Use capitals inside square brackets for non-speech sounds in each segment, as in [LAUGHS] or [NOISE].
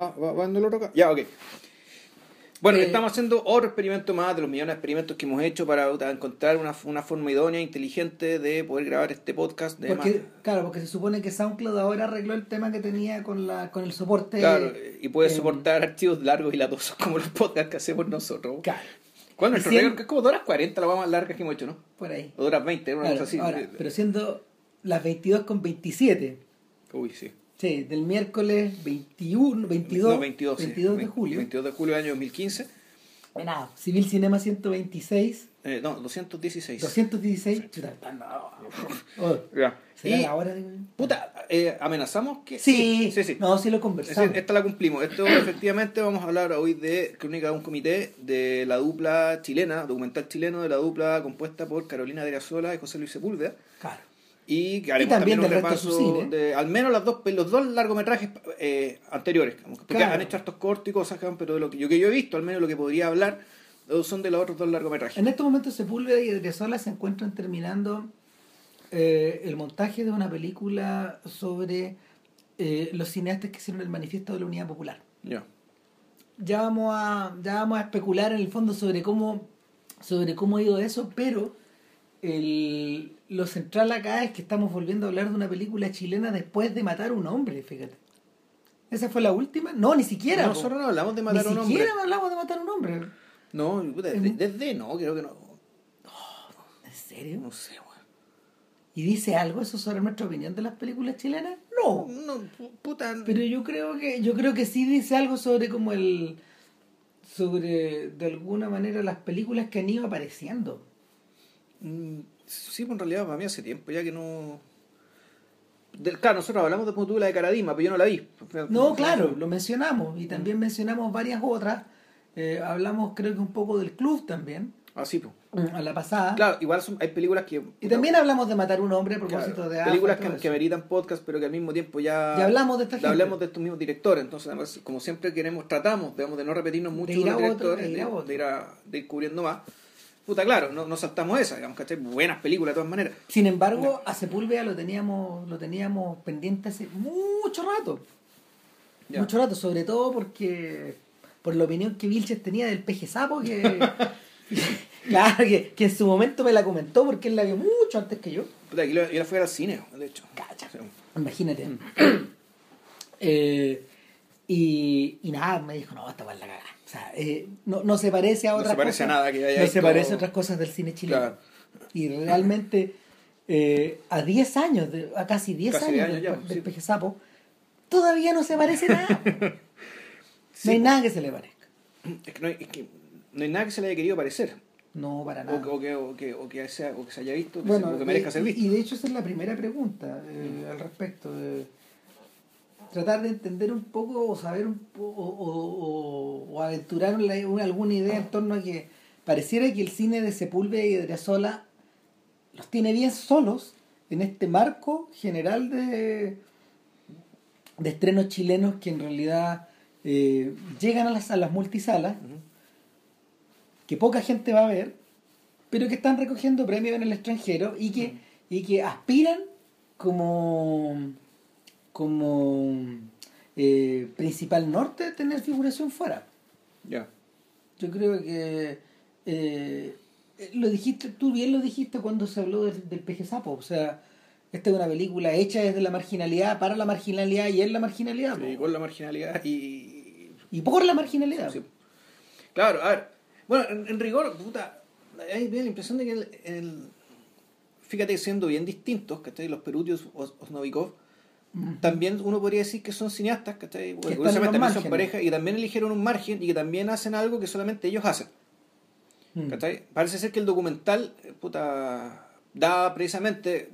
Ah, ¿Va, va en el otro acá? Ya, ok. Bueno, Eh, estamos haciendo otro experimento más de los millones de experimentos que hemos hecho para encontrar una, una forma idónea, inteligente de poder grabar este podcast. De Porque, claro, porque se supone que SoundCloud ahora arregló el tema que tenía con la con el soporte. Claro, y puede eh, soportar archivos largos y latosos como los podcasts que hacemos nosotros. Claro, ¿Cuál es nuestro récord? Que es como 2 horas 40, la más larga que hemos hecho, ¿no? por ahí. O 2 horas 20, una Claro, cosa así. ahora, pero siendo las 22 con 27. Uy, sí. Sí, del miércoles 21, 22, No, 22, sí. 22 de 20 julio. 22 de julio del año 2015. Nada, Civil Cinema 126, Eh, no, 216. 216. Chuta, está- no. Oh, Ya. ¿Será Y, la hora de.? puta, eh, amenazamos que... Sí, sí, sí. No, sí lo conversamos. esta la cumplimos. Esto [COUGHS] efectivamente vamos a hablar hoy de Crónica de un comité de la dupla chilena, documental chileno de la dupla compuesta por Carolina de Sola y José Luis Sepúlveda. Claro. Y que haremos Y también también, un repaso cine. de al menos las dos, los dos largometrajes eh, anteriores. Porque Claro. han hecho hartos cortos y cosas, pero de lo que yo, que yo he visto, al menos lo que podría hablar, son de los otros dos largometrajes. En estos momentos Sepúlveda y Edresola se encuentran terminando eh, el montaje de una película sobre eh, los cineastas que hicieron el manifiesto de la Unidad Popular. Ya. Ya vamos a, ya vamos a especular en el fondo sobre cómo, sobre cómo ha ido eso, pero el, lo central acá es que estamos volviendo a hablar de una película chilena después de matar a un hombre, fíjate. ¿Esa fue la última? No, ni siquiera. po. Nosotros no hablamos de matar ni a un hombre. siquiera hablamos de matar a un hombre. No, desde, desde no, creo que no. ¿En serio? No sé, weón. ¿Y dice algo eso sobre nuestra opinión de las películas chilenas? No. No, pu- puta. Pero yo creo que yo creo que sí dice algo sobre como el sobre de alguna manera las películas que han ido apareciendo. Mm, Sí, pues en realidad para mí hace tiempo ya que no. Del, claro, nosotros hablamos de como tú la de Caradima, pero yo no la vi. No, claro, lo mencionamos y también mencionamos varias otras. Eh, hablamos creo que un poco del club también Ah, sí, pues. a la pasada. Claro, igual son, hay películas que. Y también hablamos de matar a un hombre a propósito claro, de películas que, que meritan podcast, pero que al mismo tiempo ya. Ya hablamos de esta gente. hablamos de estos mismos directores. Entonces, además, como siempre queremos, tratamos digamos, de no repetirnos mucho De ir los a otro, directores, de ir a de, otro. de ir a- de ir cubriendo más. Puta, claro, no, no saltamos esa, digamos, ¿cachai? Buenas películas de todas maneras. Sin embargo, a Sepúlveda lo teníamos, lo teníamos pendiente hace mucho rato. Ya. Mucho rato, sobre todo porque por la opinión que Vilches tenía del peje sapo, que [LAUGHS] [LAUGHS] claro, que, que en su momento me la comentó porque él la vio mucho antes que yo. Puta, yo, la- fui al cine, de hecho. Cacha. Sí. Imagínate. [COUGHS] Eh, y, y nada, me dijo, no, esta va la cagada. O sea, eh, no, no se parece a No otras se parece a cosas, nada que haya No se parece a otras cosas del cine chileno. Claro. Y realmente, eh, a 10 años, de- a casi 10 Casi años, 10 años del, ya, del sí. Peje Sapo, todavía no se parece nada. Sí, [LAUGHS] no hay nada que se le parezca. Es que, no hay, es que no hay nada que se le haya querido parecer. No, para nada. o que, o, que, o, que sea, o que se haya visto, que, Bueno, se- o que merezca y- ser visto. Y de hecho esa es la primera pregunta eh, al respecto. de tratar de entender un poco o saber un poco o, o- o aventurar una- una- alguna idea en torno a que pareciera que el cine de Sepúlveda y de Dresola los tiene bien solos en este marco general de, de estrenos chilenos que en realidad eh, llegan a las, a las multisalas que poca gente va a ver, pero que están recogiendo premios en el extranjero y que, y que aspiran como, como eh, principal norte de tener figuración fuera. Ya. Yo creo que eh, lo dijiste, tú bien lo dijiste cuando se habló del, del peje sapo, o sea, esta es una película hecha desde la marginalidad, para la marginalidad y en la marginalidad, Sí, po. con la marginalidad y. y por la marginalidad. sí. Claro, a ver. Bueno, en, en rigor, puta, hay la impresión de que el, el- fíjate, siendo bien distintos, ¿cachai? Los Perutios, Os- Osnovikov, también uno podría decir que son cineastas, ¿cachai? Bueno, están en curiosamente los también son pareja y también eligieron un margen y que también hacen algo que solamente ellos hacen. Mm. ¿cachai? Parece ser que el documental, eh, puta, da precisamente,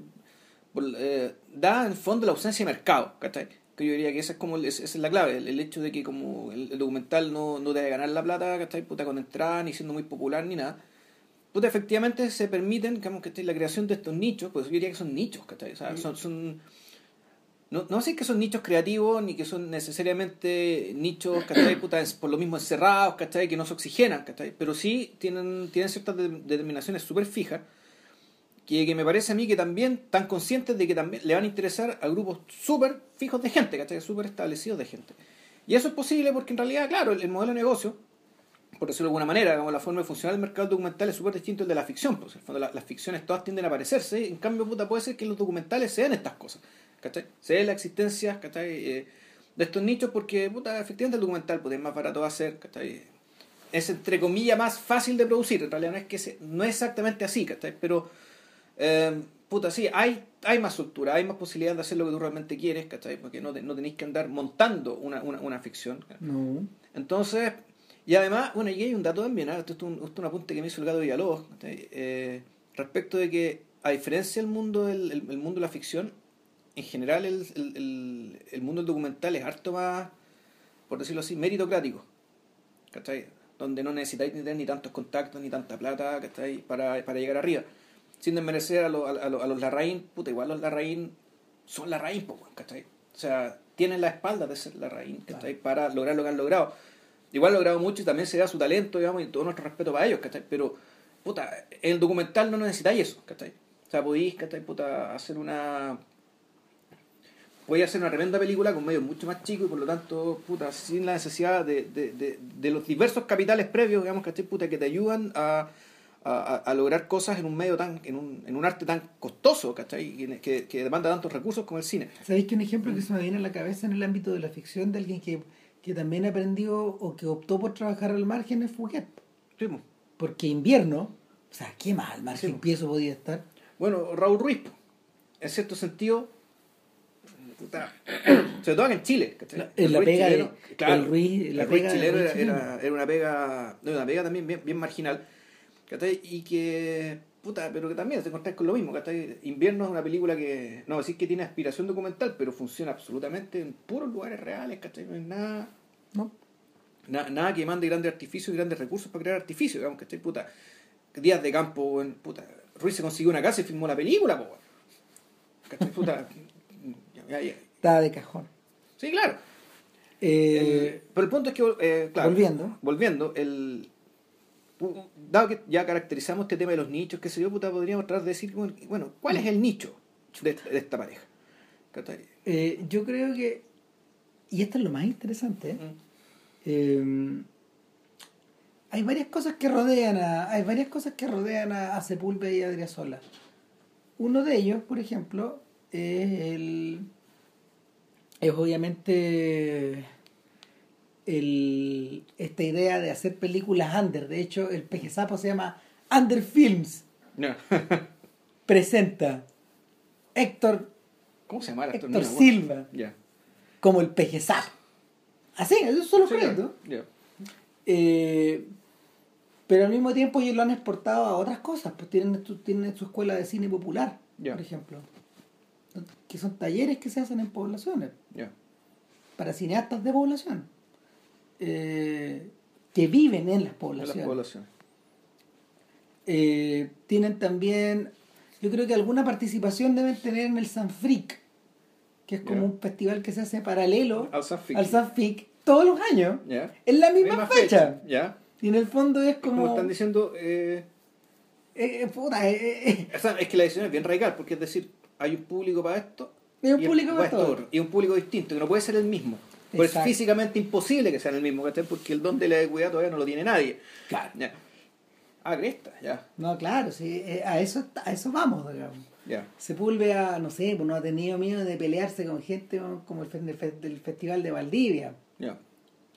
eh, da en el fondo la ausencia de mercado, ¿cachai? Que yo diría que esa es como, esa es la clave, el, el hecho de que como el, el documental no, no debe ganar la plata, ¿cachai? Puta, con entrada, ni siendo muy popular, ni nada. Puta, efectivamente se permiten, digamos, ¿cachai? La creación de estos nichos, pues yo diría que son nichos, ¿cachai? O sea, son... son no, no sé que son nichos creativos ni que son necesariamente nichos, ¿cachai? [CLEARS THROAT] Puta, por lo mismo encerrados, ¿cachai? Que no se oxigenan, ¿cachai? Pero sí tienen, tienen ciertas de- determinaciones súper fijas que, que me parece a mí que también están conscientes de que también le van a interesar a grupos súper fijos de gente, ¿cachai? Súper establecidos de gente. Y eso es posible porque en realidad, claro, el, el modelo de negocio, por decirlo de alguna manera, como la forma de funcionar el mercado documental es súper distinto al de la ficción. Pues, en el fondo, la- las ficciones todas tienden a parecerse, en cambio, puta, puede ser que los documentales sean estas cosas. ¿Cachai? Se ve la existencia, ¿cachai? Eh, de estos nichos porque, puta, efectivamente el documental pues, es más barato de hacer, ¿cachai? Es entre comillas más fácil de producir. En realidad no es que se- no es exactamente así, ¿cachai? Pero, eh, puta, sí, hay, hay más soltura, hay más posibilidades de hacer lo que tú realmente quieres, ¿cachai? Porque no, te- no tenéis que andar montando una, una, una ficción. No. Entonces, y además, bueno, y hay un dato también, ¿ah? esto, es un, esto es un apunte que me hizo el gato Villalobos, eh, respecto de que, a diferencia del mundo del el, el mundo de la ficción, en general el, el, el, el mundo del documental es harto más, por decirlo así, meritocrático, ¿cachai? Donde no necesitáis tener ni tantos contactos, ni tanta plata, ¿cachai? Para, para llegar arriba. Sin desmerecer a, los a, los- a los Larraín, puta, igual los Larraín son Larraín, weón, ¿cachai? O sea, tienen la espalda de ser Larraín, ¿cachai? Para lograr lo que han logrado. Igual han logrado mucho y también se da su talento, digamos, y todo nuestro respeto para ellos, ¿cachai? Pero, puta, en el documental no necesitáis eso, ¿cachai? O sea, podéis, ¿cachai? Puta, hacer una... Podéis hacer una tremenda película con medios mucho más chicos y por lo tanto, puta, sin la necesidad de, de, de, de los diversos capitales previos, digamos, ¿cachai? Puta, que te ayudan a, a, a lograr cosas en un medio tan, en un, en un arte tan costoso, ¿cachai? Que, que, demanda tantos recursos como el cine. ¿Sabéis que un ejemplo que se me viene a la cabeza en el ámbito de la ficción de alguien que, que también aprendió o que optó por trabajar al margen es Fouquet? Sí, po. Porque invierno, o sea, qué mal margen Sí. piezo podía estar. Bueno, Raúl Ruiz, en cierto sentido, puta, [CLEARS THROAT] sobre todo acá en Chile. ¿cachai? La- en la Ruiz pega de- chileno, claro, el Ruiz- la el Ruiz pega chileno Ruiz era, chileno. era- era una pega, no, una pega también bien, bien marginal, ¿cachai? y que, puta, pero que también te encontrás con lo mismo. ¿cachai? Invierno es una película que, no decir que tiene aspiración documental, pero funciona absolutamente en puros lugares reales, ¿cachai? no hay nada. ¿no? Na- nada que mande grandes artificios y grandes recursos para crear artificios, digamos, ¿cachai? Puta, días de campo, en, puta, Ruiz se consiguió una casa y filmó la película, po. ¿cachai? Puta, Estaba de cajón. sí, claro. Eh, El- pero el punto es que, eh, claro, Volviendo. volviendo, el, dado que ya caracterizamos este tema de los nichos, que se yo, puta, podríamos tratar de decir, bueno, ¿cuál es el nicho de, de esta pareja? Eh, yo creo que, y esto es lo más interesante. Eh, hay varias cosas que rodean a hay varias cosas que rodean a, a Sepúlveda y a Adriasola uno de ellos por ejemplo es el es obviamente el, esta idea de hacer películas under. De hecho el peje sapo se llama Under Films. [LAUGHS] Presenta Héctor ¿Cómo se llama? Héctor. Silva como el peje sapo. Así esos son los Sí. Eh, pero al mismo tiempo ellos lo han exportado a otras cosas, pues tienen, su- tienen su escuela de cine popular, por ejemplo, que son talleres que se hacen en poblaciones, para cineastas de población, eh, que viven en las En las poblaciones. Eh, tienen también, yo creo que alguna participación deben tener en el Sanfric, que es como un festival que se hace paralelo Al Sanfic. al Sanfic todos los años, en la misma, fecha. Y en el fondo es Como, como... están diciendo, eh, Eh, eh, puta, o sea, es que la decisión es bien radical, porque es decir, hay un público para esto un y público para esto todo. otro, y un público distinto, que no puede ser el mismo. Pues es físicamente imposible que sean el mismo, ¿cachai? Porque el don de la cuidado todavía no lo tiene nadie. Claro. Ya. Ah, cresta, ya, No, claro, sí, eh, a eso a eso vamos, digamos. ya. Sepúlveda, no sé, pues no ha tenido miedo de pelearse con gente como el Festival de Valdivia, Ya.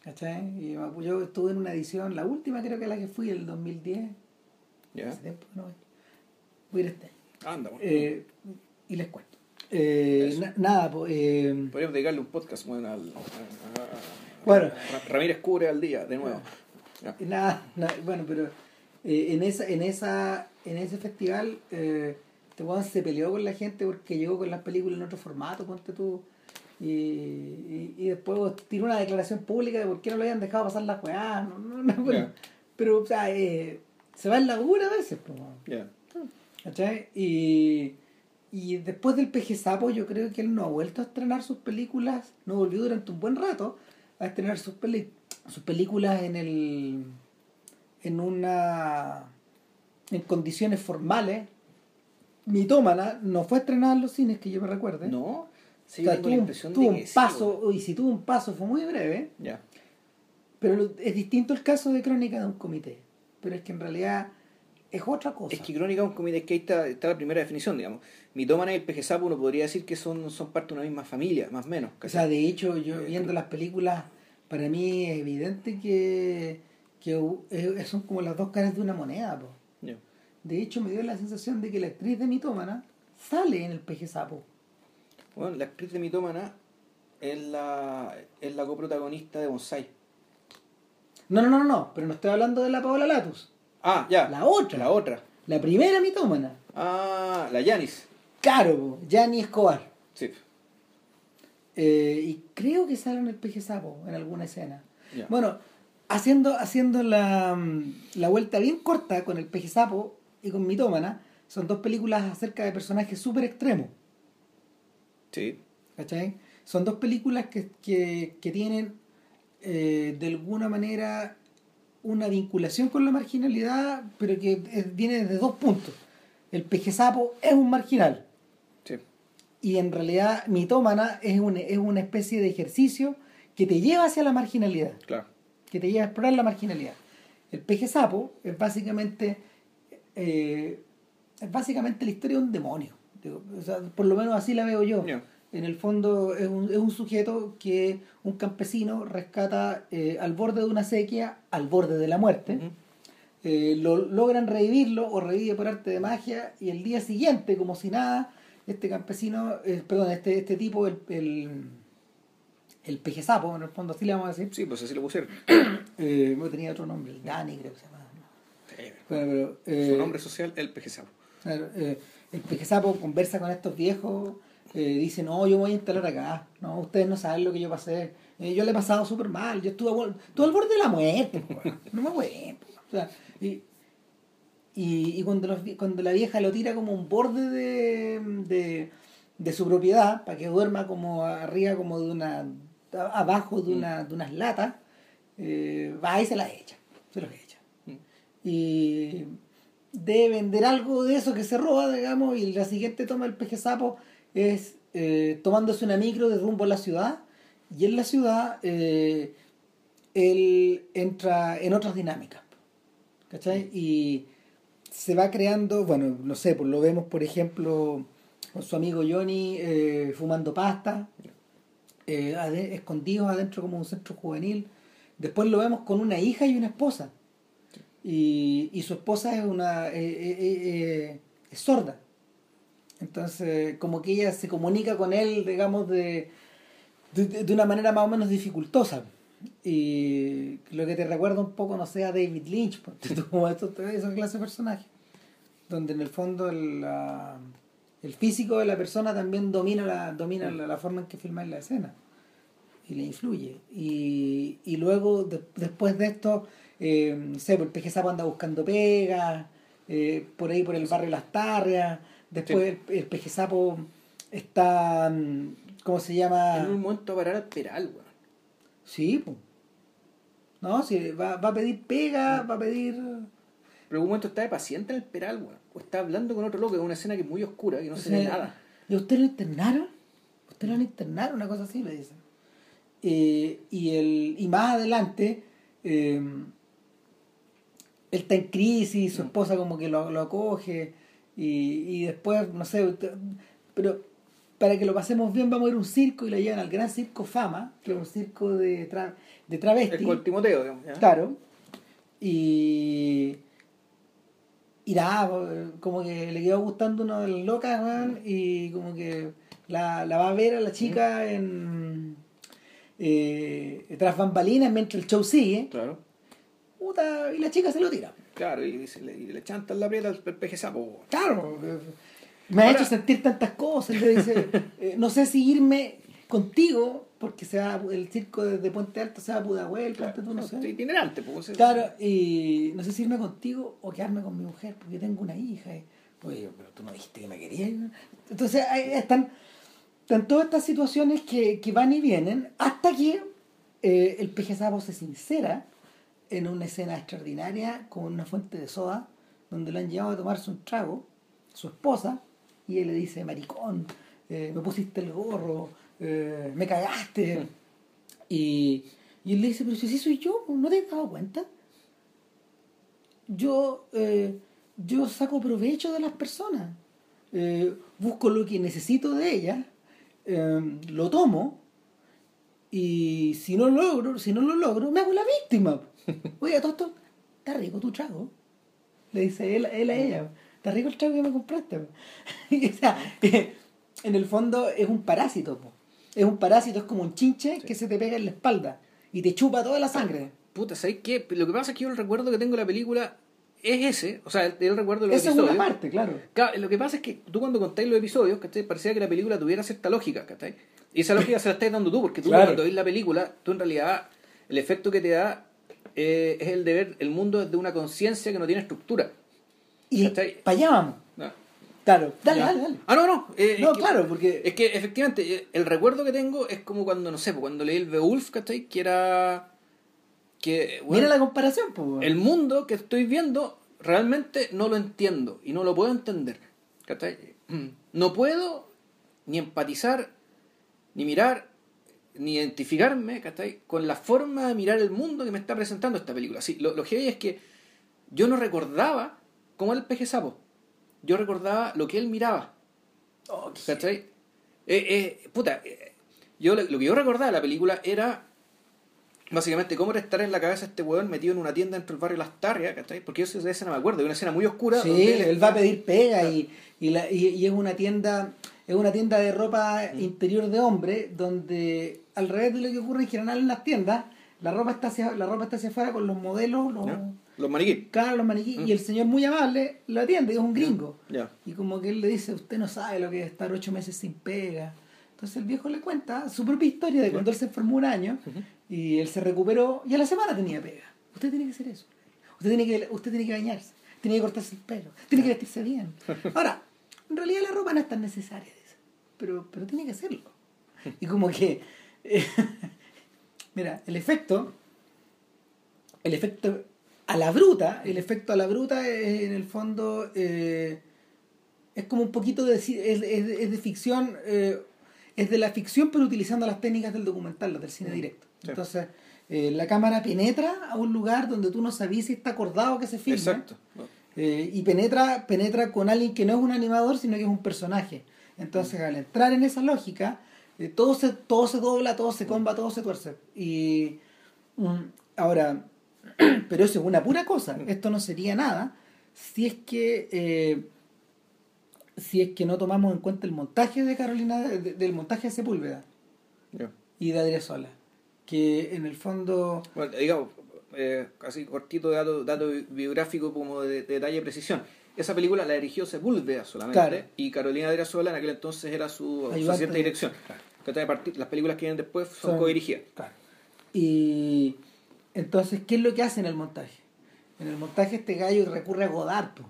¿cachai? Y yo- estuve en una edición, la última creo que la que fui, el 2010, Ya. hace tiempo no voy. Voy a ir este año. Anda, bueno. Eh, y les cuento. Eh, na- nada, pues... eh, Podríamos dedicarle un podcast bueno, al, Bueno. Ra- Ramírez cubre al día, de nuevo. Ya. Nada, nada, bueno, pero eh, en esa, en esa, en ese festival, eh, este se peleó con la gente porque llegó con las películas en otro formato, ponte tú. Y, y, y después tiró una declaración pública de por qué no lo habían dejado pasar las weá. No, no, no. Pero, o sea, eh, se va en la dura a veces, pues. Ya. ¿cachai? Y, y después del Peje Sapo, yo creo que él no ha vuelto a estrenar sus películas, no volvió durante un buen rato a estrenar sus, peli- sus películas en el en una en condiciones formales mitómana no fue estrenada en los cines que yo me recuerde No, Sí, O sea, tuvo, la tuvo de un que sí, paso, weón. y si tuvo un paso fue muy breve, Ya. pero es distinto el caso de Crónica de un comité. Pero es que en realidad es otra cosa. Es que Crónica un comité, es que ahí está, está la primera definición, digamos. Mitómana y el peje sapo uno podría decir que son, son parte de una misma familia, más o menos. O sea, de hecho, yo viendo las películas, para mí es evidente que, que eh, son como las dos caras de una moneda. po. De hecho, me dio la sensación de que la actriz de Mitómana sale en el peje sapo. Bueno, la actriz de Mitómana es la, es la coprotagonista de Bonsai. No, no, no, no, pero no estoy hablando de la Paola Latus. Ah, ya. La otra. La otra. La primera Mitómana. Ah, la Yanis. Claro, Gianni Escobar. Sí. Eh, y creo que sale en el peje sapo en alguna escena. Bueno, haciendo, haciendo la, mm, la vuelta bien corta con el peje sapo y con Mitómana, son dos películas acerca de personajes súper extremos. Sí. ¿Cachai? Son dos películas que, que, que tienen eh, de alguna manera una vinculación con la marginalidad, pero que es- viene desde dos puntos. El peje sapo es un marginal Sí. y en realidad mitómana es una, es una especie de ejercicio que te lleva hacia la marginalidad, Claro. que te lleva a explorar la marginalidad. El peje sapo es básicamente eh, es básicamente la historia de un demonio. Digo, o sea, por lo menos así la veo yo. En el fondo es un, es un sujeto que un campesino rescata eh, al borde de una sequía, al borde de la muerte. Ujú. Eh, lo, logran revivirlo o revive por arte de magia y el día siguiente, como si nada, este campesino, eh, perdón, este, este tipo, el, el, el peje sapo, en el fondo así le vamos a decir, Sí, pues así lo pusieron. [COUGHS] eh, tenía otro nombre, el Dani creo que se llama. Sí. Bueno, pero, eh, Su nombre social, el peje sapo. Claro, eh, el peje sapo conversa con estos viejos, eh, dice, no, yo me voy a instalar acá, no, ustedes no saben lo que yo pasé, Eh, yo le he pasado súper mal, yo estuve, a estuve al borde de la muerte, no me. O sea, y, y, y cuando, los cuando la vieja lo tira como un borde de, de, de su propiedad, para que duerma como arriba, como de una, abajo de, una, de unas latas, eh, va y se las echa, se los echa. Y debe vender algo de eso que se roba, digamos, y la siguiente toma el peje sapo es eh, tomándose una micro de rumbo a la ciudad, y en la ciudad eh, él entra en otras dinámicas, ¿cachai? Y se va creando, bueno, no sé, pues lo vemos, por ejemplo, con su amigo Johnny eh, fumando pasta, eh, ade- escondidos adentro como un centro juvenil. Después lo vemos con una hija y una esposa. Y, y su esposa es una es sorda. Entonces, como que ella se comunica con él, digamos, de, de, de una manera más o menos dificultosa. Y lo que te recuerda un poco, no sé, a David Lynch, como [LAUGHS] estos- esa clase de personajes. Donde en el fondo el, la- el físico de la persona también domina la, domina la, la forma en que filma la escena y le influye. Y, y luego, de- después de esto, eh, no sé, el peje sapo anda buscando pegas, eh, por ahí por el barrio Las Tarrias. Después el, el peje sapo está, mm, ¿cómo se llama? En un momento va a parar al peral, weón. Sí, pues. No, sí, va, va a pedir pega, va a pedir... Pero en un momento está de paciente en el peral, weón. O está hablando con otro loco, es una escena que es muy oscura, que no se ve nada. ¿Y usted lo internaron? ¿Usted lo han internado? Una cosa así le dicen. Eh, y, el, y más adelante, eh, él está en crisis, su esposa como que lo, lo acoge, y, y después, no sé, pero para que lo pasemos bien vamos a ir a un circo y lo llevan al Gran Circo Fama, que es un circo de, tra- de Es travesti. con el Timoteo, digamos. ¿ya? Claro. Y. Y nada, como que le quedó gustando una de las locas, weón, y como que la, la va a ver a la chica en. Eh, tras bambalinas mientras el show sigue. Claro. Puta, y la chica se lo tira. Claro, y, dice, le, y le chantan la prieta al peje sapo. Claro, eh, me ha hecho sentir tantas cosas. Le dice, [LAUGHS] eh, no sé si irme contigo, porque se va, el circo desde Puente Alto se va a Pudahuel, ponte tú, no sé. Itinerante, pues. Claro, y no sé si irme contigo o quedarme con mi mujer, porque tengo una hija. Y, Oye, pero tú no dijiste que me querías. Entonces, ahí están, están todas estas situaciones que, que van y vienen hasta que eh, el peje sapo se sincera en una escena extraordinaria con una fuente de soda, donde lo han llevado a tomarse un trago, su esposa, y él le dice, maricón, eh, me pusiste el gorro, eh, me cagaste. [LAUGHS] Y, y él le dice, pero si así soy yo, ¿no te has dado cuenta? Yo, eh, yo saco provecho de las personas, eh, busco lo que necesito de ellas, eh, lo tomo y si no lo logro, si no lo logro, me hago la víctima. [LAUGHS] Oye, todo esto, está rico tu trago. Le dice él, él a ella, está rico el trago que me compraste. [LAUGHS] Y, o sea, [LAUGHS] en el fondo es un parásito. po. Es un parásito, es como un chinche que se te pega en la espalda y te chupa toda la sangre. Puta, ¿sabes qué? Lo que pasa es que yo el recuerdo que tengo de la película es ese. O sea, el, el recuerdo de los Esa es episodios. una parte, claro. Claro, lo que pasa es que tú cuando contáis los episodios, ¿cachai? Parecía que la película tuviera cierta lógica, ¿cachai? Y esa lógica se la estás dando tú, porque tú Claro. cuando ves la película, tú en realidad, el efecto que te da eh, es el de ver el mundo desde una conciencia que no tiene estructura. Y para allá vamos. ¿no? Claro, dale, dale, dale. Ah, no, no. eh, No, es que- claro, porque- Es que efectivamente, eh, el recuerdo que tengo es como cuando, no sé, cuando leí el Beowulf, ¿cachai? Que era. Que, bueno, Mira la comparación, pues. el mundo que estoy viendo realmente no lo entiendo y no lo puedo entender. ¿cachai? [CLEARS THROAT] No puedo ni empatizar, ni mirar, ni identificarme ¿cachai? con la forma de mirar el mundo que me está presentando esta película. Sí, lo, lo que es que yo no recordaba cómo era el peje sapo. Yo recordaba lo que él miraba. Oh, ¿Cachai? Eh, eh, puta, eh, yo, lo que yo recordaba de la película era básicamente cómo era estar en la cabeza este weón metido en una tienda dentro del barrio Las Tarrias, ¿cachai? Porque yo esa escena me acuerdo, de una escena muy oscura. Sí, donde él va a pedir pega y, y, la- y- y es una tienda es una tienda de ropa Mm. interior de hombre donde al revés de lo que ocurre en general en las tiendas la ropa está hacia, la ropa está hacia afuera con los modelos los. Los maniquíes. claro, los maniquíes Mm. y el señor muy amable lo atiende es un gringo. Ya. y como que él le dice usted no sabe lo que es estar ocho meses sin pega entonces el viejo le cuenta su propia historia de cuando él se enfermó un año y él se recuperó y a la semana tenía pega. Usted tiene que hacer eso. Usted tiene que usted tiene que bañarse tiene que cortarse el pelo tiene que vestirse bien ahora en realidad la ropa no es tan necesaria dice, pero pero tiene que hacerlo. Y como que [LAUGHS] mira el efecto el efecto a la bruta el efecto a la bruta es, en el fondo eh, es como un poquito de es, es- es de ficción eh, es de la ficción pero utilizando las técnicas del documental las del cine directo Sí. entonces eh, la cámara penetra a un lugar donde tú no sabías si está acordado que se filma Exacto. eh, y penetra penetra con alguien que no es un animador sino que es un personaje entonces al entrar en esa lógica eh, todo se todo se dobla todo se comba todo se tuerce y mm, ahora [CLEARS THROAT] pero eso es una pura cosa esto no sería nada si es que eh, si es que no tomamos en cuenta el montaje de Carolina de- del montaje de Sepúlveda y de Adriasola que en el fondo Bueno, digamos, eh, así cortito dato, dato biográfico como de, de detalle y precisión. Esa película la dirigió Sepúlveda solamente Claro. y Carolina Adriasola en aquel entonces era su, su asistente de dirección. A partir- las películas que vienen después son, Son- co-dirigidas. Claro. Y entonces, ¿qué es lo que hace en el montaje? En el montaje este gallo recurre a Godard po,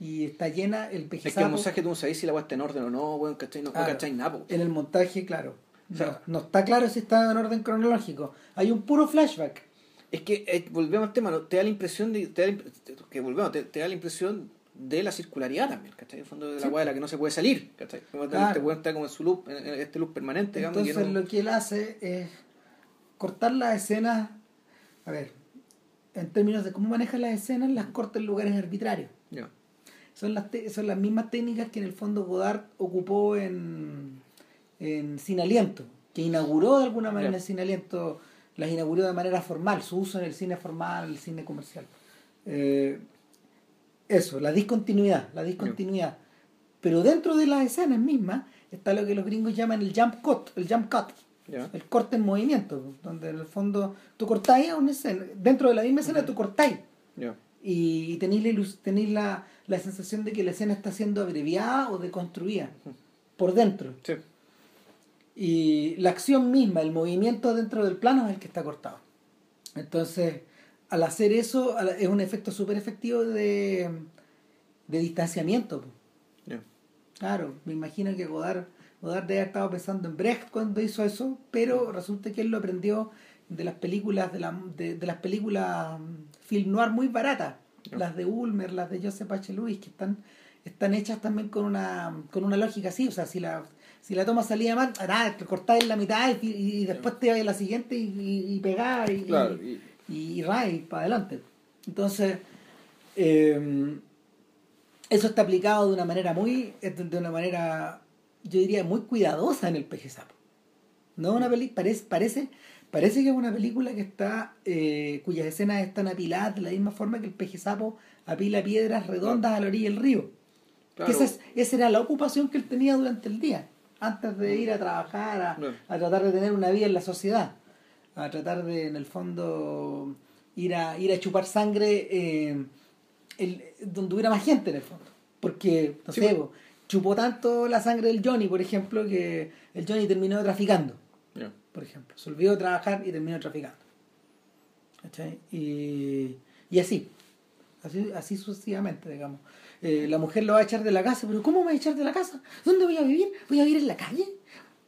y está llena el Es que el mensaje tú no sabes si la está en orden o no, weón, ¿cachai? No, Claro. cachai nada, po. En el montaje, claro. O sea, no, no está claro si está en orden cronológico. Hay un puro flashback. Es que eh, volvemos al tema, ¿no? te da la impresión de, te da que volvemos, te, te da la impresión de la circularidad también, ¿cachai? En el fondo de la Sí. de la que no se puede salir, ¿cachai? Como Claro. Este está como en su loop, en este loop permanente, digamos, y que Entonces no- lo que él hace es cortar las escenas. A ver, en términos de cómo maneja las escenas, las corta en lugares arbitrarios. Son las, te- son las mismas técnicas que en el fondo Godard ocupó en, en Sin Aliento, que inauguró de alguna manera el Sin Aliento, las inauguró de manera formal, su uso en el cine formal, el cine comercial. Eh, eso, la discontinuidad, la discontinuidad. Pero dentro de las escenas mismas está lo que los gringos llaman el jump cut, el jump cut, el corte en movimiento, donde en el fondo tú cortáis una escena, dentro de la misma escena tú cortáis y, tenéis, la, la, la sensación de que la escena está siendo abreviada o deconstruida por dentro. Sí. Y la acción misma, el movimiento dentro del plano es el que está cortado. Entonces, al hacer eso, es un efecto súper efectivo de, de distanciamiento. Claro, me imagino que Godard, Godard debe haber estado pensando en Brecht cuando hizo eso, pero resulta que él lo aprendió de las películas de, la, de, de las películas mm, film noir muy baratas, las de Ulmer, las de Joseph H. Lewis, que están, están hechas también con una, con una lógica así, o sea, si la, Si la toma salía mal, nada, te cortáis en la mitad y, y después te ibas a la siguiente y, y, y pegás y, Claro, y, y- ray para adelante. Entonces, eh, eso está aplicado de una manera muy, de una manera, yo diría, muy cuidadosa en el peje sapo. No una peli parece, parece, parece que es una película que está, eh, cuyas escenas están apiladas de la misma forma que el peje sapo apila piedras redondas a la orilla del río. Claro. Esa, es- esa era la ocupación que él tenía durante el día, antes de ir a trabajar, a, a tratar de tener una vida en la sociedad, a tratar de, en el fondo, ir a, ir a chupar sangre eh, el- donde hubiera más gente, en el fondo. Porque, no Sí, sé, pues. chupó tanto la sangre del Johnny, por ejemplo, que el Johnny terminó traficando, Ya. por ejemplo. Se olvidó de trabajar y terminó traficando. ¿Cachai? Y, y así, así, así sucesivamente, digamos. Eh, la mujer lo va a echar de la casa, pero ¿cómo me va a echar de la casa? ¿Dónde voy a vivir? ¿Voy a vivir en la calle?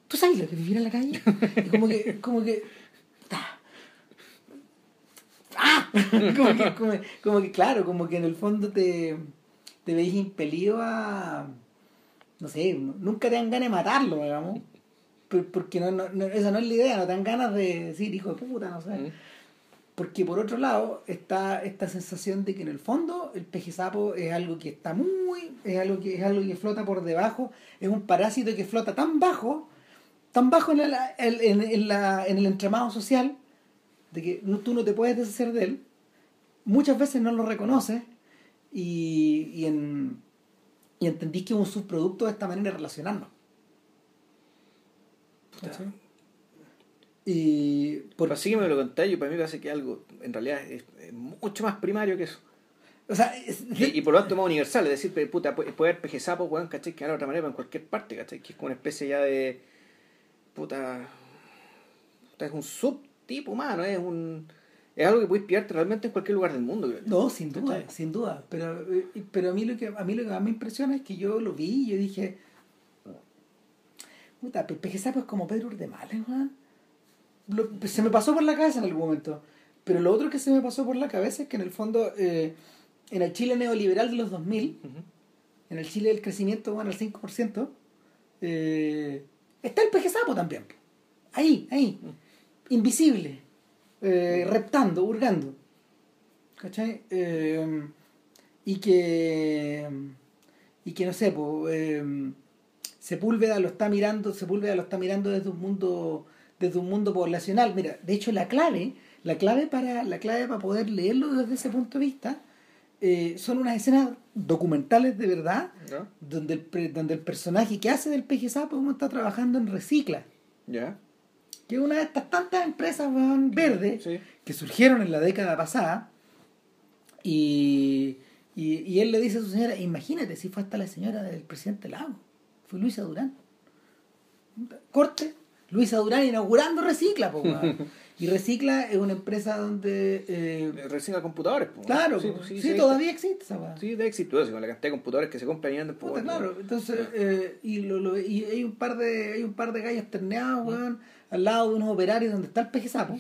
¿Tú sabes lo que es vivir en la calle? [LAUGHS] Y como que, como que. ¡Ah! ¡Ah! [LAUGHS] Como que, [LAUGHS] como, como que, claro, como que en el fondo te, te veis impelido a. No sé, nunca te dan ganas de matarlo, digamos. Por- Porque no, no, no- esa no es la idea, no te dan ganas de decir hijo de puta, no sé. Mm. Porque por otro lado está esta sensación de que en el fondo el peje sapo es algo que está muy, es algo que es algo que flota por debajo, es un parásito que flota tan bajo, tan bajo en, la- en- en- en la- en el entramado social, de que no- tú no te puedes deshacer de él. Muchas veces no lo reconoces y, y, en, y entendís que es un subproducto de esta manera de relacionarnos. Y por, Así que me lo contáis, yo para mí me parece que algo, en realidad, es, es mucho más primario que eso. o sea, es- Y, y por lo tanto más universal, es decir, puta, puede haber peje sapo, weón, ¿cachai? Que de otra manera en cualquier parte, ¿cachai? Que es como una especie ya de. Puta. puta, es un subtipo humano, es un. Es algo que puedes pillarte realmente en cualquier lugar del mundo, creo. No, sin duda, ¿Cachai? sin duda. Pero, eh, pero a mí lo que a mí lo que más me impresiona es que yo lo vi y yo dije, puta, Pe- Peje Sapo es como Pedro Urdemales, weón. Lo- Se me pasó por la cabeza en algún momento. Pero lo otro que se me pasó por la cabeza es que en el fondo, eh, en el Chile neoliberal de los 2000, Ujú. en el Chile del crecimiento, bueno, al 5%, eh, está el peje sapo también. Ahí, ahí. Invisible. eh, reptando, hurgando. ¿Cachai? Eh, y que. Y que no sé, pues. eh, Sepúlveda lo está mirando, Sepúlveda lo está mirando desde un mundo, desde un mundo poblacional. Mira, de hecho la clave, la clave para, la clave para poder leerlo desde ese punto de vista, eh, son unas escenas documentales de verdad, ¿Ya? donde el, donde el personaje que hace del peje sapo como está trabajando en Recicla, ¿Ya? Que es una de estas tantas empresas weón, verdes Sí. que surgieron en la década pasada, y, y, y él le dice a su señora, imagínate si fue hasta la señora del presidente Lago, fue Luisa Durán. Corte, Luisa Durán inaugurando Recicla, po, [LAUGHS] y Recicla es una empresa donde... eh, Recicla computadores, claro, sí, po, sí, sí, sí, todavía existe esa weá. Sí, de éxito, con la cantidad de computadores que se compran y andan, pues, Puta, claro, entonces, eh, y, lo, lo- y hay un par de hay un par de gallos terneados, weón, al lado de unos operarios donde está el peje sapo,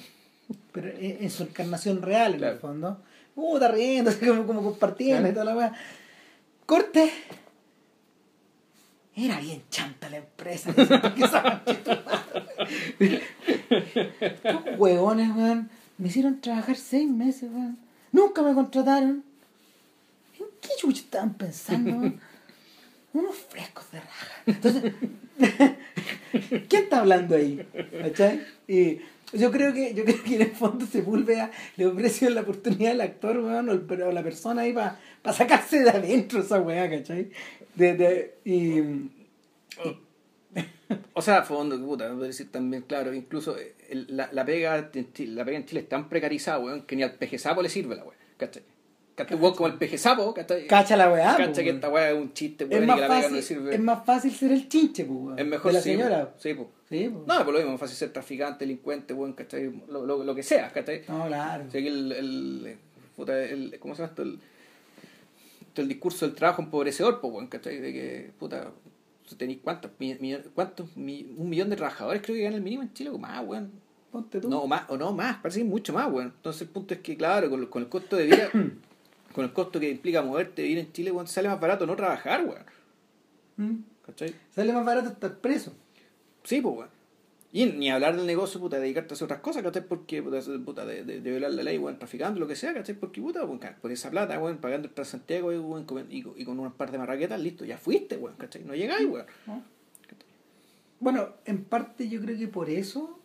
pero en, en su encarnación real, en Claro. el fondo. Puta, riendo, [LAUGHS] así como, como compartiendo Claro. y toda la weá. Corte. Era bien chanta la empresa. [LAUGHS] Estos huevones, weón, me hicieron trabajar seis meses, weón. Nunca me contrataron. ¿En qué chucha estaban pensando? Unos frescos de raja. Entonces, [LAUGHS] [LAUGHS] ¿quién está hablando ahí? ¿Cachai? Y yo creo que, yo creo que en el fondo Sepúlveda le ofreció la oportunidad al actor, weón, o, la persona ahí para sacarse de adentro esa weá, ¿cachai? De, y, O sea, fondo, puta, me decir también, claro, incluso el- la, la pega la pega en Chile es tan precarizada, weón, que ni al peje sapo le sirve la weón, ¿cachai? Weón, como el peje sapo, cacha la weá. po, ¿Cachai? Que esta weá es un chiste, es weón, y más, que la no fácil, le sirve. es más fácil ser el chinche, pues, weón, Es mejor de la sí, señora. po. Sí, po. Sí, po. No, por lo mismo, es fácil ser traficante, delincuente, weón, ¿cachai? Lo, lo, lo que sea, ¿cachai? No, claro. O sea, que el, el, puta, el- ¿cómo se llama esto? El, el discurso del trabajo empobrecedor, pues, weón, ¿cachai? De que, puta, tenéis cuántos, mi- mi- cuántos, un millón de trabajadores creo que ganan el mínimo en Chile, o más, weón. Ponte tú. No, o más, o no más, parece que es mucho más, weón. Entonces el punto es que, claro, con, con el costo de vida, [COUGHS] con el costo que implica moverte, vivir en Chile, weón, sale más barato no trabajar, weón. ¿Mm? ¿Cachai? Sale más barato estar preso. Sí, pues, weón. Y ni hablar del negocio, puta, de dedicarte a hacer otras cosas, ¿cachai? Porque, puta, de, de, de violar la ley, weón, traficando, lo que sea, ¿cachai? Porque, puta, weón, por esa plata, weón, pagando el Transantiago, weón, y, con- y con unas par de marraquetas, listo, ya fuiste, weón, ¿cachai? No llegáis, weón. ¿no? Bueno, en parte yo creo que por eso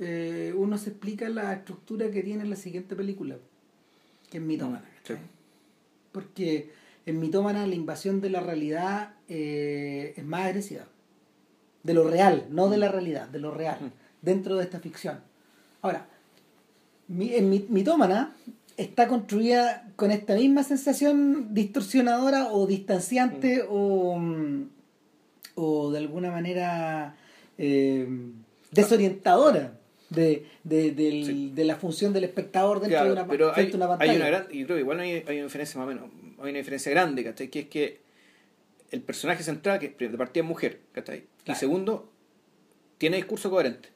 eh, uno se explica la estructura que tiene la siguiente película, que es Mitómana. Mm, Sí. Porque en Mitómana la invasión de la realidad eh, es más agresiva. De lo real, no de la realidad, de lo real, Mm. dentro de esta ficción. Ahora, mi- en Mi- Mitómana está construida con esta misma sensación distorsionadora o distanciante o, mm, o de alguna manera eh, desorientadora de, de, del- Sí. de la función del espectador dentro Claro, de una, pero hay, una pantalla. hay una gran, y creo que igual hay, hay una diferencia más o menos, hay una diferencia grande, ¿cachai? Que es que el personaje central, que de partida es mujer, ¿cachai? Y Claro. segundo, tiene discurso coherente.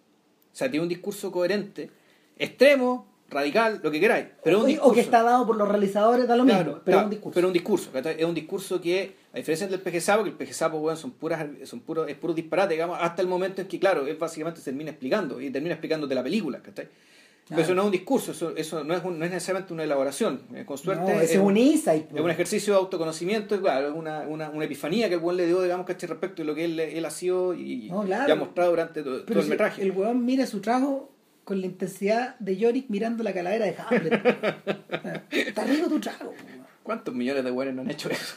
O sea, tiene un discurso coherente, extremo, radical, lo que queráis, pero o, un o discurso. que está dado por los realizadores, da lo Claro, mismo, pero es un discurso. Pero un discurso, ¿cachai? Es un discurso que, a diferencia del peje sapo, que el peje sapo, weón, son puras, son puros, es puro disparate, digamos, hasta el momento en que, claro, él básicamente termina explicando, y termina explicándote la película, ¿cachai? Pero eso no es un discurso, eso, eso no, es un- no es necesariamente una elaboración. Eh, Con suerte no, es un insight. es un ejercicio de autoconocimiento, es claro, es una, una, una epifanía que el buen le dio, digamos, ¿cachai? Respecto de lo que él, él ha sido y, No, claro. y ha mostrado durante todo, el si metraje. el weón mira su trago con la intensidad de Yorick mirando la calavera de Hamlet. [LAUGHS] Está rico tu trago. ¿Cuántos millones de buenos no han hecho eso?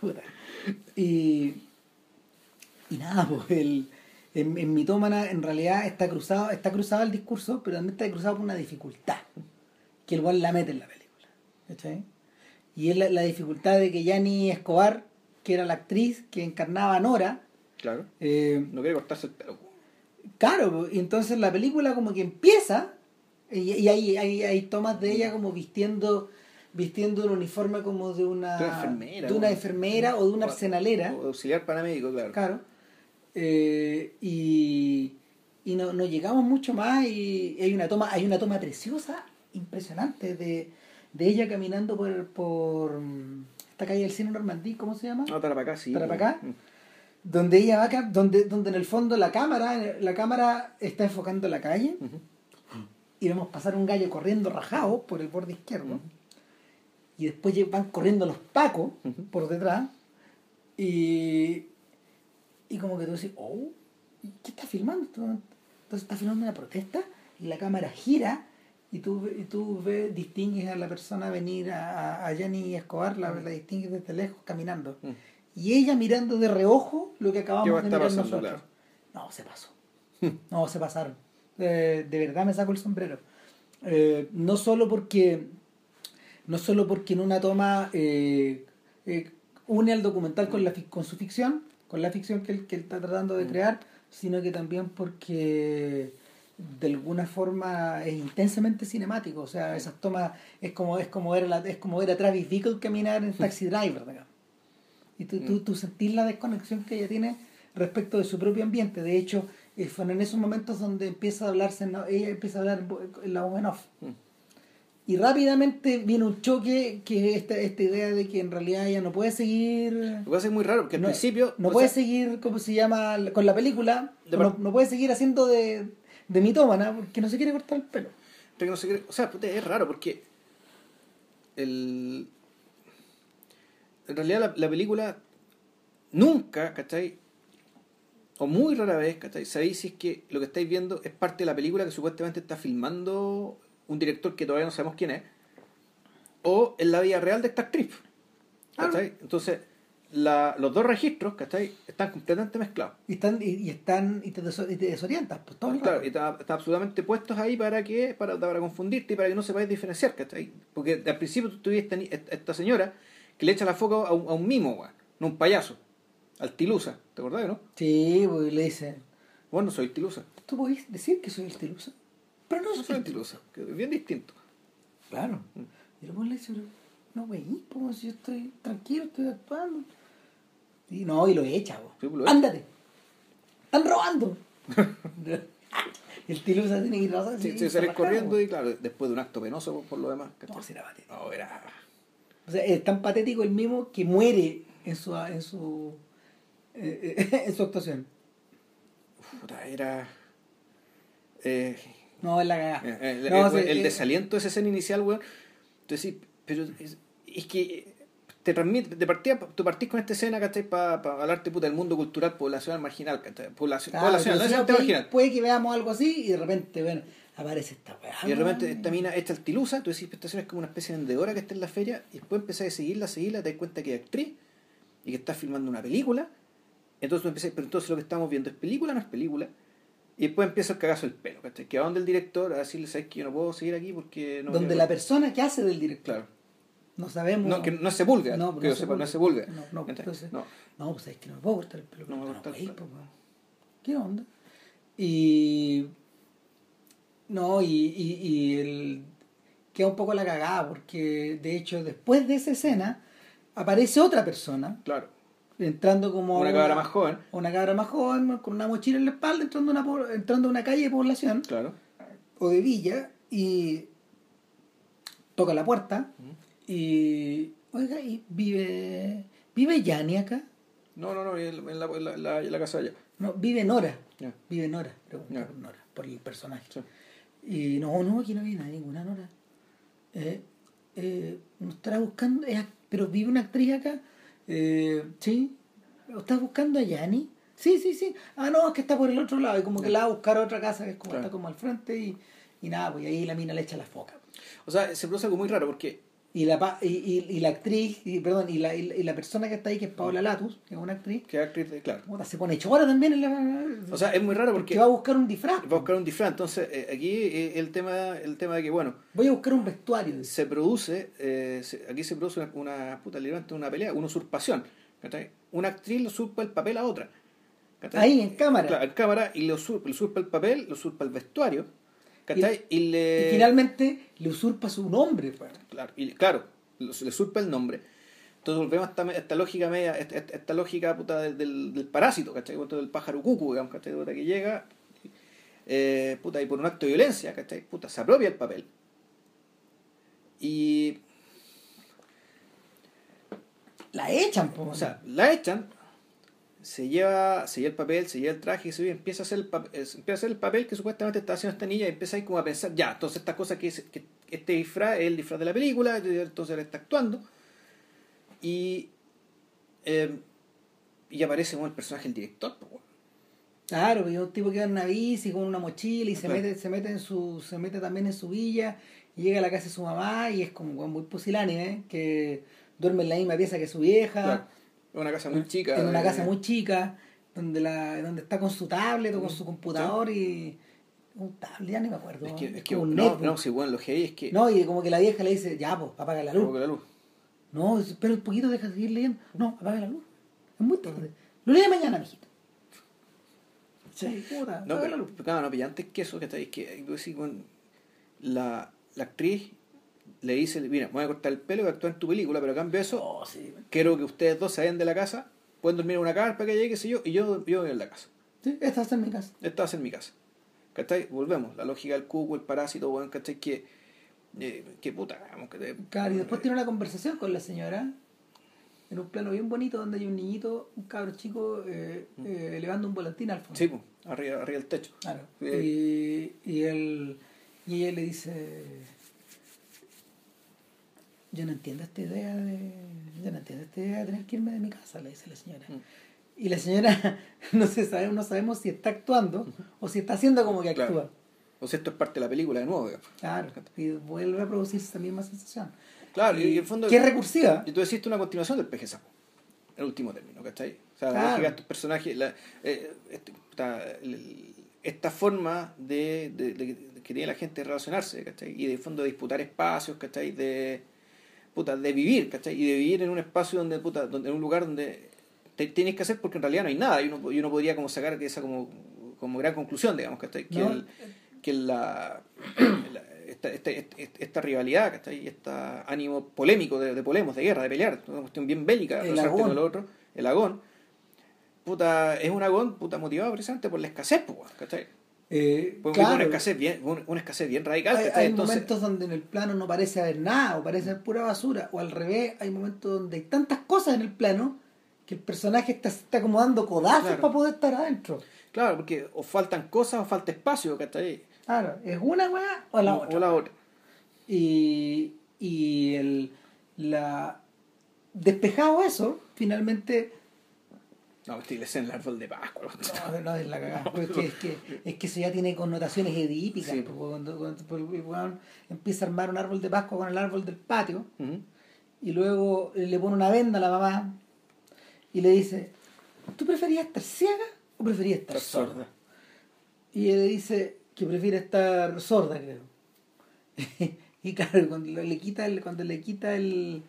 Puta. Y, y nada, pues el, en, en Mitómana en realidad está cruzado, está cruzado el discurso, pero también está cruzado por una dificultad que el cual la mete en la película. ¿cachai? Y es la, la dificultad de que Yanni Escobar, que era la actriz que encarnaba a Nora, claro. eh, No quiere cortarse el pelo. Claro, y entonces la película como que empieza y, y hay, hay, hay tomas de ella como vistiendo vistiendo un uniforme como de una, De una enfermera, de una ¿no? enfermera o de una arsenalera, o auxiliar paramédico, claro. claro. Eh, y y no, no llegamos mucho más y hay una toma hay una toma preciosa, impresionante de, de ella caminando por, por esta calle del cine Normandí, ¿cómo se llama? No, para acá, sí. ¿Para acá? Mm. donde ella va donde donde en el fondo la cámara la cámara está enfocando la calle. Y vemos pasar un gallo corriendo rajado por el borde izquierdo y después van corriendo los pacos por detrás y y como que tú dices oh ¿y ¿qué está filmando? entonces está filmando una protesta y la cámara gira y tú, y tú ves, distingues a la persona venir a, a, a Jenny Escobar, la, la distingues desde lejos caminando. Mm. Y ella mirando de reojo lo que ¿Qué va acabamos de mirar nosotros. No, se pasó. [LAUGHS] No, se pasaron. Eh, de verdad me saco el sombrero. Eh, no solo porque no solo porque en una toma eh, eh, une al documental con, la, con su ficción, con la ficción que él, que él está tratando de Mm. crear, sino que también porque de alguna forma es intensamente cinemático. O sea, esas tomas es como es como era la, es como ver a Travis Bickle caminar en Taxi [LAUGHS] Driver, digamos. Y tú, tú, tú sentís la desconexión que ella tiene respecto de su propio ambiente. De hecho, eh, fueron en esos momentos donde empieza a hablarse, ella empieza a hablar en la voz en off. Mm. Y rápidamente viene un choque que es esta, esta idea de que en realidad ella no puede seguir... Lo que pasa es muy raro, porque al no, principio. no puede sea, seguir, ¿cómo se llama? Con la película. No, puede seguir haciendo de, de mitómana porque no se quiere cortar el pelo. no se o sea, es raro porque. El. En realidad, la, la película. Nunca, ¿cachai? O muy rara vez, ¿cachai? Sabéis si es que lo que estáis viendo es parte de la película que supuestamente está filmando un director que todavía no sabemos quién es. O en la vida real de esta actriz. ¿Cachai? Entonces, la- los dos registros, ¿cachai? Están completamente mezclados. Y están, y, y están, y te, desorientas, pues todo Claro, y están, están absolutamente puestos ahí para que para, para confundirte y para que no sepáis diferenciar, ¿cachai? Porque al principio tú tuviste esta, esta señora que le echa la foca a un, a un mimo, no un payaso, al Tilusa, ¿te acordás, no? Sí, pues le dice, Bueno, soy Tilusa. tú podés decir que soy el Tilusa, pero no No soy, soy el Tilusa, que es bien distinto. Claro. Y luego le dice, no, güey, pues yo estoy tranquilo, estoy actuando. Y no, y lo echa. Sí, pues, echa. Ándate. Están robando. [LAUGHS] el Tilusa tiene que ir a Sí, se sale corriendo y claro, después de un acto penoso por, por lo demás, ¿cachai? No, si era patético. No, era... O sea, es tan patético el mismo que muere en su, en su, eh, eh, [LAUGHS] en su actuación. Puta, era. Eh, No, es la cagada. eh, el, No, el- sí, el desaliento de esa escena inicial, weón. Entonces, sí, pero es, es que te transmite, partida, tú partís con esta escena, ¿cachai? Para hablarte puta, del mundo cultural poblacional marginal, ¿cachai? Población, Claro, pero no puede, marginal. puede que veamos algo así y de repente, bueno, aparece esta weá. Y de repente esta mina hecha altilusa, tú decís, esta es como una especie de vendedora que está en la feria, y después empezás a seguirla, a seguirla, te das cuenta que es actriz y que está filmando una película. Entonces empezás, pero entonces lo que estamos viendo es película, no es película. Y después empieza el cagazo del pelo, ¿cachai? Que a donde el director a decirle, ¿sabes que yo no puedo seguir aquí porque no. Donde la persona que hace del director. Claro. No sabemos. No, que no se vulga, No, que yo sepa, no se vulga. No, no, entonces- No. No, pues es que no me puedo cortar el pelo. No me No, cortar el pelo. pues. ¿Qué onda? Y. No, y, y, y el. Queda un poco la cagada, porque de hecho, después de esa escena, aparece otra persona Claro. Entrando como. Una cabra más joven. Una cabra más joven, con una mochila en la espalda, entrando a una, entrando a una calle de población Claro. o de villa y toca la puerta Ujú. y oiga y vive vive Yani acá No, no, no, en la, en la, en la- en la casa de allá. no vive Nora Ya. vive Nora pregunta por Nora por el personaje Sí. y no no aquí no vive nadie ninguna Nora eh, eh, nos estará buscando es pero vive una actriz acá eh, sí. Estás buscando a Yani sí sí sí. Ah no es que está por el otro lado y como que la va a buscar a otra casa que es como Claro. está como al frente y, y nada pues ahí la mina le echa la foca. O sea, se produce algo muy raro porque y la pa- y, y, y la actriz y perdón y la, y la- y la persona que está ahí que es Paola Latus que es una actriz que actriz de, claro. puta, se pone chora también en la O sea, es muy raro porque que va a buscar un disfraz va a buscar un disfraz. Entonces, eh, aquí eh, el tema el tema de que, bueno, voy a buscar un vestuario se produce, eh, se- aquí se produce una, una puta literalmente una pelea, una usurpación. ¿cachai? Una actriz le usurpa el papel a otra. Ahí, en cámara. Claro, en cámara, y le usurpa, le usurpa el papel, le usurpa el vestuario. ¿Cachai? Y, le. y finalmente le usurpa su nombre pues. Claro, y, claro le usurpa el nombre. Entonces volvemos a esta, esta lógica media, esta, esta- lógica puta del, del, parásito, ¿cachai? Del pájaro cucu, digamos, ¿cachai? Puta, que llega, eh, puta, y por un acto de violencia, ¿cachai? Puta, se apropia el papel. Y, la echan po, o sea, la echan, se lleva, se lleva el papel, se lleva el traje y se empieza a hacer el, pap- eh, empieza a hacer el papel que supuestamente está haciendo esta niña y empieza ahí como a pensar, ya, entonces esta cosa que, es, que este disfraz es el disfraz de la película, entonces él está actuando. Y, eh, y aparece como el personaje del director. claro y un tipo que va en una bici con una mochila y se mete se mete en su se mete también en su villa y llega a la casa de su mamá y es como muy pusilánime que duerme en la misma pieza que su vieja Claro. Una casa muy chica. en una casa muy chica donde la donde está con su tablet o con su computador y un tablet ya ni me acuerdo. Es que, es un no, netbook. no, si bueno, lo que hay es que. No, y como que la vieja le dice ya pues apaga la luz. La no espera un poquito deja de seguir leyendo. No apaga la luz. Es muy tarde. Lo lee mañana mijito. Sí, puta, No, apaga la pero, luz. pero claro, no, pero antes que eso, que está es que tú decís, bueno, la, la actriz le dice, mira, me voy a cortar el pelo y voy a actuar en tu película, pero a cambio de eso, Oh, sí, quiero que ustedes dos se vayan de la casa, pueden dormir en una carpa que llegue, qué sé yo, y yo, yo voy en la casa. sí, esta va a ser mi casa Esta va a ser mi casa. ¿Cachai? Volvemos, la lógica del cuco, el parásito, bueno, ¿cachai? Que, eh, que puta, vamos, que te- Claro, y después tiene una conversación con la señora en un plano bien bonito donde hay un niñito, un cabro chico eh, eh, elevando un volantín al fondo. Sí, pues, arriba, arriba del techo. Claro. Eh. Y, y él y ella le dice yo no entiendo esta idea de yo no entiendo esta idea de tener que irme de mi casa, le dice la señora. Mm. Y la señora [LAUGHS] no se sabe, no sabemos si está actuando o si está haciendo como que actúa. O sea, esto es parte de la película de nuevo, digamos. Claro. Y vuelve a producirse esa misma sensación. Claro, y, y en el fondo. Que es recursiva. Y tú deciste una continuación del peje sapo. El último término, ¿cachai? O sea, la Claro. estos personajes. La, eh, este, esta forma de, de- de- de que tiene la gente de relacionarse, ¿cachai? Y de fondo de disputar espacios, ¿cachai? De, puta, de vivir, ¿cachai? Y de vivir en un espacio donde, puta, donde en un lugar donde te, tienes que hacer porque en realidad no hay nada. Y uno, y uno podría como sacar esa como, como gran conclusión, digamos, ¿cachai? Que, No. el- que la, [CLEARS THROAT] la- esta, esta, esta, esta rivalidad, ¿cachai? Este ánimo polémico de, de polemos, de guerra, de pelear, una cuestión bien bélica, El agón. con lo otro, el agón, puta, es un agón puta motivado precisamente por la escasez, ¿cachai? Eh, claro, una escasez bien, una, escasez bien radical, hay, ¿cachai? hay Entonces, momentos donde en el plano no parece haber nada o parece haber pura basura o al revés hay momentos donde hay tantas cosas en el plano que el personaje está, está como dando codazos Claro. para poder estar adentro. Claro, porque o faltan cosas o falta espacio, ¿cachai? Claro, es una weá o la otra. O la otra. Y, y el, la despejado eso, finalmente No, estoy la escena del árbol de Pascua. No, no es la cagada. Pues es, que, es, que, es que eso ya tiene connotaciones edípicas. Sí. pues, cuando, cuando- cuando el weón empieza a armar un árbol de Pascua con el árbol del patio y luego le pone una venda a la mamá y le dice, ¿tú preferías estar ciega o preferías estar sorda? sorda. Y ella le dice que prefiere estar sorda, creo. [LAUGHS] y claro, cuando le quita el, cuando le quita el,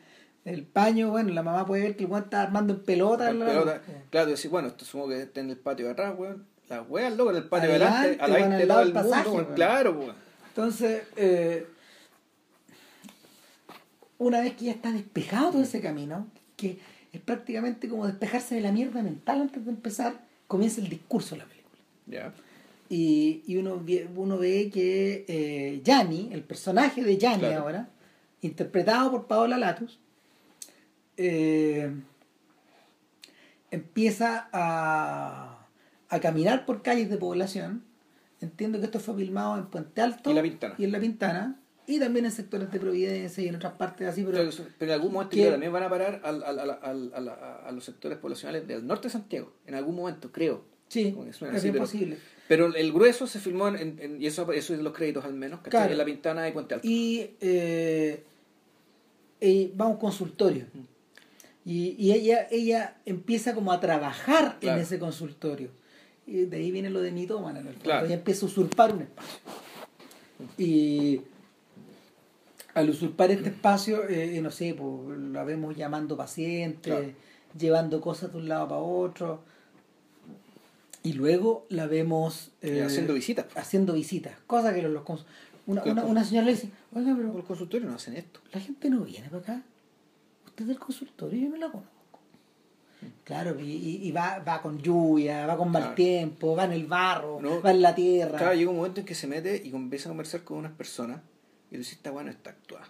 el paño, bueno, la mamá puede ver que el weón está armando en pelota. La- pelota, claro, decir, bueno, esto supongo que está en el patio de atrás, weón. Las weas, loco, en el patio de Adelante, adelante, a la de todo el mundo, pasaje, weón. weón. Claro, weón. Entonces, eh, una vez que ya está despejado todo ese camino, que es prácticamente como despejarse de la mierda mental antes de empezar, comienza el discurso de la película. Ya. Y, y uno, ve- uno ve que eh, Gianni, el personaje de Gianni Claro. ahora, interpretado por Paola Latus, eh, empieza a, a caminar por calles de población. Entiendo que esto fue filmado en Puente Alto Y La Pintana. y en La Pintana, y también en sectores de Providencia y en otras partes así, pero Pero, pero en algún momento que- también van a parar al, al, al, a, los sectores poblacionales del norte de Santiago. En algún momento, creo. sí, es así, bien pero- posible. Pero el grueso se filmó en, y eso, eso es los créditos al menos. Claro. En La Pintana y Puente Alto. y eh, eh, va a un consultorio y, y ella ella empieza como a trabajar Claro. en ese consultorio y de ahí viene lo de mitómana en el fondo. Claro. ella empieza a usurpar un espacio y al usurpar este espacio eh, no sé pues, la vemos llamando pacientes Claro. llevando cosas de un lado para otro y luego la vemos Y eh, haciendo visitas. haciendo visitas, cosa que los, los una, una, una señora le dice, oiga, pero Los consultorios no hacen esto. la gente no viene para acá. Usted del consultorio, yo no la conozco. Claro, y, y- va, va con lluvia, va con mal Claro. tiempo, va en el barro, No. va en la tierra. Claro, llega un momento en que se mete y empieza a conversar con unas personas y dice, esta weá no está actuada.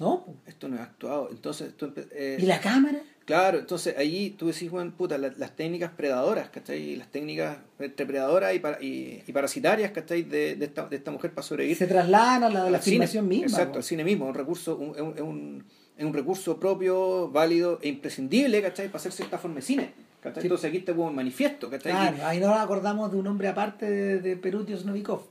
¿No? Esto no es actuado. Entonces, tú eh, ¿Y la cámara? Claro, entonces ahí tú decís, bueno, puta, la- las técnicas predadoras, ¿cachai? Las técnicas entre predadoras y, para- y, y parasitarias, ¿cachai? De, de, esta, de esta mujer para sobrevivir. Se trasladan a la de la filmación misma. Exacto, al cine mismo, un recurso, un, un, es un, es un recurso propio, válido e imprescindible, ¿cachai? Para hacer cierta forma de cine. ¿cachai? Sí. Entonces aquí te pongo un manifiesto, ¿cachai? Claro, ahí nos acordamos de un hombre aparte de, de Perutios Novikov.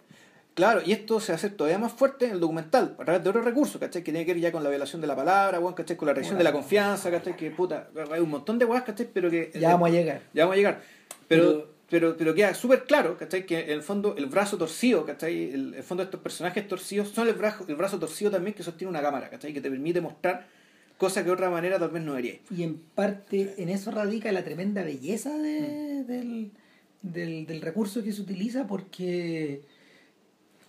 Claro, y esto se hace todavía más fuerte en el documental, a través de otro recurso, ¿cachai? Que tiene que ver ya con la violación de la palabra, weón, ¿cachai? Con la reacción de la confianza, ¿cachai? Que puta, hay un montón de weas, ¿cachai? Pero que. Ya vamos a llegar. Ya vamos a llegar. Pero, Pero- pero, pero, queda súper claro, ¿cachai? Que en el fondo el brazo torcido, ¿cachai? El, el fondo de estos personajes torcidos son el brazo, el brazo torcido también que sostiene una cámara, ¿cachai? Que te permite mostrar cosas que de otra manera tal vez no haríais. Y en parte en eso radica la tremenda belleza de- del, del, del recurso que se utiliza porque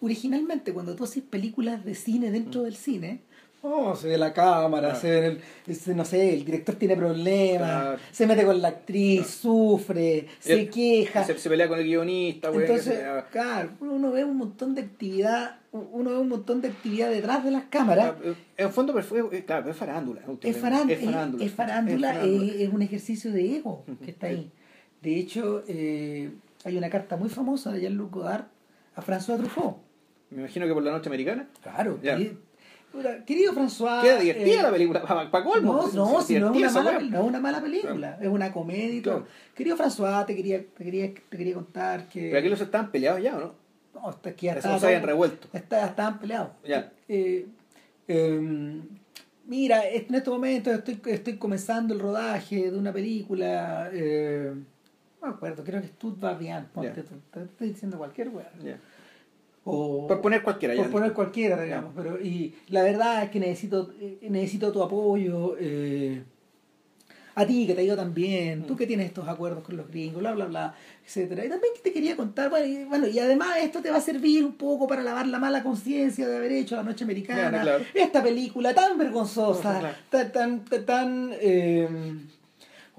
originalmente cuando tú haces películas de cine dentro del cine, oh, se ve la cámara, Claro. se ve el, ese, no sé, el director tiene problemas, Claro. se mete con la actriz, sufre, se El- queja. Se, se pelea con el guionista, que Entonces, se- claro, uno ve un montón de actividad, uno ve un montón de actividad detrás de las cámaras. Ah, En el fondo, eh, claro, es farándula. Es, farándula, Es farándula. es, farándula, Es farándula. es- es un ejercicio de ego que está ahí. De hecho, eh, hay una carta muy famosa de Jean-Luc Godard a François Truffaut. Me imagino que por la noche americana. Claro, Ya. Querido, François. Queda divertida eh, la película, para colmo. No, no, si no es, una mala, no es una mala película, es una comedia y todo. Claro. Querido François, te quería, te quería, te quería contar que. Pero aquí los estaban peleados ya, ¿o no? No, está- que ya Eso estaba se habían revuelto. está- estaban peleados. Ya. Eh, em, mira, en estos momentos estoy, estoy comenzando el rodaje de una película. eh, no me acuerdo, creo que es Tut Barrián. Ponte Ya. tú, te estoy diciendo cualquier weá. Ya. O, Por poner cualquiera ya. por poner cualquiera, digamos. Pero, y la verdad es que necesito, eh, necesito tu apoyo. eh, a ti que te ha ido tan bien, Mm. tú que tienes estos acuerdos con los gringos, bla, bla, bla, etcétera. Y también que te quería contar, bueno y, bueno, y además esto te va a servir un poco para lavar la mala conciencia de haber hecho La Noche Americana, Claro, claro. esta película tan vergonzosa, Claro. tan, tan, tan, eh,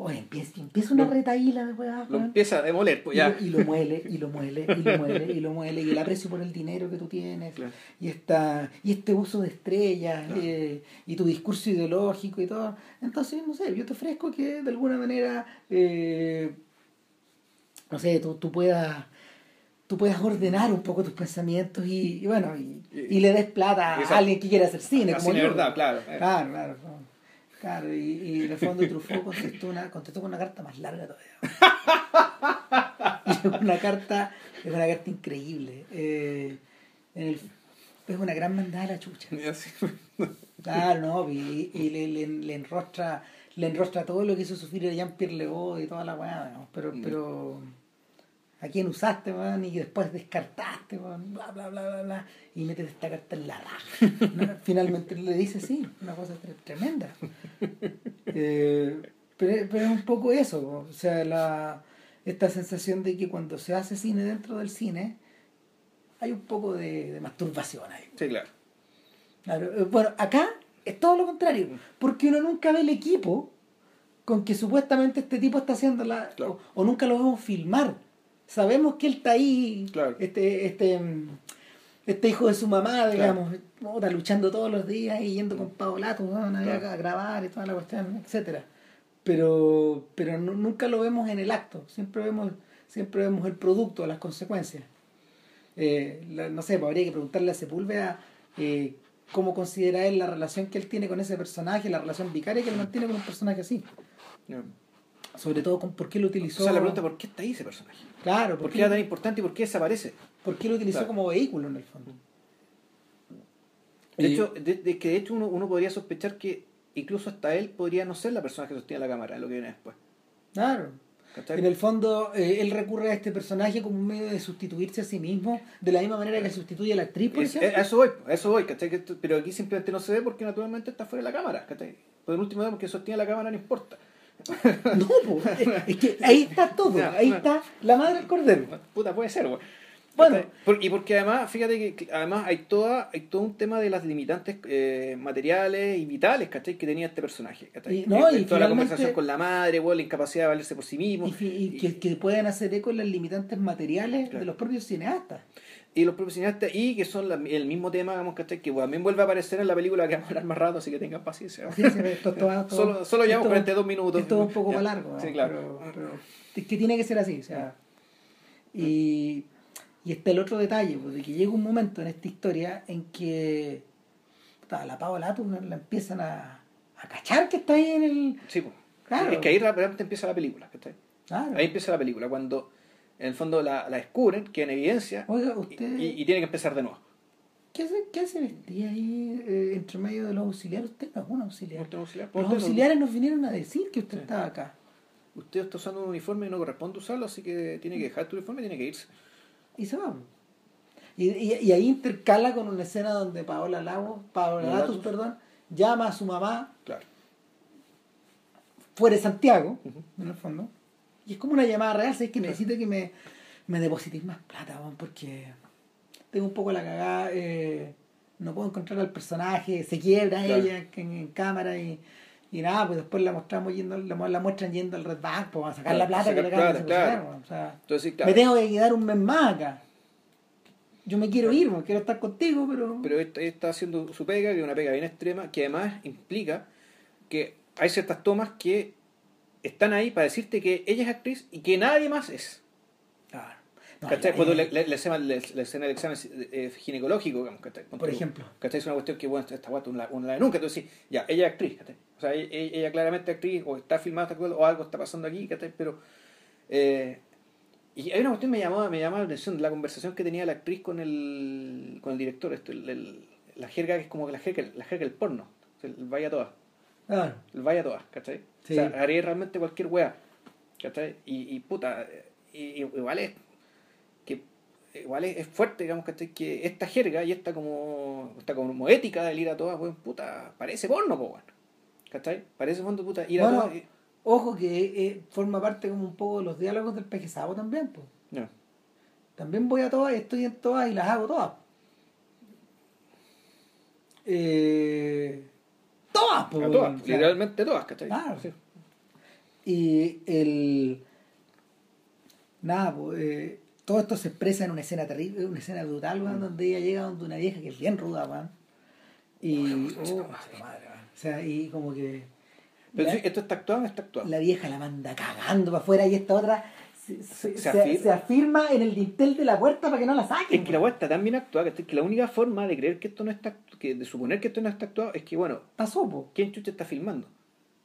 Oye, empieza, empieza una retaíla de weá, Lo empieza a demoler, pues Y ya. lo, y lo muele, y lo muele, y lo muele, y lo muele, y el aprecio por el dinero que tú tienes, Claro. y esta, y este uso de estrellas, Claro. eh, y tu discurso ideológico y todo. Entonces, no sé, yo te ofrezco que de alguna manera, eh, no sé, tú, tú puedas tú puedas ordenar un poco tus pensamientos y, y bueno, y, Y- y le des plata a alguien que quiera hacer cine. Como yo. verdad, claro. eh. Claro, claro. no. Claro, y, y en el fondo Truffaut contestó, una, contestó con una carta más larga todavía. [LAUGHS] y es una carta, es una carta increíble. Eh, en el- es una gran mandada a la chucha. Claro, no, y, y le, le, le enrostra, le enrostra todo lo que hizo sufrir a Jean-Pierre Legault y toda la weá, digamos, pero, Mm. pero a quién usaste, weón, y después descartaste, weón, bla, bla, bla, bla, bla, y metes esta carta en la raja. ¿no? [LAUGHS] Finalmente le dice sí, una cosa tre- tremenda. [LAUGHS] Eh, pero, pero es un poco eso, o sea, la, esta sensación de que cuando se hace cine dentro del cine, hay un poco de, de masturbación ahí. Sí, claro. Claro, eh, Bueno, acá es todo lo contrario, porque uno nunca ve el equipo con que supuestamente este tipo está haciendo la... Claro. O, o nunca lo vemos filmar. Sabemos que él está ahí, Claro. este, este, este hijo de su mamá, digamos, puta, luchando todos los días y yendo con Paolato ¿no? a, Claro. a grabar y toda la cuestión, etcétera Pero, pero nu- nunca lo vemos en el acto, siempre vemos, siempre vemos el producto, las consecuencias. Eh, la- no sé, pues habría que preguntarle a Sepúlveda eh, cómo considera él la relación que él tiene con ese personaje, la relación vicaria que él mantiene con un personaje así. Sobre todo con por qué lo O utilizó. sea, la pregunta ¿por qué está ahí ese personaje? Claro, ¿Por por, qué era tan importante y por qué desaparece? por qué lo utilizó Claro. como vehículo en el fondo. De Y- hecho, de, de que de hecho uno, uno podría sospechar que incluso hasta él podría no ser la persona que sostiene la cámara, lo que viene después. Claro. ¿Cachai? En el fondo, eh, él recurre a este personaje como un medio de sustituirse a sí mismo, de la misma manera que sustituye a la actriz, por Es- ejemplo. eso voy, eso voy, ¿cachai? Pero aquí simplemente no se ve porque naturalmente está fuera de la cámara, ¿cachai? Por el último, porque sostiene la cámara no importa. No, po, es, que ahí está todo, ahí está la madre del cordero. Puta, puede ser, güey. Bueno. Y porque además, fíjate que que además hay toda, hay todo un tema de las limitantes eh, materiales y vitales, ¿cachai? Que tenía este personaje, ¿cachai? Y- no, Eh, y toda la conversación con la madre, güey, la incapacidad de valerse por sí mismo. Y, que, que pueden hacer eco en las limitantes materiales Claro. de los propios cineastas. Y los propios cineastas y que son la- el mismo tema digamos ¿cachai? que también vuelve a aparecer en la película que vamos a hablar más rato así que tengan paciencia Sí, sí, esto- esto- esto- solo, solo llevamos esto- 42 minutos Esto es un poco más largo. ¿no? sí claro Pero, pero es que tiene que ser así. O sea, y, y está el otro detalle, de que llega un momento en esta historia en que puta, la Paola la empiezan a, a cachar que está ahí en el... sí pues. Claro. es que ahí realmente empieza la película ¿cachai? Claro. ahí empieza la película cuando en el fondo la, la descubren que en evidencia Oiga, y, usted... y- y tiene que empezar de nuevo ¿Qué hace, qué hace vestía ahí eh, entre medio de los auxiliares? Usted no es un auxiliar. ¿Usted es auxiliar? Los no- auxiliares nos vinieron a decir que usted Sí. estaba acá. usted está usando un uniforme y no corresponde usarlo así que tiene que dejar tu uniforme y tiene que irse Y se va. Y, y, y ahí intercala con una escena donde Paola Lagos, Paola Latus. Latus, perdón, llama a su mamá claro fuera de Santiago, en el fondo. Y es como una llamada real, es que necesito que me, me depositéis más plata, porque tengo un poco la cagada, eh, no puedo encontrar al personaje, se quiebra Claro. ella en, en cámara y, y nada, pues después la mostramos yendo, la, la muestran yendo al Red Bank, pues a sacar Claro, la plata que sacar le acaban de plata, claro. weón, o sea, entonces me tengo que quedar un mes más acá. Yo me quiero ir, weón, quiero estar contigo, pero... pero esta- está haciendo su pega, que es una pega bien extrema, que además implica que hay ciertas tomas que están ahí para decirte que ella es actriz y que nadie más es. Claro. No, ¿Cachai? Cuando escena del examen eh, ginecológico, digamos, ¿cachai? Por tú. ejemplo. ¿Cachai? Es una cuestión que, bueno, esta guata una, una la nunca. Entonces, sí, ya, ella es actriz, ¿cachai? O sea, ella, ella claramente es actriz, o está filmada, o algo está pasando aquí, ¿cachai? Pero. eh, y hay una cuestión que me llamó, me la atención, la conversación que tenía la actriz con el, con el director, esto, el- el- la jerga que es como la jerga, la jerga del porno, o sea, vaya todas, Vaya todas, ¿cachai? Sí. O sea, haría realmente cualquier wea, ¿cachai? Y, y puta, y, igual es que igual es, es fuerte, digamos, ¿cachai? Que esta jerga y esta como esta como ética del ir a todas, weón, puta, parece porno, po, weón. ¿Cachai? Parece fondo, puta, ir a todas. y- Ojo que eh, forma parte como un poco de los diálogos del peje Sabo también, pues. No. También voy a todas, estoy en todas y las hago todas. Eh, todas, pues. A todas, literalmente todas, ¿cachai? Claro. Sí. Y el. Nada, pues, eh, todo esto se expresa en una escena terrible, una escena brutal, weón, donde ella llega donde una vieja que es bien ruda, weón. Y. oh, madre, weón. O sea, y como que. Pero la, sí, esto está actuado o no está actuado. la vieja la manda cagando para afuera y esta otra se, se- afirma. se afirma en el dintel de la puerta para que no la saquen. Es que la weá está tan bien actuada que, la única forma de creer que esto no está que de suponer que esto no está actuado es que bueno, Pasó, po. ¿quién chucha está filmando?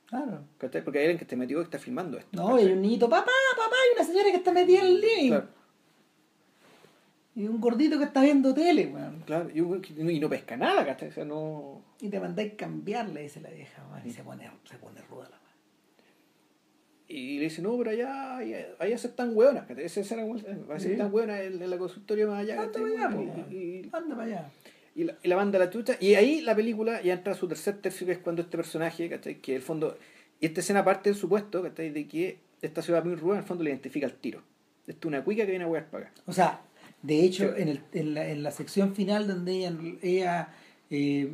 Claro. Porque hay alguien que te metió que está filmando esto. No, hay un niñito, papá, papá, y una señora que está metida en el living. Claro, Y un gordito que está viendo tele, weón. claro. Y, un- y no pesca nada, ¿cachai? O sea, no. Y te mandáis cambiarle, dice la vieja, weón. Y se pone, se pone ruda la. Y le dice, no, pero allá, allá, allá aceptan hueonas, ¿cachai? Esa escena, aceptan hueonas en, en la consultoria más allá, Anda para allá, Y- y- Anda para allá. y la, y la banda la chucha. Y ahí la película ya entra a su tercer tercio, que es cuando este personaje, ¿cachai? Que el fondo. Y esta escena parte del supuesto, ¿cachai? De que esta ciudad muy ruda, en el fondo le identifica el tiro. Esto es una cuica que viene a huear para acá. O sea, de hecho, Sí. en, el, en, la, en la sección final donde ella, ella eh,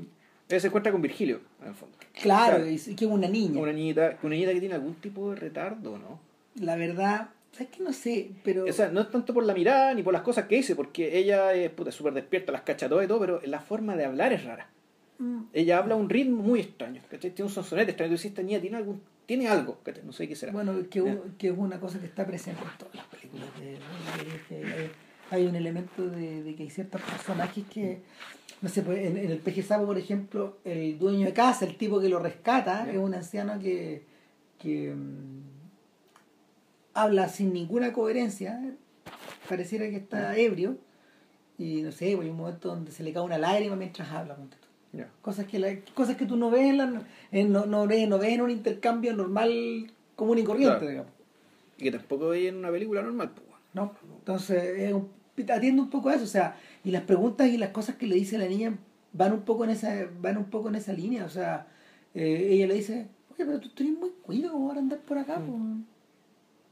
Ella se encuentra con Virgilio, en el fondo. claro, Claro. y que es una niña. Una niñita, una niñita que tiene algún tipo de retardo, ¿no? La verdad, es que no sé, pero... O sea, no es tanto por la mirada ni por las cosas que dice, porque ella es puta, súper despierta, las cacha todo y todo, pero la forma de hablar es rara. mm, Ella habla a un ritmo muy extraño, ¿cachai? Tiene un sonsonete extraño. Tú esta niña tiene, algún, tiene algo, ¿cachai? No sé qué será. Bueno, que, es una cosa que está presente en todas las películas. De, de- de- que hay, un elemento de, de que hay ciertos personajes que, no sé, pues, en, en el peje sapo, por ejemplo, el dueño de casa, el tipo que lo rescata, es un anciano que, que mm, habla sin ninguna coherencia, pareciera que está ebrio, y no sé, pues, hay un momento donde se le cae una lágrima mientras habla. Ya. Cosas que, la- cosas que tú no ves, en la- en- no, no, ves, no ves en un intercambio normal, común y corriente, Claro. digamos. Y que tampoco veía en una película normal, pues. ¿no? Entonces, es un- atiende un poco a eso, o sea, y las preguntas y las cosas que le dice la niña van un poco en esa, van un poco en esa línea, o sea, eh, ella le dice, oye, pero tú estás muy cuido como para andar por acá, Mm. po?".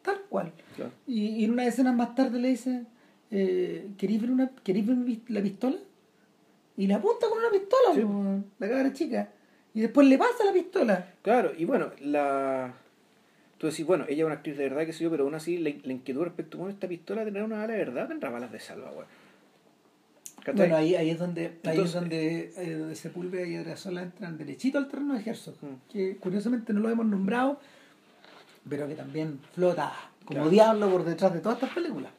tal cual. Claro. Y, y en una escena más tarde le dice, eh, ¿queréis ver, una, ¿queréis ver la pistola? Y le apunta con una pistola, Sí. po, la cabra chica. Y después le pasa la pistola. Claro, y bueno, la. Tú decís, bueno, ella es una actriz de verdad, que sé yo, pero aún así la, la inquietud respecto a bueno, esta pistola tendrá una bala de verdad, tendrá balas de salva, weón. Bueno, ahí, ahí es donde, ahí es donde, eh, donde Sepúlveda y Adrasola entran derechito al terreno de Herzog, Mm. que curiosamente no lo hemos nombrado, pero que también flota como Claro. diablo por detrás de todas estas películas.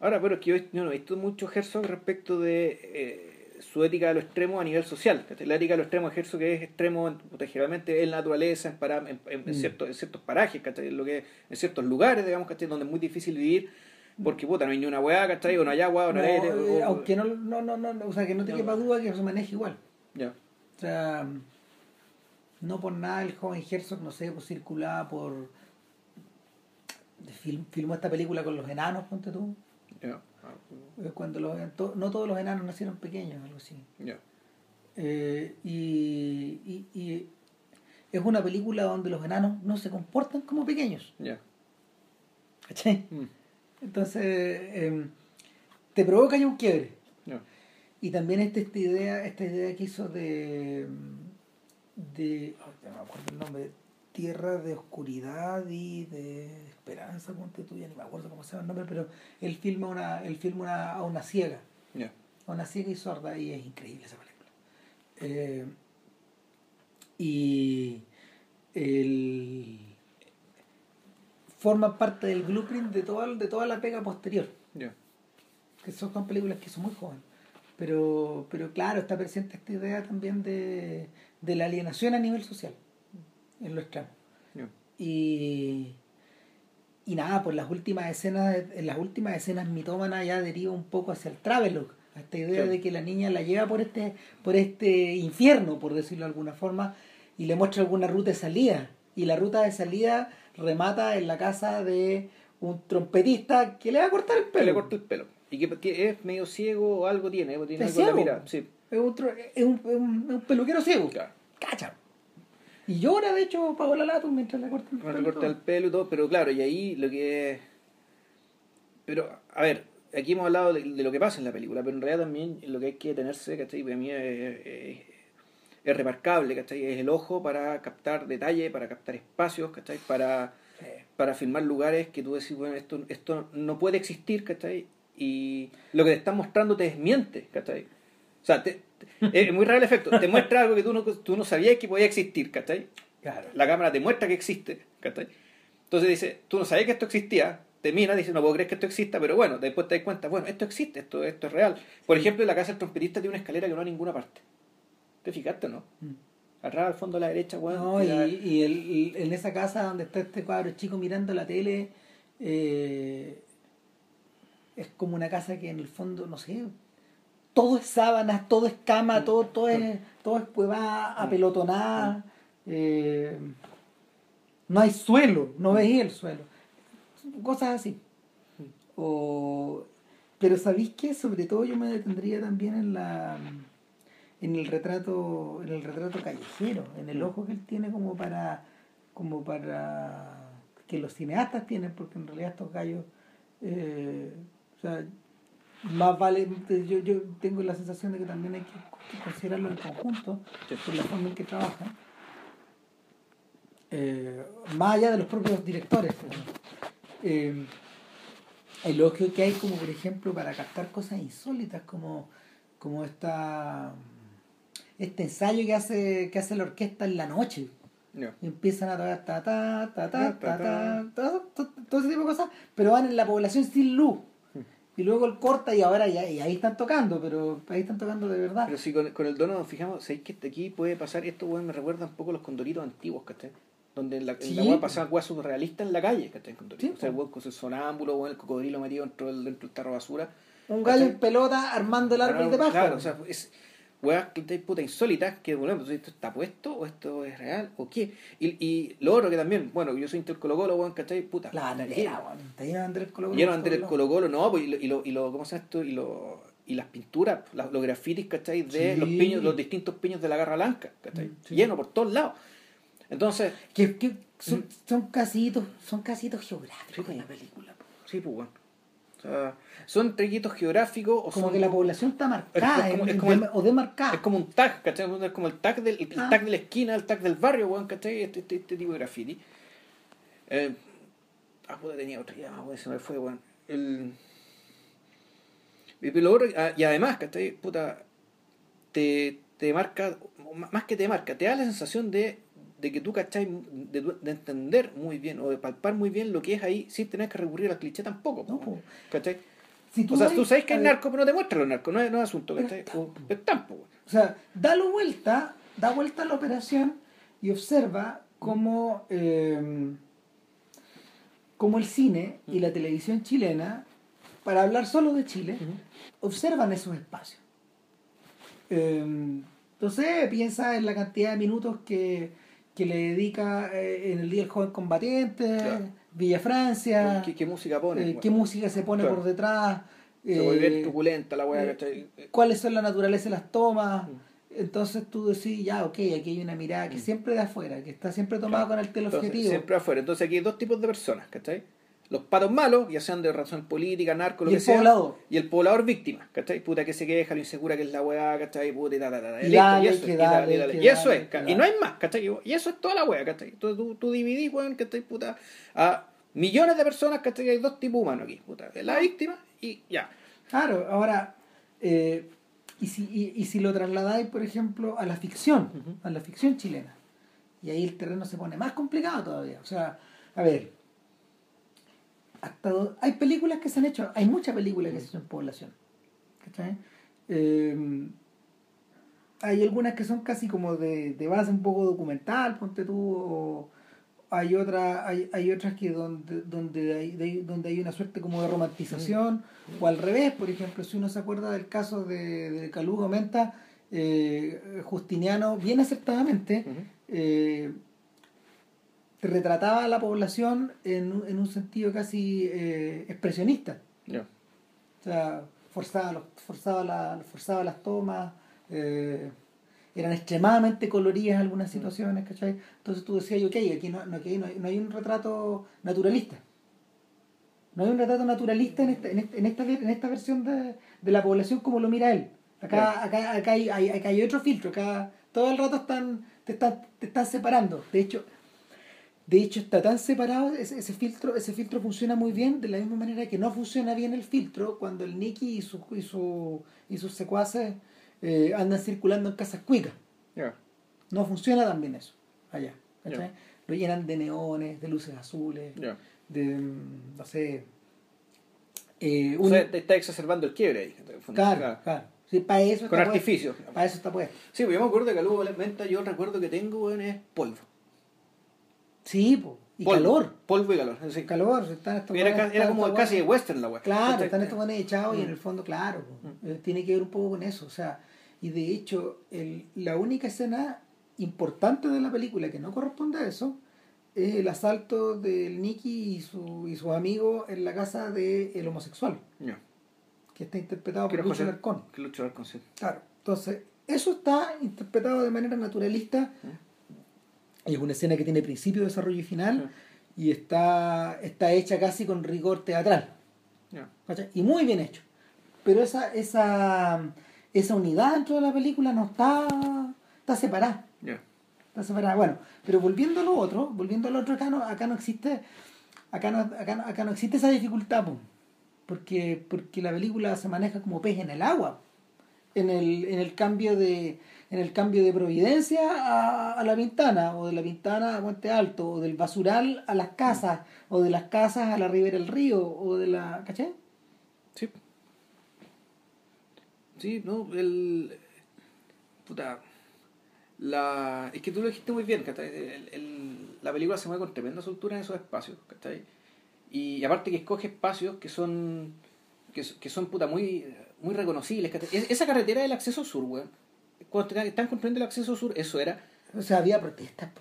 Ahora, pero es que yo, yo no he visto mucho Herzog respecto de eh, su ética a lo extremo a nivel social. La ética a lo extremo de Herzog es extremo generalmente en la naturaleza, en, para- en, Mm. ciertos, en ciertos parajes, ¿cachai? En, lo que, en ciertos lugares, digamos, ¿cachai? donde es muy difícil vivir porque puta, no hay ni una weá, ¿cachai? O no hay agua, o no, No, hay aire. eh, o- aunque no, no, no, no, o sea, que no te quepa duda que se maneja igual. Ya. O sea, no por nada el joven Herzog, no sé, pues circulaba por... Film, filmó esta película con los enanos, ponte tú. Ya. Ah, eh, Cuando los, to- no todos los enanos nacieron pequeños, algo así. ya. Eh, y, y- y es una película donde los enanos no se comportan como pequeños. Ya. ¿Cachai? Mm, Entonces, eh, te provoca ya un quiebre. ya. Y también esta, esta idea, esta idea que hizo de de no me acuerdo el nombre, Tierra de Oscuridad y de Esperanza, ponte tú, ya ni me acuerdo cómo se llama el nombre, pero él filma una, él filma una, a una ciega, a una ciega y sorda, y es increíble esa película. Eh, y el forma parte del blueprint de toda, de toda la pega posterior Ya. que son, son películas que son muy jóvenes. Pero, pero claro, está presente esta idea también de, de la alienación a nivel social, en lo extremo. Ya. Y, y nada, pues las últimas escenas, en las últimas escenas mitómanas ya deriva un poco hacia el travelogue, a esta idea de que la niña la lleva por este, por este infierno, por decirlo de alguna forma, y le muestra alguna ruta de salida. Y la ruta de salida remata en la casa de un trompetista que le va a cortar el Que pelo. le corta el pelo. Y que, que es medio ciego o algo tiene, o tiene ¿Es algo la ciego? mirada. Sí. Es un, es un, es un- peluquero ciego. Claro. Cacha. Y llora, de hecho, pago la lata mientras le cortan el No pelo. le corta el pelo y todo, pero claro, y ahí lo que es... Pero, a ver, aquí hemos hablado de, de lo que pasa en la película, pero en realidad también lo que hay que detenerse, ¿cachai? Para mí es, es- remarcable, ¿cachai? Es el ojo para captar detalle, para captar espacios, ¿cachai? Para, para filmar lugares que tú decís, bueno, esto, esto no puede existir, ¿cachai? Y lo que te están mostrando te desmiente, ¿cachai? O sea, te, [LAUGHS] es muy raro el efecto. Te muestra algo que tú no, tú no sabías que podía existir, ¿cachai? Claro. La cámara te muestra que existe, ¿cachai? Entonces dice, tú no sabías que esto existía, te mira, dice, no puedo creer que esto exista, pero bueno, después te das cuenta, bueno, esto existe, esto, esto es real. Por ejemplo, en la casa del trompetista tiene una escalera que no hay en ninguna parte. ¿Te fijaste, no? Mm. Atrás, al fondo a la derecha, weón. No, y, y el- y en esa casa donde está este cuadro chico mirando la tele, eh, es como una casa que en el fondo, no sé, todo es sábanas, todo es cama, todo, todo es, todo es cueva apelotonada, eh, no hay suelo, no veía el suelo, cosas así. O, pero ¿sabéis qué? Sobre todo yo me detendría también en la en el retrato en el retrato callejero en el ojo que él tiene como para como para que los cineastas tienen porque en realidad estos gallos eh, o sea más vale yo, yo tengo la sensación de que también hay que considerarlo en conjunto por la forma en que trabajan Eh, más allá de los propios directores eh, el elogio que hay como por ejemplo para captar cosas insólitas como como esta este ensayo que hace que hace la orquesta en la noche y empiezan a tocar ta ta ta ta ta ta, ta, ta, todo ese tipo de cosas pero van en la población sin luz y luego él corta y ahora ya y ahí están tocando pero ahí están tocando de verdad Pero si con, con el dono nos fijamos, ¿sabéis que aquí puede pasar? Esto, weón, me recuerda un poco a los condoritos antiguos, ¿cachai? Donde en la, en la Sí. pasaban surrealistas en la calle, ¿cachai? Sí, o sea, el weón con su sonámbulo, weón, el cocodrilo metido dentro del, dentro del tarro basura. un gallo en pelota armando el árbol de paja Claro, o sea, es weas que puta insólitas que, bueno, pues, ¿esto está puesto o esto es real o qué? Y, y lo otro que también, bueno, yo soy intercolo colo weón, ¿cachai? Puta. la bandera weón. está lleno de Andrés Colo Colo Lleno por Andrés Colo Colo, no, pues, y lo, y lo, y lo- ¿cómo se llama esto? Y, lo, y las pinturas, las- los grafitis, ¿cachai? De Sí. los piños, los distintos piños de la Garra Blanca, ¿cachai? Mm, sí. Lleno por todos lados. Entonces, que, que son, son casitos son casitos geográficos sí, en la película sí, pues bueno. O sea, son treguitos geográficos o como son- que la población está marcada Es como- en- es como de- el- o demarcada Es como un tag, ¿cachai? Es como el tag, del, el Ah. tag de la esquina, el tag del barrio, weón, ¿cachai? Este, este, este tipo de graffiti. Eh, ah, puta, tenía otra weón, se me fue, weón. El... Ah, y además, ¿cachai? Puta, te, te marca, más que te marca, te da la sensación de, de que tú, ¿cachai? De, de entender muy bien o de palpar muy bien lo que es ahí sin tener que recurrir al cliché tampoco, No, po. ¿cachai? Si O sea, ves- tú sabes que hay narco, pero no te muestra los narcos, no es, no es asunto, ¿cachai? O- weón. O sea, dalo vuelta, da vuelta a la operación y observa cómo, eh, cómo el cine y la televisión chilena, para hablar solo de Chile, observan esos espacios. Eh, entonces piensa en la cantidad de minutos que, que le dedica eh, en el Día del Joven Combatiente, Claro. Villa Francia, ¿Qué, qué música pone? eh, weón? qué música se pone Claro. por detrás, Se vuelve eh, bien truculenta la weá, ¿cachai? cuáles son la naturaleza de las tomas. Mm. Entonces tú decís, ya, ok, aquí hay una mirada que siempre de afuera, que está siempre tomada Claro. con el teleobjetivo. siempre afuera. Entonces aquí hay dos tipos de personas, ¿cachai? Los patos malos, ya sean de razón política, narco, lo Y que el sea. poblador. Y el poblador víctima, ¿cachai? Puta que se queja, lo insegura que es la weá, ¿cachai? Puta y ta, ta, ta. Y Listo, dale, y eso, que dale, y dale. que Y eso dale, es, y no hay más, ¿cachai? Y eso es toda la weá, ¿cachai? Entonces tú, tú dividís, weón, ¿cachai? Puta, a millones de personas, ¿cachai? Hay dos tipos humanos aquí, puta. La víctima y ya. Claro, ahora, eh, y, si, y, y si lo trasladáis, por ejemplo, a la ficción, a la ficción chilena, y ahí el terreno se pone más complicado todavía. O sea, a ver, hasta do- hay películas que se han hecho, hay muchas películas que se han hecho en población. ¿cachai? Eh, hay algunas que son casi como de, de base un poco documental, ponte tú, o hay otra, hay, hay otras que donde, donde hay, de- donde hay una suerte como de romantización, o al revés, por ejemplo, si uno se acuerda del caso de, de Calú Menta, eh, Justiniano, bien acertadamente, eh, retrataba a la población en, un- en un sentido casi eh, expresionista. Ya. O sea, forzaba, los, forzaba, la, forzaba las tomas, eh, eran extremadamente coloridas Mm. algunas situaciones, ¿cachai? Entonces tú decías, ok, aquí no, no, aquí no, hay, no hay un retrato naturalista. No hay un retrato naturalista en esta, en esta, en esta, en esta versión de, de la población como lo mira él. Acá, acá, acá, hay, hay- acá hay otro filtro, acá todo el rato están, te, están, te están separando. De hecho, de hecho está tan separado, ese, ese filtro, ese filtro funciona muy bien, de la misma manera que no funciona bien el filtro cuando el Nicky y, su, y, su, y sus secuaces eh, andan circulando en casas cuicas. No funciona tan bien eso allá. Lo llenan de neones, de luces azules, de, mm, no sé... eh, O un- sea, te está exacerbando el quiebre ahí. claro, claro. Sí, para eso Con está puesto. artificio. Para eso está puesto. Sí, pues yo me acuerdo que a Lugo Menta yo el recuerdo que tengo, es polvo. Sí, po. y Polvo. calor. Polvo y calor. sí. Calor, están estos Era, era como casi de western la weá. Claro, están estos buenos echados y en Mm. el fondo, claro, po, eh, tiene que ver un poco con eso. O sea, y de hecho, el, la única escena importante de la película que no corresponde a eso es el asalto del Nicky y su, y sus amigos en la casa del homosexual, Ya. que está interpretado por Lucho que Lucho Alarcón, sí. Claro, entonces, eso está interpretado de manera naturalista. Y es una escena que tiene principio, desarrollo y final. Y está, está hecha casi con rigor teatral. Y muy bien hecho. Pero esa, esa, esa unidad dentro de la película no está, está separada. Está separada. Bueno, pero volviendo a lo otro, volviendo a lo otro, acá no, acá no existe, acá no, acá no, acá no existe esa dificultad, po. porque, porque la película se maneja como pez en el agua. En el, en el cambio de en el cambio de Providencia a, a la Pintana, o de la Pintana a Puente Alto, o del basural a las casas, o de las casas a la ribera del río, o de la. ¿Caché? Sí. Sí, no, el. Puta. La, es que tú lo dijiste muy bien, ¿cachai? El- el- la película se mueve con tremenda soltura en esos espacios, ¿cachai? Y, aparte que escoge espacios que son. que, son puta muy, muy reconocibles, ¿cachai? Es- Esa carretera del acceso sur, weón. Cuando están construyendo el acceso sur, eso era. O sea, había protestas, po.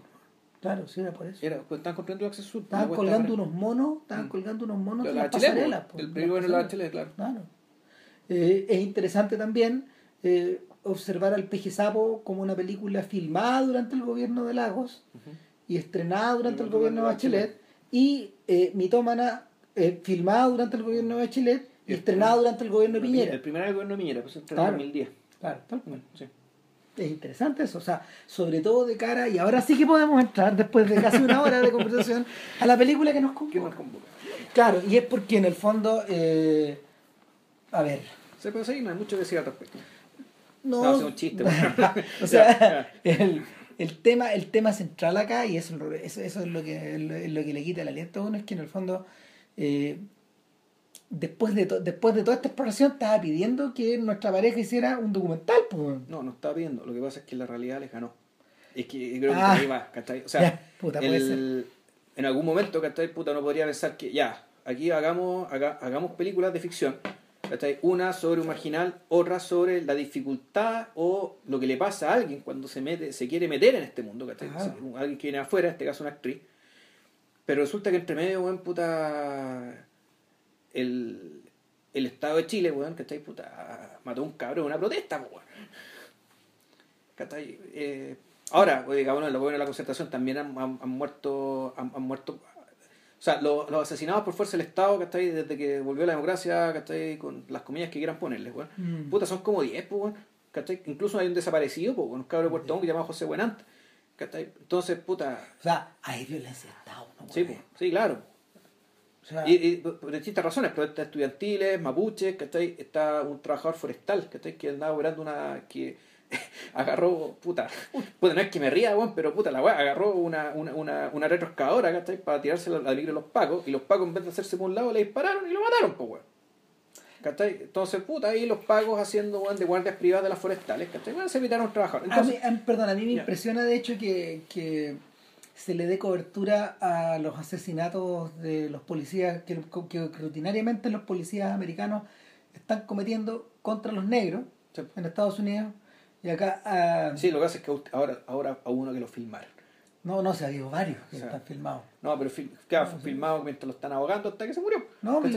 Claro, sí, era por eso. era cuando están construyendo el acceso sur. Estaban una colgando unos monos, estaban Mm. colgando unos monos La en las Bachelet, pasarelas. el gobierno de la. Bachelet, claro. Claro. Eh, es interesante también eh, observar al Peje Sapo como una película filmada durante el gobierno de Lagos y estrenada durante el gobierno de Bachelet y eh, mitómana eh, filmada durante el gobierno de Bachelet y Y estrenada durante el gobierno de El Piñera. primer gobierno de Piñera, pues en Claro. 2010. Claro, tal cual. Sí. Es interesante eso, o sea, sobre todo de cara, y ahora sí que podemos entrar, después de casi una hora de conversación, a la película que nos ¿Quién convoca. nos convoca? Claro, y es porque en el fondo, eh, a ver, Se puede seguir, no hay mucho que decir al respecto. no, No, es un chiste. [LAUGHS] o sea, el, el tema, el tema central acá, y eso, eso, eso es, lo que, lo que le quita el aliento a uno, es que en el fondo, eh, después, de después de toda esta exploración, estaba pidiendo que nuestra pareja hiciera un documental, pues. No, no estaba pidiendo. Lo que pasa es que la realidad les ganó. Es que creo que Ah. ahí va, ¿cachai? O sea, Ya, puta, puede el- en algún momento, ¿cachai? Puta, no podría pensar que ya, aquí hagamos, haga- hagamos películas de ficción. ¿cachai? Una sobre un marginal, otra sobre la dificultad o lo que le pasa a alguien cuando se mete, se quiere meter en este mundo, ¿cachai? Claro. Si- Alguien que viene afuera, en este caso una actriz. Pero resulta que entre medio, weón, puta. El, el Estado de Chile, weón, ¿cachai? Puta, mató a un cabrón en una protesta, po, weón. ¿Cachai? Eh, ahora, en los gobiernos de la concertación también han, han- han muerto. Han, han muerto. O sea, los, los asesinados por fuerza del Estado, ¿cachai? Desde que volvió la democracia, ¿cachai? Con las comillas que quieran ponerles, weón. Mm. Puta, son como 10, pues, weón. ¿Cachai? Incluso hay un desaparecido, pues, un cabrón de Puerto Montt que se llama José Buenante. ¿Cachai? Entonces, puta. O sea, hay violencia de Estado, ¿no? Sí, claro. O sea, Y, y por distintas razones, protestas estudiantiles, mapuches, ¿cachai? Está un trabajador forestal, ¿cachai? Que andaba operando una... que [LAUGHS] agarró, puta, puta, no es que me ría, weón, pero puta, la weá, agarró una, una, una, una retroexcavadora, ¿cachai? Para tirarse al peligro de los pacos, y los pacos en vez de hacerse por un lado le dispararon y lo mataron, pues, weón. ¿Cachai? Entonces, puta, ahí los pagos haciendo, weón, de guardias privadas de las forestales, ¿cachai? Bueno, se evitaron trabajadores. a mí, Entonces, a mí- perdón, a mí me impresiona de hecho que, que se le dé cobertura a los asesinatos de los policías, que, que rutinariamente los policías americanos están cometiendo contra los negros Sí. en Estados Unidos. Y acá, ah, sí, lo que pasa es que ahora, ahora a uno que lo filmaron. no, no sé, ha habido varios que O sea, están filmados. No, pero fil- claro, mientras lo están ahogando hasta que se murió. No, y-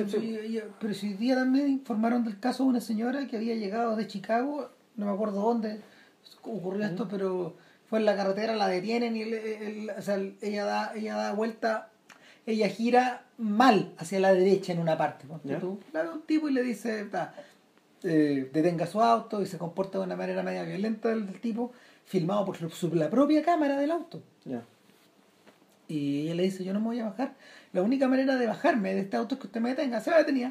pero si hoy día también informaron del caso de una señora que había llegado de Chicago, no me acuerdo dónde ocurrió esto, pero fue en la carretera, la detienen y el- el- o sea, el- ella da ella da vuelta, ella gira mal hacia la derecha en una parte. Ya. tú. La un tipo y le dice, eh, detenga su auto y se comporta de una manera media violenta del, del tipo, filmado por su- la propia cámara del auto. Ya. Y ella le dice, yo no me voy a bajar. La única manera de bajarme de este auto es que usted me detenga. Se va detenida.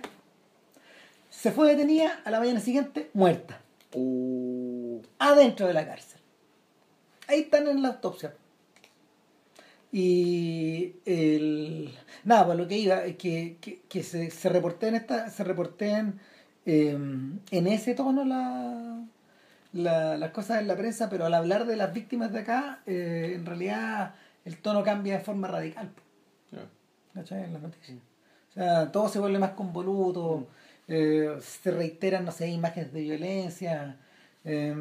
Se fue detenida a la mañana siguiente, muerta. Uh, Adentro de la cárcel. Ahí están en la autopsia. Y el... Nada, pues lo que iba es que, que, que se, se reporten esta, se reporten eh, en ese tono la, la- las cosas en la prensa, pero al hablar de las víctimas de acá, eh, en realidad el tono cambia de forma radical. ya. ¿cachai? En las noticias. O sea, todo se vuelve más convoluto, eh, se reiteran, no sé, imágenes de violencia. eh,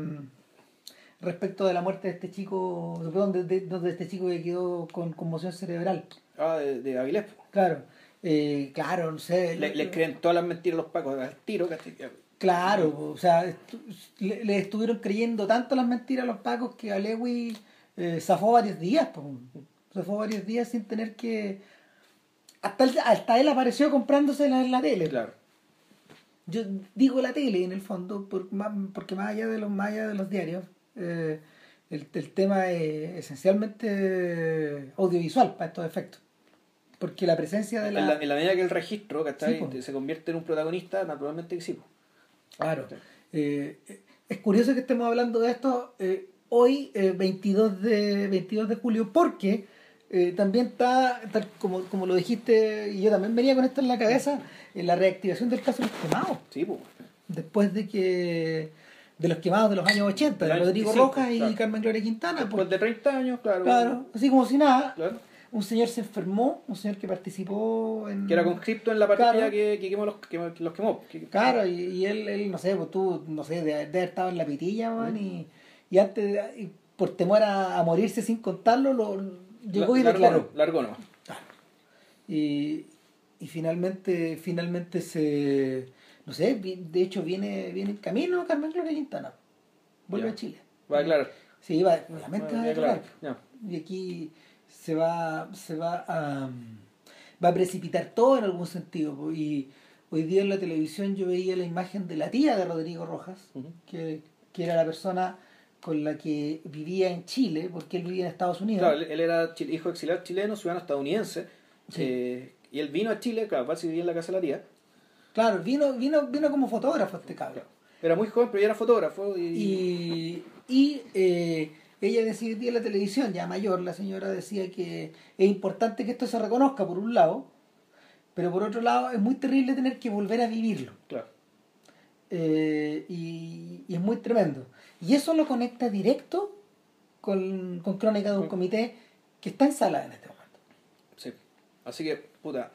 respecto de la muerte de este chico, perdón, de, de- de este chico que quedó con conmoción cerebral. Ah, de, de Avilés. Claro, eh, claro, no sé. Le, le creen todas las mentiras a los pacos al tiro, ¿cachai? Claro, o sea, estu- le, le estuvieron creyendo tanto las mentiras a los pacos que Alewi eh, zafó varios días, po. zafó varios días sin tener que... Hasta él, hasta él apareció comprándose la, la tele. Claro. Yo digo la tele en el fondo, por- más- porque más allá de los, más allá de los diarios, eh, el, el tema es esencialmente audiovisual para estos efectos. Porque la presencia de En la... en la medida que el registro. Sí, po. se convierte en un protagonista, naturalmente que sí. po. Claro. Eh, es curioso que estemos hablando de esto eh, hoy, eh, 22, de, 22 de julio, porque también está, tal como, como lo dijiste, y yo también venía con esto en la cabeza, en la reactivación del caso de los quemados. Sí, pues. Después de que de los quemados de los años 80, Del de Rodrigo 85, Rojas y claro. Carmen Gloria Quintana. Después pues, de 30 años, claro. claro, así como si nada, Claro. un señor se enfermó, un señor que participó en... Que era conscripto en la partida Claro. que, que quemó los, que, los quemó. Que- Claro, y, y él, él, no sé, pues tú, no sé, de, haber estado en la pitilla, man, y, y antes, de- y por temor a, a morirse sin contarlo, lo, llegó y La- declaró. largó, largó nomás. Y, y finalmente, finalmente se, no sé, de hecho viene, viene en camino Carmen Gloria Quintana. Vuelve a Chile. Va a aclarar. Sí, va, obviamente va a Va a declarar. aclarar, ya. Y aquí se va, se va a, va a precipitar todo en algún sentido. Y hoy día en la televisión yo veía la imagen de la tía de Rodrigo Rojas, que, que era la persona con la que vivía en Chile, porque él vivía en Estados Unidos. Claro, él, era hijo exiliado chileno, ciudadano estadounidense. Sí. eh, y él vino a Chile, claro, parece que vivía en la casa de la tía. Claro, vino, vino, vino como fotógrafo este cabrón. Era muy joven, pero ya era fotógrafo. Y, Y, y eh, ella decía en la televisión, ya mayor, la señora decía que es importante que esto se reconozca por un lado, pero por otro lado es muy terrible tener que volver a vivirlo. Claro. Eh, y, y es muy tremendo. Y eso lo conecta directo con, con Crónica de un comité que está en sala en este momento. Sí. Así que, puta,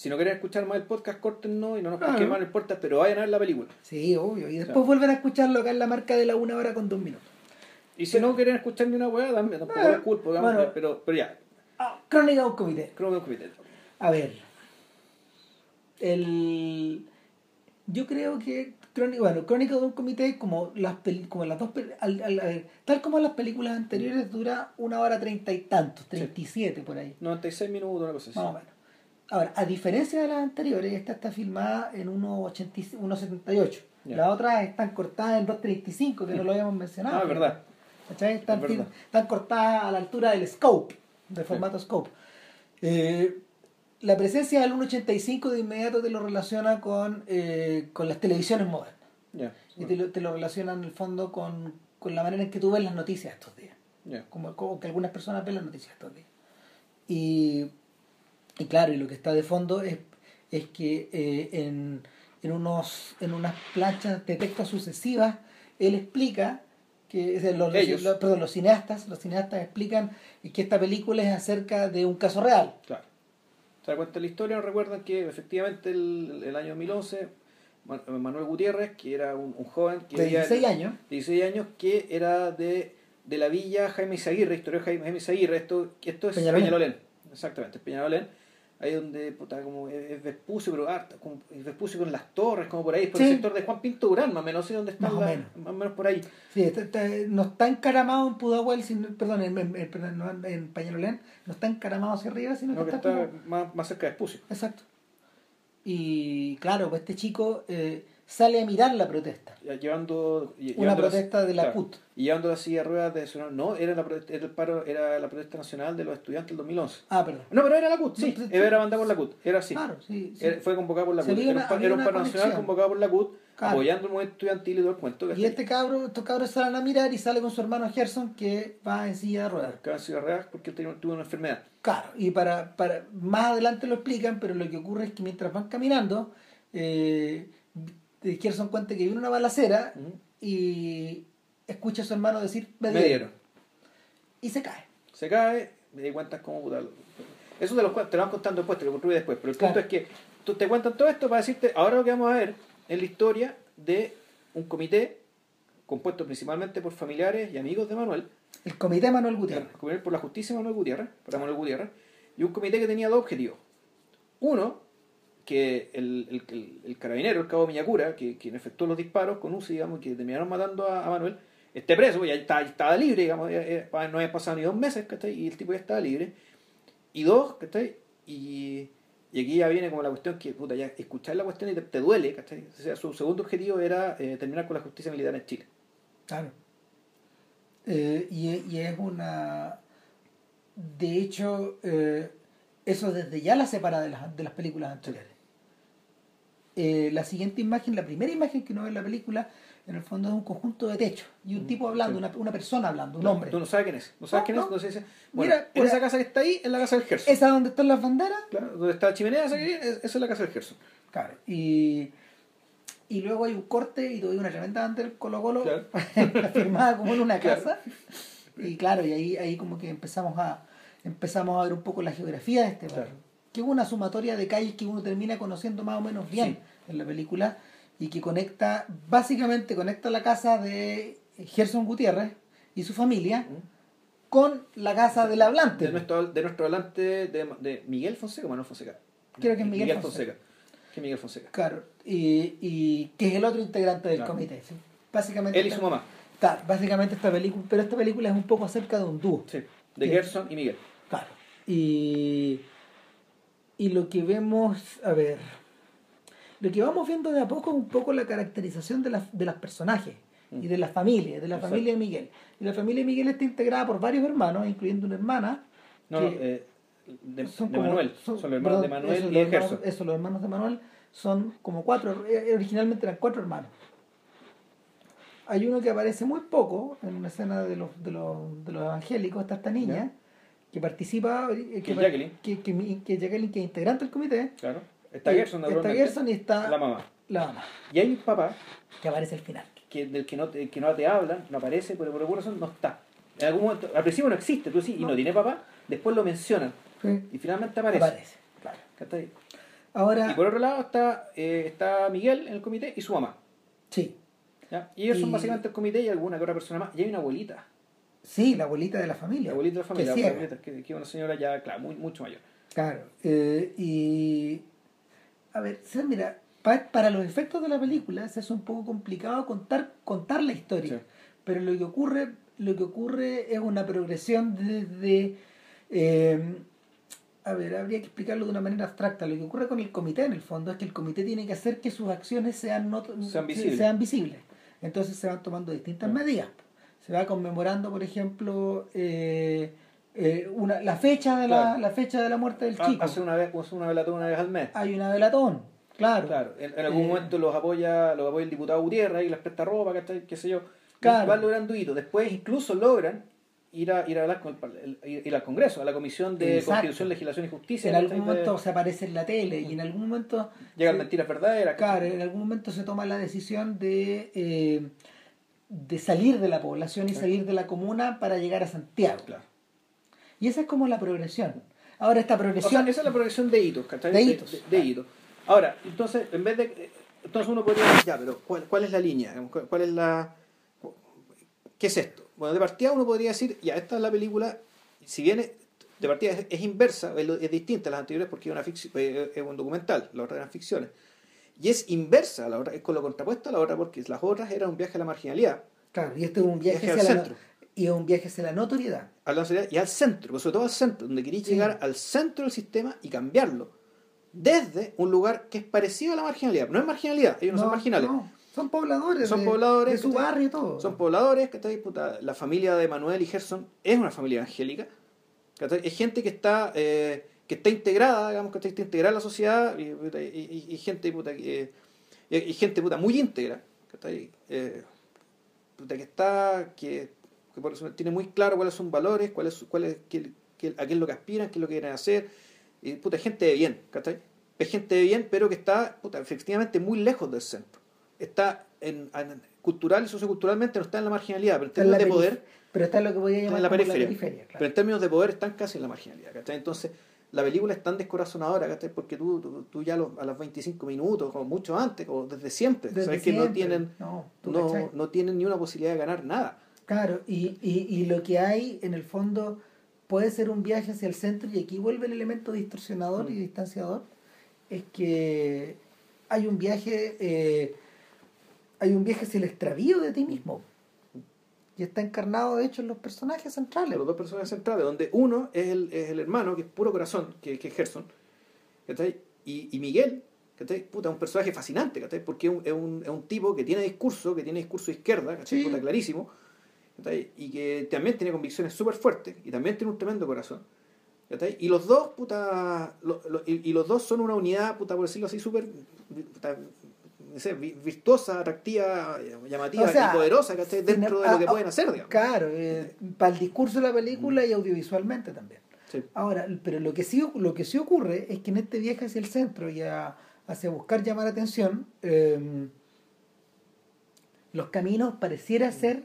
si no quieren escuchar más el podcast, córtennos y no nos Claro. pesquen más el podcast, pero vayan a ver la película. Sí, obvio. Y después Claro. vuelven a escucharlo acá en la marca de la una hora con dos minutos. Y si no quieren escuchar ni una weá, también, tampoco es culpa, digamos, bueno. pero, pero ya, Ah, Crónica de un comité. que es un comité. A ver. El, yo creo que Crónica, bueno, Crónica de un comité, como las peli- como las dos al- al- a ver, tal como las películas anteriores, dura una hora treinta y tantos, treinta y siete por ahí, 96 minutos, una cosa así. más o menos. Ahora, a diferencia de las anteriores, esta está filmada en 1.80 1.78. Ya. Las otras están cortadas en 2.35, que no lo habíamos mencionado. Ah, verdad. Están, Es verdad. están cortadas a la altura del scope, del formato scope. Eh, la presencia del 1.85 de inmediato te lo relaciona con, eh, con las televisiones modernas. Ya, Y te lo, te lo relaciona en el fondo con, con la manera en que tú ves las noticias estos días. ya. Como, como que algunas personas ven las noticias estos días. Y, y claro, y lo que está de fondo es, es que eh, en, en, unos, en unas planchas de texto sucesivas, él explica que o sea, los, Ellos. los- perdón, los cineastas, los cineastas explican que esta película es acerca de un caso real. Claro. Se da cuenta la historia, recuerdan que efectivamente el, el año 2011, Man- Manuel Gutiérrez, que era un, un joven que De vivía- 16 años. 16 años, que era de, de la villa Jaime Izaguirre, historia de Jaime, Jaime Izaguirre, esto, esto es Peñalolén. Peñalolén. exactamente, Peñalolén, ahí donde puta, como es, es Vespucio, pero harta, como, es Vespucio con las torres, como por ahí, por Sí. el sector de Juan Pinto Durán, más o menos, no sé dónde está, Más o la- menos. más o menos por ahí. Sí, está- está- no está encaramado en Pudahuel, sino, perdón, en, en, en- en Pañalolén, no está encaramado hacia arriba, sino No, que que está, está como- más, más cerca de Vespucio. Exacto. Y claro, pues este chico eh, sale a mirar la protesta. Llevando, lle- Una las- protesta de la claro, CUT. Y llevando la silla de ruedas de su- No, era, la, protesta- era el paro, era la protesta nacional de los estudiantes del 2011. Ah, perdón. No, pero era la CUT, sí. No. Era mandada por la CUT. Era así. Claro, sí. sí. Era- fue convocada por la CUT. Era una- un, era paro nacional convocado por la CUT, Claro. apoyando el movimiento estudiantil y todo el cuento. Y este cabro, estos cabros salen a mirar y sale con su hermano Gerson que va en silla de ruedas. Acaba de ser real porque él tenía- tuvo una enfermedad. Claro, y para, para más adelante lo explican, pero lo que ocurre es que mientras van caminando, eh, Gerson cuenta que viene una balacera Ujú. y escucha a su hermano decir me Me dieron", y se cae. Se cae, me di cuenta cómo puta. Eso te lo, te lo van contando después, te lo construye después. Pero el punto es que tú te cuentan todo esto para decirte, ahora lo que vamos a ver es la historia de un comité compuesto principalmente por familiares y amigos de Manuel, El comité Manuel Gutiérrez. comité por la justicia de Manuel Gutiérrez, para Manuel Gutiérrez, y un comité que tenía dos objetivos. Uno, que el, el, carabinero, el cabo Miyakura, que, quien efectuó los disparos con UCI, digamos, que terminaron matando a, Manuel, esté preso, ya está- estaba libre, digamos, no había pasado ni dos meses, ¿cachai? Y el tipo ya estaba libre. Y dos, ¿cachai? Y, y aquí ya viene como la cuestión que, puta, ya escuchar la cuestión y te, duele, ¿cachai? O sea, su segundo objetivo era eh, terminar con la justicia militar en Chile. Claro. Eh, y, y es una. De hecho, eh, eso desde ya la separa de las, de las películas anteriores. Eh, la siguiente imagen, la primera imagen que uno ve en la película, en el fondo es un conjunto de techo y un Mm, tipo hablando, sí. una, una persona hablando, un hombre. Tú no sabes quién es. No sabes No, quién no. es. Entonces dice, bueno, Mira, en por esa casa que está ahí, es la casa del Gerson. ¿Esa donde están las banderas? Claro, donde está la chimenea, esa, que- es- esa es la casa del Gerson. Claro. Y, y luego hay un corte y todavía una tremenda bandera del Colo Colo Claro. [LAUGHS] firmada como en una Claro. casa. Y claro, y ahí, ahí como que empezamos a empezamos a ver un poco la geografía de este barrio. Claro. Que es una sumatoria de calles que uno termina conociendo más o menos bien en la película y que conecta, básicamente conecta la casa de Gerson Gutiérrez y su familia con la casa del hablante. De nuestro, de nuestro hablante de, de Miguel Fonseca, Manuel Fonseca. Creo que es Miguel Fonseca. Que Miguel Fonseca. Claro, y, y que es el otro integrante del Claro. comité. ¿sí? Básicamente Él y su mamá. Claro, básicamente esta película, pero esta película es un poco acerca de un dúo. Sí. De. Gerson y Miguel. Claro. Y, y lo que vemos, a ver, lo que vamos viendo de a poco es un poco la caracterización de, las de los personajes y de la familia, de la Exacto. familia de Miguel. Y la familia de Miguel está integrada por varios hermanos, incluyendo una hermana. No, que no, eh, de, son de como- Manuel. Son, los hermanos de Manuel eso, y de Gerson. Eso, los hermanos de Manuel son como cuatro, eh, originalmente eran cuatro hermanos. Hay uno que aparece muy poco en una escena de los, de los, de los evangélicos, está esta niña, Ya. que participa, eh, Que Jacqueline. que, que, que Jacqueline, que es integrante del comité. Claro. Está Gerson, está. Gerson y está La mamá. la mamá, Y hay un papá que aparece al final. que, del que no, te, que no te hablan, no aparece, pero por alguna razón no está. En algún momento, al principio no existe, tú sí, y No. tiene papá, después lo mencionan. Y finalmente aparece. Aparece. Claro. Ahora, Y por otro lado está, eh, está Miguel en el comité y su mamá. sí, ¿ya? Y ellos son básicamente el comité y alguna que otra persona más. Y hay una abuelita. sí, la abuelita de la familia. La abuelita de la familia. Que es una señora ya, claro, muy, mucho mayor. Claro, eh, y a ver, mira, pa- para los efectos de la película se hace un poco complicado contar contar la historia, Sí. pero lo que ocurre lo que ocurre es una progresión desde eh, a ver, habría que explicarlo de una manera abstracta. Lo que ocurre con el comité, en el fondo, es que el comité tiene que hacer que sus acciones sean, not- Sean visibles. sean visibles. Entonces se van tomando distintas Claro. medidas. Se va conmemorando, por ejemplo, eh, eh, una, la fecha de la, Claro. la fecha de la muerte del Ah, chico. Hace una vez, hace una velatón una vez al mes. Hay una velatón, claro. Claro, en, en algún Eh, momento los apoya, los apoya el diputado Gutiérrez y les presta ropa, ¿cachai? qué sé yo. Claro. Van logrando hitos. Después incluso logran ir a, ir a hablar con el, el- ir al Congreso, a la Comisión de Exacto. Constitución, Legislación y Justicia. En algún De- momento se aparece en la tele y en algún momento Llegan se- mentiras verdaderas. Claro, en algún momento se toma la decisión de, eh, de salir de la población y salir de la comuna para llegar a Santiago. Claro. Y esa es como la progresión. Ahora esta O sea, progresión... esa es la progresión de hitos, ¿cachai? De hitos. De, de hitos. Ahora, entonces, en vez de. Entonces uno podría decir, ya, pero ¿cuál, cuál es la línea? ¿Cuál, es la. ¿Qué es esto? Bueno, de partida uno podría decir, ya, esta es la película, si bien es- de partida es, es inversa, es, distinta a las anteriores porque es, una ficci- eh, es un documental, las otras eran ficciones. Y es inversa, a la otra, es con lo contrapuesto a la otra porque las otras eran un viaje a la marginalidad, Claro, y este es un viaje, Viaje al hacia la, centro. Y es un viaje hacia la notoriedad. a la sociedad y al centro, sobre todo al centro, donde queréis Sí. llegar al centro del sistema y cambiarlo desde un lugar que es parecido a la marginalidad. No es marginalidad, ellos no, son marginales. No, son pobladores. Son de, pobladores. De su barrio y todo. Son pobladores, que está disputada. La familia de Manuel y Gerson es una familia evangélica. Es gente que está, eh, que está integrada, digamos, que está integrada en la sociedad y, y, y gente, puta, y, gente puta, muy íntegra. Eh, puta, que está, que, que por eso tiene muy claro cuáles son valores, cuáles, cuáles, qué, qué, a qué es lo que aspiran, qué es lo que quieren hacer. Y puta, gente de bien, ¿cachai? Es gente de bien, pero que está, puta, efectivamente muy lejos del centro. Está en, en cultural y socioculturalmente no está en la marginalidad, pero en términos de poder. Pero está en lo que voy a llamar en la periferia. La periferia claro. Pero en términos de poder están casi en la marginalidad, ¿cachai? Entonces, la película es tan descorazonadora, ¿cachai? Porque tú, tú, tú ya a los 25 minutos, como mucho antes, o desde siempre, Desde sabes siempre. que no tienen, No, no tienen ni una posibilidad de ganar nada. Claro, y, y, y lo que hay en el fondo puede ser un viaje hacia el centro y aquí vuelve el elemento distorsionador Mm. y distanciador, es que hay un viaje, eh, hay un viaje hacia el extravío de ti mismo. Y está encarnado, de hecho, en los personajes centrales. Los dos personajes centrales, donde uno es el, es el hermano, que es puro corazón, que, que es Gerson. Y, y Miguel, ¿cachai? Puta, es un personaje fascinante, ¿cachai? Porque es un, es, un, tipo que tiene discurso, que tiene discurso de izquierda, ¿cachai? Sí. Puta, clarísimo. Y que también tiene convicciones súper fuertes, y también tiene un tremendo corazón. Y los dos, puta, lo- lo- y, y los dos son una unidad, puta, por decirlo así, súper, no sé, virtuosa, atractiva, llamativa O sea, y poderosa, ¿cachai? Dentro de lo que pueden hacer, digamos. Claro, eh, para el discurso de la película y audiovisualmente también. Sí. Ahora, pero lo que sí, lo que sí ocurre es que en este viaje hacia el centro y a- hacia buscar llamar atención, eh, los caminos pareciera ser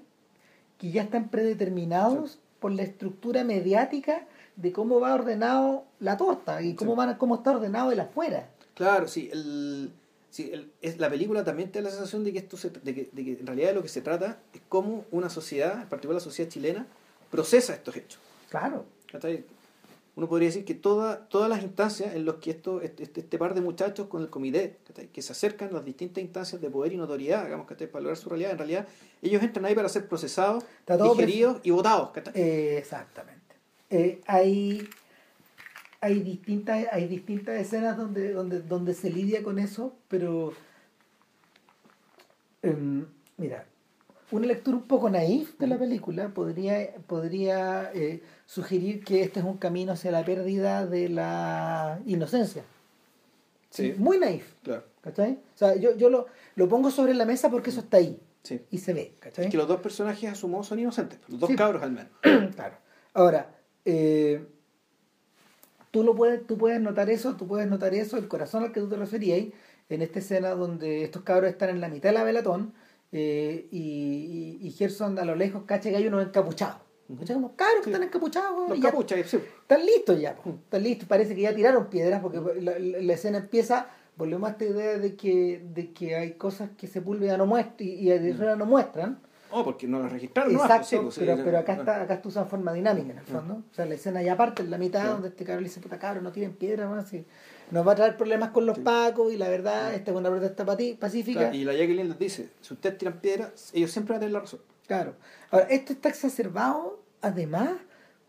que ya están predeterminados por la estructura mediática de cómo va ordenado la torta y cómo, Sí. van, cómo está ordenado el afuera. Claro, sí, el, sí el- es, la película también te da la sensación de que esto se, de, que, de que en realidad de lo que se trata es cómo una sociedad, en particular la sociedad chilena, procesa estos hechos. Claro. Uno podría decir que toda, todas las instancias en las que esto, este, este- este par de muchachos con el comité, que se acercan a las distintas instancias de poder y notoriedad, digamos, ¿cachai? para lograr su realidad, en realidad ellos entran ahí para ser procesados, digeridos y votados. Eh, exactamente. Eh, hay, hay, distintas, hay distintas escenas donde, donde, donde se lidia con eso, pero em, mira, una lectura un poco naif de la película podría, podría eh, sugerir que este es un camino hacia la pérdida de la inocencia. Sí. Muy naif, Claro, ¿cachai? O sea, yo, yo lo, lo pongo sobre la mesa porque eso está ahí sí. y se ve, ¿cachai? Es que los dos personajes a su modo son inocentes, los dos Sí. cabros al menos. [CLEARS THROAT] Claro. Ahora, eh, tú lo puedes, tú puedes notar eso, tú puedes notar eso, el corazón al que tú te referías, en esta escena donde estos cabros están en la mitad de la velatón eh, y, y, y Gerson a lo lejos cacha que hay unos encapuchados. ¿Cachai? Unos cabros que Sí. están encapuchados, Los capuchas, sí. están listos ya, po. están listos, parece que ya tiraron piedras porque la, la- la escena empieza, volvemos a esta idea de que, de que hay cosas que Sepúlveda no muestra y, y Herrera no muestran. Oh, porque no las registraron. no, Exacto, sí, pues, sí, pero, sí, pero acá sí. está, acá está usada en forma dinámica en el fondo. O sea, la escena ya parte en la mitad Sí. donde este cabrón le dice, puta cabrón, no tienen piedra más y nos va a traer problemas con los pacos y la verdad, esta es una protesta pacífica. Claro, y la Jacqueline les dice, si ustedes tiran piedras, ellos siempre van a tener la razón. Claro. Ahora, esto está exacerbado, además,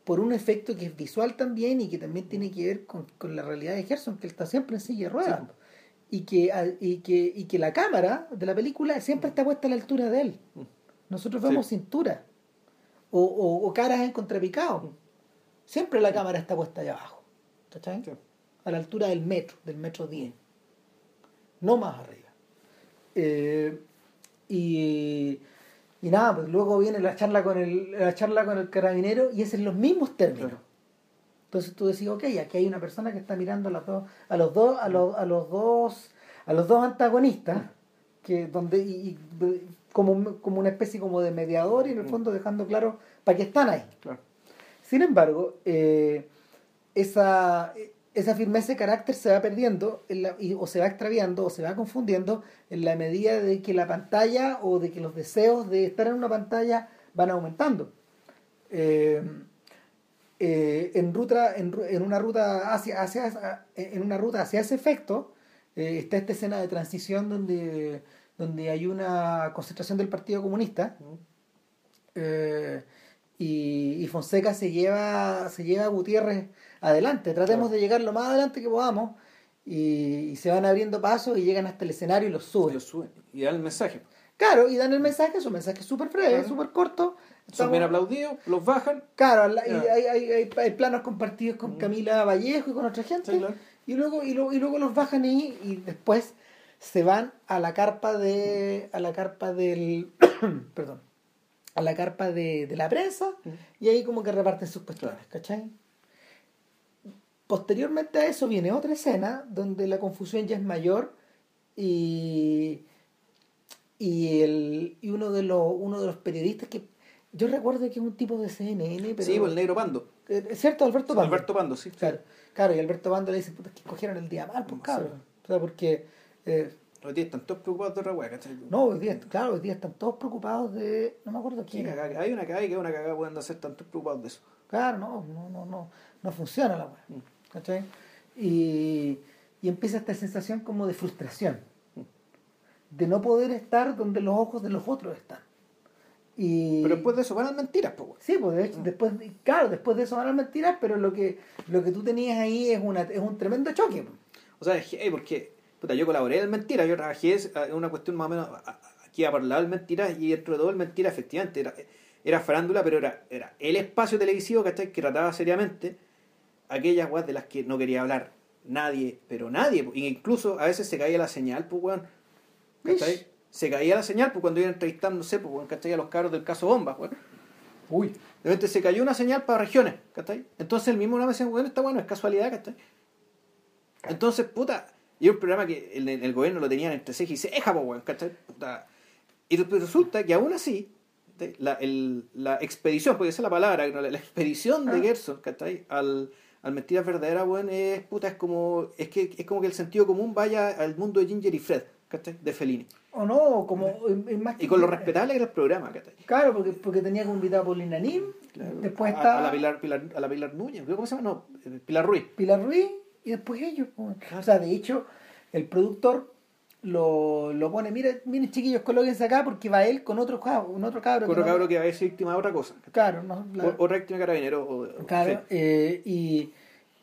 por un efecto que es visual también y que también tiene que ver con, con la realidad de Gerson, que él está siempre en silla de ruedas. Sí. Y, que, al- y, que, y que la cámara de la película siempre está puesta a la altura de él. Mm. Nosotros vemos cintura o, o, o caras en contrapicado. Siempre la cámara está puesta allá abajo. ¿Cachai? Sí. A la altura del metro, del metro 10. No más arriba. Eh, y, y nada, pues luego viene la charla con el, la charla con el carabinero y es en los mismos términos. Claro. Entonces tú decís, ok, aquí hay una persona que está mirando a los dos, a los dos, a los, a los dos, a los dos antagonistas, que donde, y, y- como, como una especie como de mediador y en el fondo dejando claro para qué están ahí. Claro. Sin embargo, eh, esa, esa firmeza de carácter se va perdiendo en la- y- o se va extraviando o se va confundiendo en la medida de que la pantalla o de que los deseos de estar en una pantalla van aumentando. Eh, eh, en, ruta, en, ru- en una ruta hacia, hacia, en una ruta hacia ese efecto eh, está esta escena de transición donde, donde hay una concentración del Partido Comunista eh, y, y Fonseca se lleva, se lleva a Gutiérrez adelante. Tratemos de llegar lo más adelante que podamos. y, y se van abriendo pasos y llegan hasta el escenario y los suben. Lo suben y dan el mensaje. Claro, y dan el mensaje, su mensaje es súper breve, Claro. súper corto. Son Estamos- bien aplaudidos, los bajan. Claro, y hay, hay, hay, hay planos compartidos con Camila Vallejo y con otra gente. Sí, claro. y, luego, y, luego, y luego los bajan ahí y después se van a la carpa de. a la carpa del. [COUGHS] perdón. A la carpa de, de la prensa y ahí como que reparten sus cuestiones, ¿cachai? Posteriormente a eso viene otra escena donde la confusión ya es mayor y, y, el, y uno, de los, uno de los periodistas que yo recuerdo que es un tipo de CNN, pero... Sí, pues el negro Pando. Eh, ¿Es cierto, Alberto Pando? Alberto Pando, sí. Claro, claro, y Alberto Pando le dice, puta, es que escogieron el día mal, pues cabrón. O sea, porque... eh, Hoy día están todos preocupados de otra hueá, ¿cachai? no, hoy día, claro, hoy día están todos preocupados de... No me acuerdo quién. Hay una cagada y que una cagada pueden hacer tan todos preocupados de eso. Claro, no, no, no, no, no funciona la weá. Mm. ¿Cachai? Y, y empieza esta sensación como de frustración. De no poder estar donde los ojos de los otros están. Y, Pero después de eso van las mentiras, pues. Sí, pues de hecho, después, claro, después de eso van a mentiras, pero lo que, lo que tú tenías ahí es, una, es un tremendo choque. O sea, que, porque puta, yo colaboré en Mentira, yo trabajé es- en una cuestión más o menos a- a- aquí a hablar del Mentira y dentro de todo el Mentira efectivamente era, era farándula, pero era, era el espacio televisivo ¿cachai? que trataba seriamente aquellas weas de las que no quería hablar nadie, pero nadie, incluso a veces se caía la señal, pues weón, ¿cachai? Se caía la señal, pues cuando iban entrevistando, no sé, pues weón, ¿cachai? A los cabros del caso Bomba, weón. Uy. De repente se cayó una señal para regiones, ¿cachai? Entonces el mismo una vez decía, bueno, está bueno, es casualidad, ¿cachai? Entonces, puta, y un programa que el, el gobierno lo tenían entre ceja y ceja, po, weón, ¿cachai? Puta. Y resulta que aún así, la, el- la expedición, porque esa es la palabra, la expedición de Ah. Gerson, ¿cachai? Al, al Mentiras Verdaderas, weón, es, puta, es como, es que es como que el sentido común vaya al mundo de Ginger y Fred, ¿cachai? De Fellini. O no, como... es más Y con lo respetable que era el programa, ¿cachai? Claro, porque, porque tenía como invitado a Paulina Nim, después a, está a la Pilar, Pilar, a la Pilar Núñez, ¿cómo se llama? No, eh, Pilar Ruiz. Pilar Ruiz y después ellos. pues. O sea, de hecho, el productor lo, lo pone, mira, miren chiquillos, colóquense acá porque va él con otro cabro, con otro cabro. que Otro no- cabro que va a ser víctima de otra cosa. Claro, no, la- O, o víctima de carabinero. O, claro, sí. eh, y,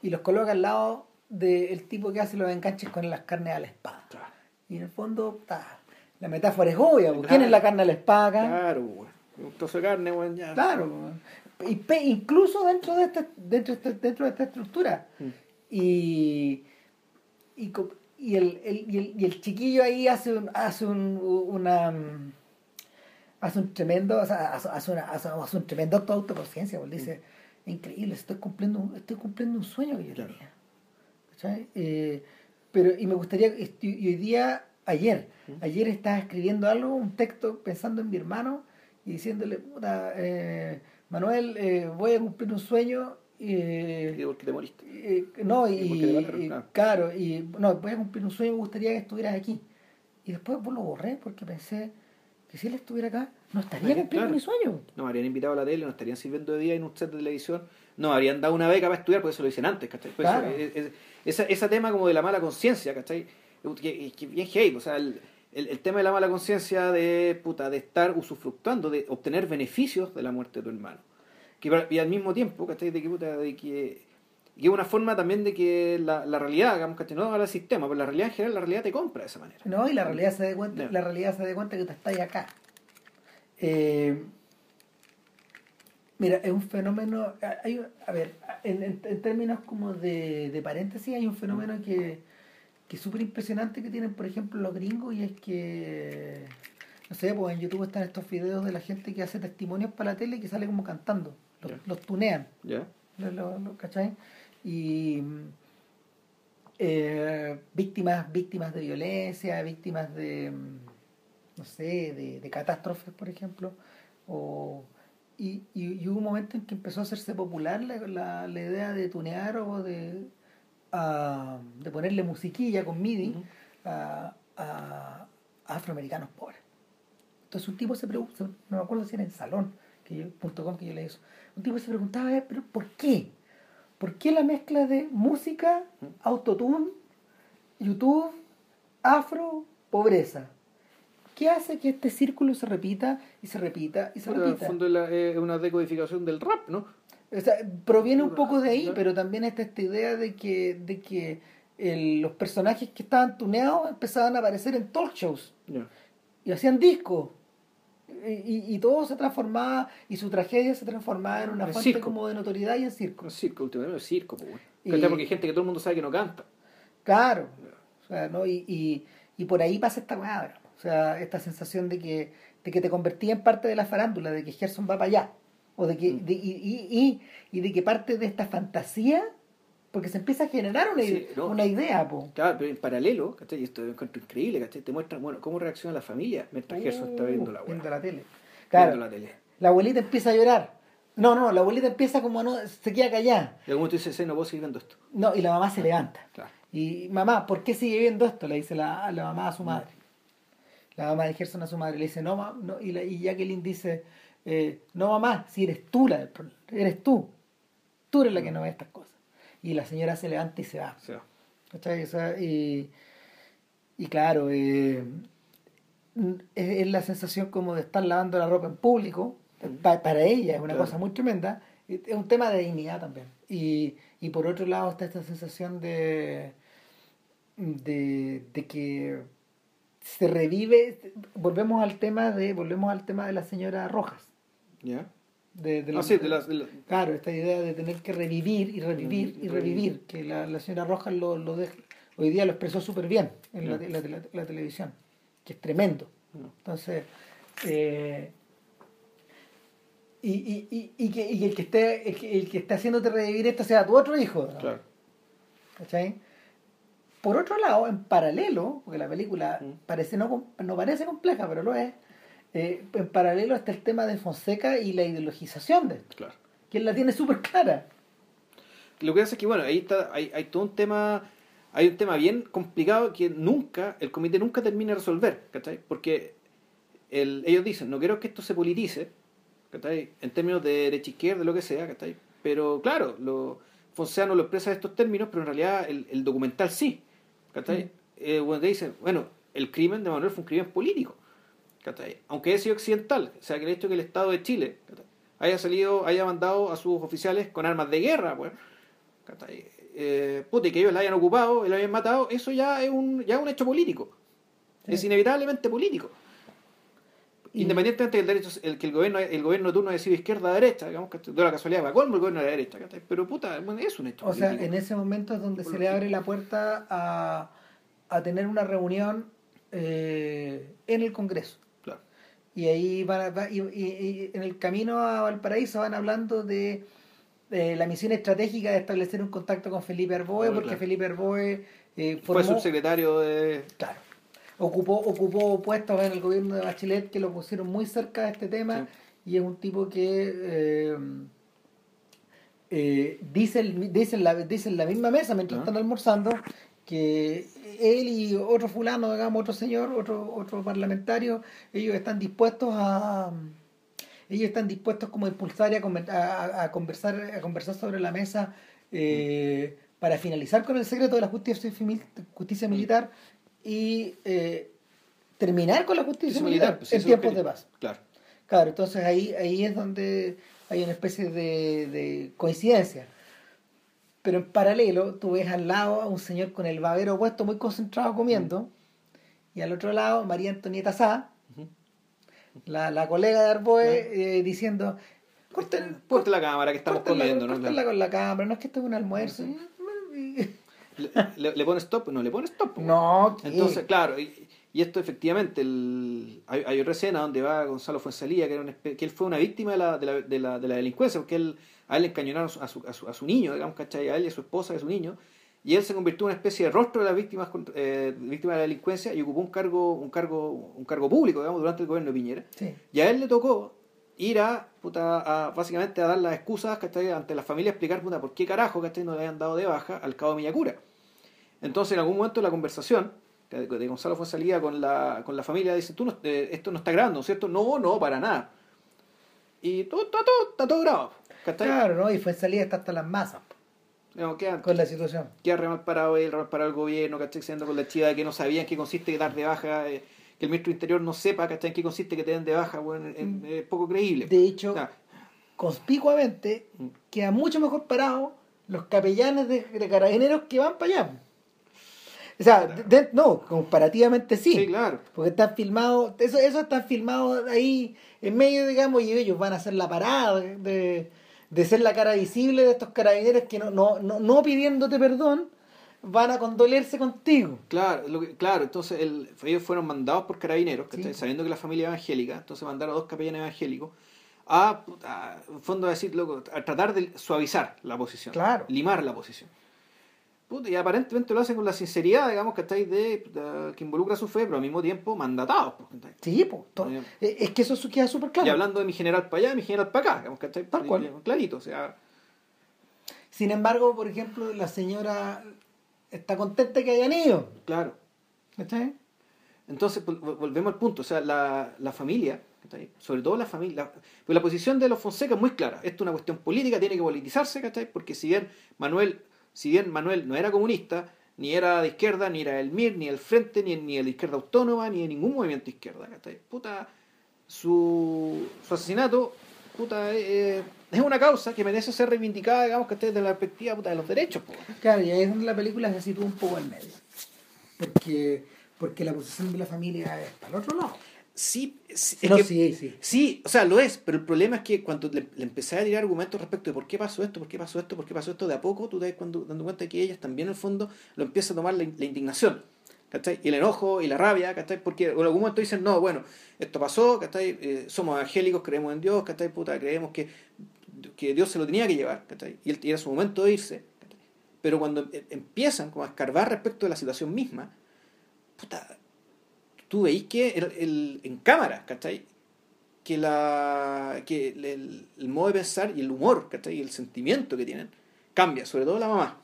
y los coloca al lado del tipo que hace los enganches con las carnes a la espada. Claro, Y en el fondo, ta, la metáfora es obvia, pues, Claro. ¿quién es la carne a la espada acá? claro, weón. Un trozo de carne, weón, ya. Claro, y pe- incluso dentro de esta, dentro, de dentro de esta estructura. Mm. Y, y, y el, el- y, el, y el chiquillo ahí hace un, hace un, una hace un tremendo o sea, hace, una- hace- hace un tremendo acto de autoconciencia pues dice increíble estoy cumpliendo estoy cumpliendo un sueño que yo Claro. tenía. Eh, pero y me gustaría y y hoy día ayer ayer estaba escribiendo algo un texto pensando en mi hermano y diciéndole puta eh, Manuel eh, voy a cumplir un sueño eh, Y porque te moriste. eh, no, y, claro. claro, y no, voy a cumplir un sueño, me gustaría que estuvieras aquí. Y después pues, lo borré porque pensé que si él estuviera acá, no estaría cumpliendo mi sueño. No me habrían invitado a la tele, no estarían sirviendo de día en un set de televisión. No me habrían dado una beca para estudiar, porque eso lo dicen antes, ¿cachai? Por eso, Claro. es- es- esa, ese tema como de la mala conciencia, ¿cachai? Que, que bien heavy, o sea, el, el, el tema de la mala conciencia de, puta, de estar usufructuando, de obtener beneficios de la muerte de tu hermano. Que, y al mismo tiempo, ¿cachai? De que, puta, de que, que es una forma también de que la, la realidad, digamos, ¿cachai? No al sistema, pero la realidad en general, la realidad te compra de esa manera. No, y la realidad se da cuenta, la realidad se da cuenta que tú estás acá. Eh, mira, es un fenómeno, hay, a ver, en, en- en términos como de, de paréntesis, hay un fenómeno que, que es súper impresionante que tienen, por ejemplo, los gringos, y es que, no sé, pues en YouTube están estos videos de la gente que hace testimonios para la tele y que sale como cantando, los, Ya. los tunean. ¿Ya? ¿Lo, lo- lo- cachai? Y eh, víctimas, víctimas de violencia, víctimas de, no sé, de, de catástrofes, por ejemplo. O, y, y- y hubo un momento en que empezó a hacerse popular la, la, la idea de tunear o de, ah, de ponerle musiquilla con MIDI a, a- a afroamericanos pobres. Entonces un tipo se pregunta, no me acuerdo si era en salón, que yo, punto com, que yo leí eso, un tipo se preguntaba, "Eh, pero ¿por qué? ¿Por qué la mezcla de música, autotune, YouTube, afro, pobreza? ¿Qué hace que este círculo se repita y se repita y se Puta, en el repita? fondo es la- es una decodificación del rap, ¿no? O sea, proviene un poco de ahí, pero también está esta idea de que, de que el- los personajes que estaban tuneados empezaban a aparecer en talk shows y hacían discos. Y, y- todo se transformaba, y su tragedia se transformaba en una En fuente circo. como de notoriedad y en circo. Un circo, últimamente es circo, pues. Porque hay gente que todo el mundo sabe que no canta. Claro. O sea, ¿no? y, y, y por ahí pasa esta digamos. O sea, esta sensación de que, de que te convertía en parte de la farándula, de que Gerson va para allá. O de que, Mm. de- y, y, y de que parte de esta fantasía, porque se empieza a generar una, Sí, no. una idea, po. Claro, pero en paralelo, ¿cachai? Y esto lo encuentro increíble, ¿cachai? Te muestran, bueno, cómo reacciona la familia mientras Gerson está viendo la Uh, weá. viendo la tele. Claro, Viendo la tele. la abuelita empieza a llorar. No, no, la abuelita empieza como a no, se queda callada. Y algún momento dice, "Sí, no puedo seguir viendo esto. No, y la mamá se levanta. Claro. Y mamá, ¿por qué sigue viendo esto? Le dice la, la mamá a su madre. La mamá de Gerson a su madre le dice, no, ma- no. Y, la, y Jacqueline dice, eh, no mamá, si eres tú la del problema, eres tú. Tú eres la que no ve estas cosas. Y la señora se levanta y se va. ¿Cachai? O sea, y, y claro, eh, es, es la sensación como de estar lavando la ropa en público. Pa- para ella es una Claro. cosa muy tremenda. Es un tema de dignidad también. Y, y por otro lado está esta sensación de, de, de que se revive. Volvemos al tema de volvemos al tema de la señora Rojas. ¿ya? De, de Ah, sí, de las- de la- Claro, esta idea de tener que revivir y revivir Mm, y revivir, que la, la señora Rojas lo, lo deja- hoy día lo expresó súper bien en la, televisión, que es tremendo. Entonces, eh, y, y, y, y que, y el que esté el que, el que esté haciéndote revivir esto sea tu otro hijo. ¿no? Claro. ¿Cachai? Por otro lado, en paralelo, porque la película Mm. parece no, no parece compleja, pero lo es, eh, en paralelo está el tema de Fonseca y la ideologización de esto, Claro. la tiene súper clara. Lo que pasa es que, bueno, ahí está, hay, hay todo un tema, hay un tema bien complicado que nunca, el comité nunca termina de resolver, ¿cachai? Porque el, ellos dicen, no quiero que esto se politice, ¿cachai? En términos de derecha izquierda, lo que sea, ¿cachai? Pero claro, lo, Fonseca no lo expresa en estos términos, pero en realidad el, el documental sí, ¿cachai? Mm. Eh, dicen, bueno, el crimen de Manuel fue un crimen político, ¿cachai? Aunque haya sido occidental, o sea, que el hecho que el Estado de Chile ¿cachai? haya salido, haya mandado a sus oficiales con armas de guerra, pues. Eh, puta, y que ellos la hayan ocupado y la hayan matado, eso ya es un, ya es un hecho político. Sí. Es inevitablemente político. Y- Independientemente del derecho, el que el gobierno, el gobierno de turno haya sido izquierda o derecha, digamos que de la casualidad, para colmo el gobierno de la derecha, ¿cachai? pero puta, es un hecho O sea, en ese momento es donde se le abre la puerta a, a tener una reunión eh, en el Congreso. Y ahí van a- y, y- y en el camino a Valparaíso van hablando de, la misión estratégica de establecer un contacto con Felipe Arboe, porque claro. Felipe Arboe eh, Fue subsecretario de... claro, ocupó, ocupó puestos en el gobierno de Bachelet que lo pusieron muy cerca de este tema y es un tipo que eh, eh, dice, dice, la, dice en la misma mesa mientras Ah. están almorzando que él y otro fulano, digamos, otro señor, otro, otro parlamentario, ellos están dispuestos a ellos están dispuestos como a impulsar y a, a- a conversar a conversar sobre la mesa eh, para finalizar con el secreto de la justicia, justicia militar y eh, terminar con la justicia militar, militar, pues, en tiempos de paz. Claro. Claro, entonces ahí, ahí es donde hay una especie de, de coincidencia. Pero en paralelo, tú ves al lado a un señor con el babero puesto muy concentrado comiendo, y al otro lado María Antonieta Sá, la, la colega de Arboe, eh, diciendo, corten, Ponte la cámara que estamos comiendo, ¿no? córtenla con la cámara, no es que esto es un almuerzo. [LAUGHS] Le, le, le pone stop, no le pone stop. No, ¿qué? Entonces, claro, y, y esto efectivamente, el, hay, hay otra escena donde va Gonzalo Fuensalía, que, era espe- que él fue una víctima de la, de la, de la, de la delincuencia, porque él, a él le encañonaron a su, a, su, a su niño, digamos, ¿cachai? A él y a su esposa y a su niño, y él se convirtió en una especie de rostro de las víctimas, eh, víctimas de la delincuencia y ocupó un cargo, un cargo, un cargo público, digamos, durante el gobierno de Piñera. Sí. Y a él le tocó ir a, puta, a básicamente a dar las excusas ¿cachai? ante la familia, explicar puta, por qué carajo ¿cachai? no le habían dado de baja al cabo de Miyakura. Entonces, en algún momento la conversación de, Gonzalo fue salida con la, con la familia, dice, tú no, eh, esto no está grabando, ¿cierto? No, no, para nada. Y todo, está todo, está todo grabado. ¿Cachai? Claro, ¿no? Y fue en salida hasta, hasta las masas No, queda, con la situación. queda re mal parado él, parado el gobierno, ¿cachai? Siendo con la chiva de que no sabían qué consiste dar de baja, eh, que el ministro Interior no sepa, ¿cachai? En qué consiste que te den de baja, bueno, es, Mm. es poco creíble. De hecho, conspicuamente Mm. queda mucho mejor parado los capellanes de, de carabineros que van para allá. O sea, de- no, comparativamente sí. Sí, claro. Porque están filmados, eso, eso están filmados ahí en medio, digamos, y ellos van a hacer la parada de, de, ser la cara visible de estos carabineros que no, no, no, no pidiéndote perdón, van a condolerse contigo. Claro, lo que- claro, entonces el- ellos fueron mandados por carabineros, Sí. ¿cachai? sabiendo que la familia evangélica, entonces mandaron a dos capellanes evangélicos a, a, en fondo a decir, loco, a tratar de suavizar la posición, Claro. limar la posición. Y aparentemente lo hacen con la sinceridad, digamos, que de, puta, que involucra su fe, pero al mismo tiempo mandatados. pues. Sí, pues, eh, es que eso queda súper claro. Y hablando de mi general para allá, mi general para acá, digamos, ¿cachai? Tal cual. Clarito, o sea, Sin embargo, por ejemplo, la señora está contenta que hayan ido. claro. ¿Cachai? Entonces, vol- vol- volvemos al punto, o sea, la, la familia, ¿cachai? sobre todo la familia, pues la posición de los Fonseca es muy clara, esto es una cuestión política, tiene que politizarse, ¿cachai? porque si bien Manuel, si bien Manuel no era comunista, ni era de izquierda, ni era del MIR, ni del Frente, ni, ni de la izquierda autónoma, ni de ningún movimiento izquierda. Puta, su, su asesinato, puta, eh, es una causa que merece ser reivindicada, digamos, que desde la perspectiva puta, de los derechos, po. Claro, y ahí es donde la película se sitúa un poco en medio. Porque, porque la posición de la familia es para el otro lado. Sí, sí, es No, que- sí, sí. Sí, o sea, lo es, pero el problema es que cuando le, le empecé a tirar argumentos respecto de por qué pasó esto, por qué pasó esto, por qué pasó esto, de a poco tú te das cuando, dando cuenta que ellas también en el fondo lo empiezan a tomar la, la indignación, ¿cachai? Y el enojo y la rabia, ¿cachai? Porque en algún momento dicen, no, bueno, esto pasó, ¿cachai? Eh, somos evangélicos, creemos en Dios, ¿cachai? Puta, creemos que, que Dios se lo tenía que llevar, ¿cachai? Y, él- y era su momento de irse, ¿cachai? Pero cuando em- empiezan como a escarbar respecto de la situación misma, puta, tú veis que el, el- en cámara, ¿cachai? Que, la, que el, modo de pensar y el humor, ¿cachai? Y el sentimiento que tienen cambia, sobre todo la mamá.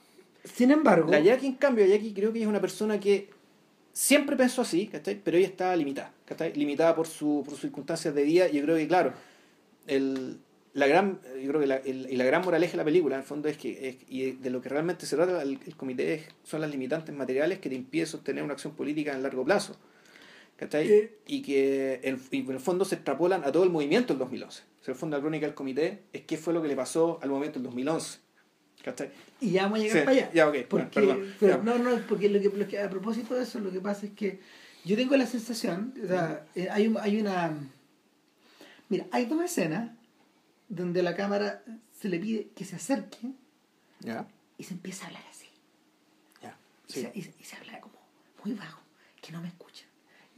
Sin embargo, La Jackie, en cambio, Jackie creo que es una persona que siempre pensó así, ¿cachai? Pero ella está limitada, ¿cachai? Limitada por, su, por sus circunstancias de vida y yo creo que, claro, el, la gran, yo creo que la, el- y la gran moraleja de la película, en el fondo, es que es- y de lo que realmente se trata el, el comité es- son las limitantes materiales que te impiden sostener una acción política en largo plazo. ¿Cachai? Eh. y que en, y en el fondo se extrapolan a todo el movimiento del 2011. O sea, el fondo de la crónica del comité es qué fue lo que le pasó al movimiento del 2011. ¿cachai? y ya vamos a llegar Sí, para allá. ya, ok, Porque, perdón, pero ya. no, no, porque lo que, lo que- a propósito de eso, lo que pasa es que yo tengo la sensación, o sea, eh, hay, un- hay una... Mira, hay dos escenas donde la cámara se le pide que se acerque y se empieza a hablar así. Y, Sí. se, y se- y se habla como muy bajo, que no me escuchan.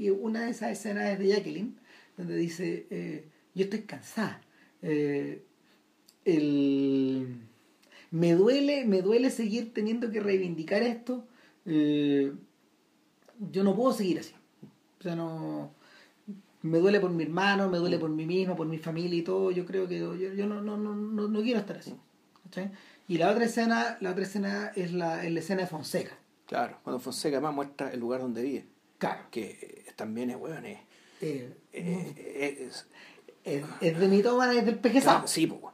Y una de esas escenas es de Jacqueline, donde dice, eh, yo estoy cansada. Eh, el- me duele, me duele seguir teniendo que reivindicar esto. eh, yo no puedo seguir así. O sea, no. Me duele por mi hermano, me duele por mí mismo, por mi familia y todo. Yo creo que yo, yo no, no, no, no, quiero estar así. Y la otra escena, la otra escena es la, es escena de Fonseca. Claro, cuando Fonseca además muestra el lugar donde vive, Claro. que también es es, Eh, eh, es- es, es de mitómana, es del pejesado. claro, sí, pues.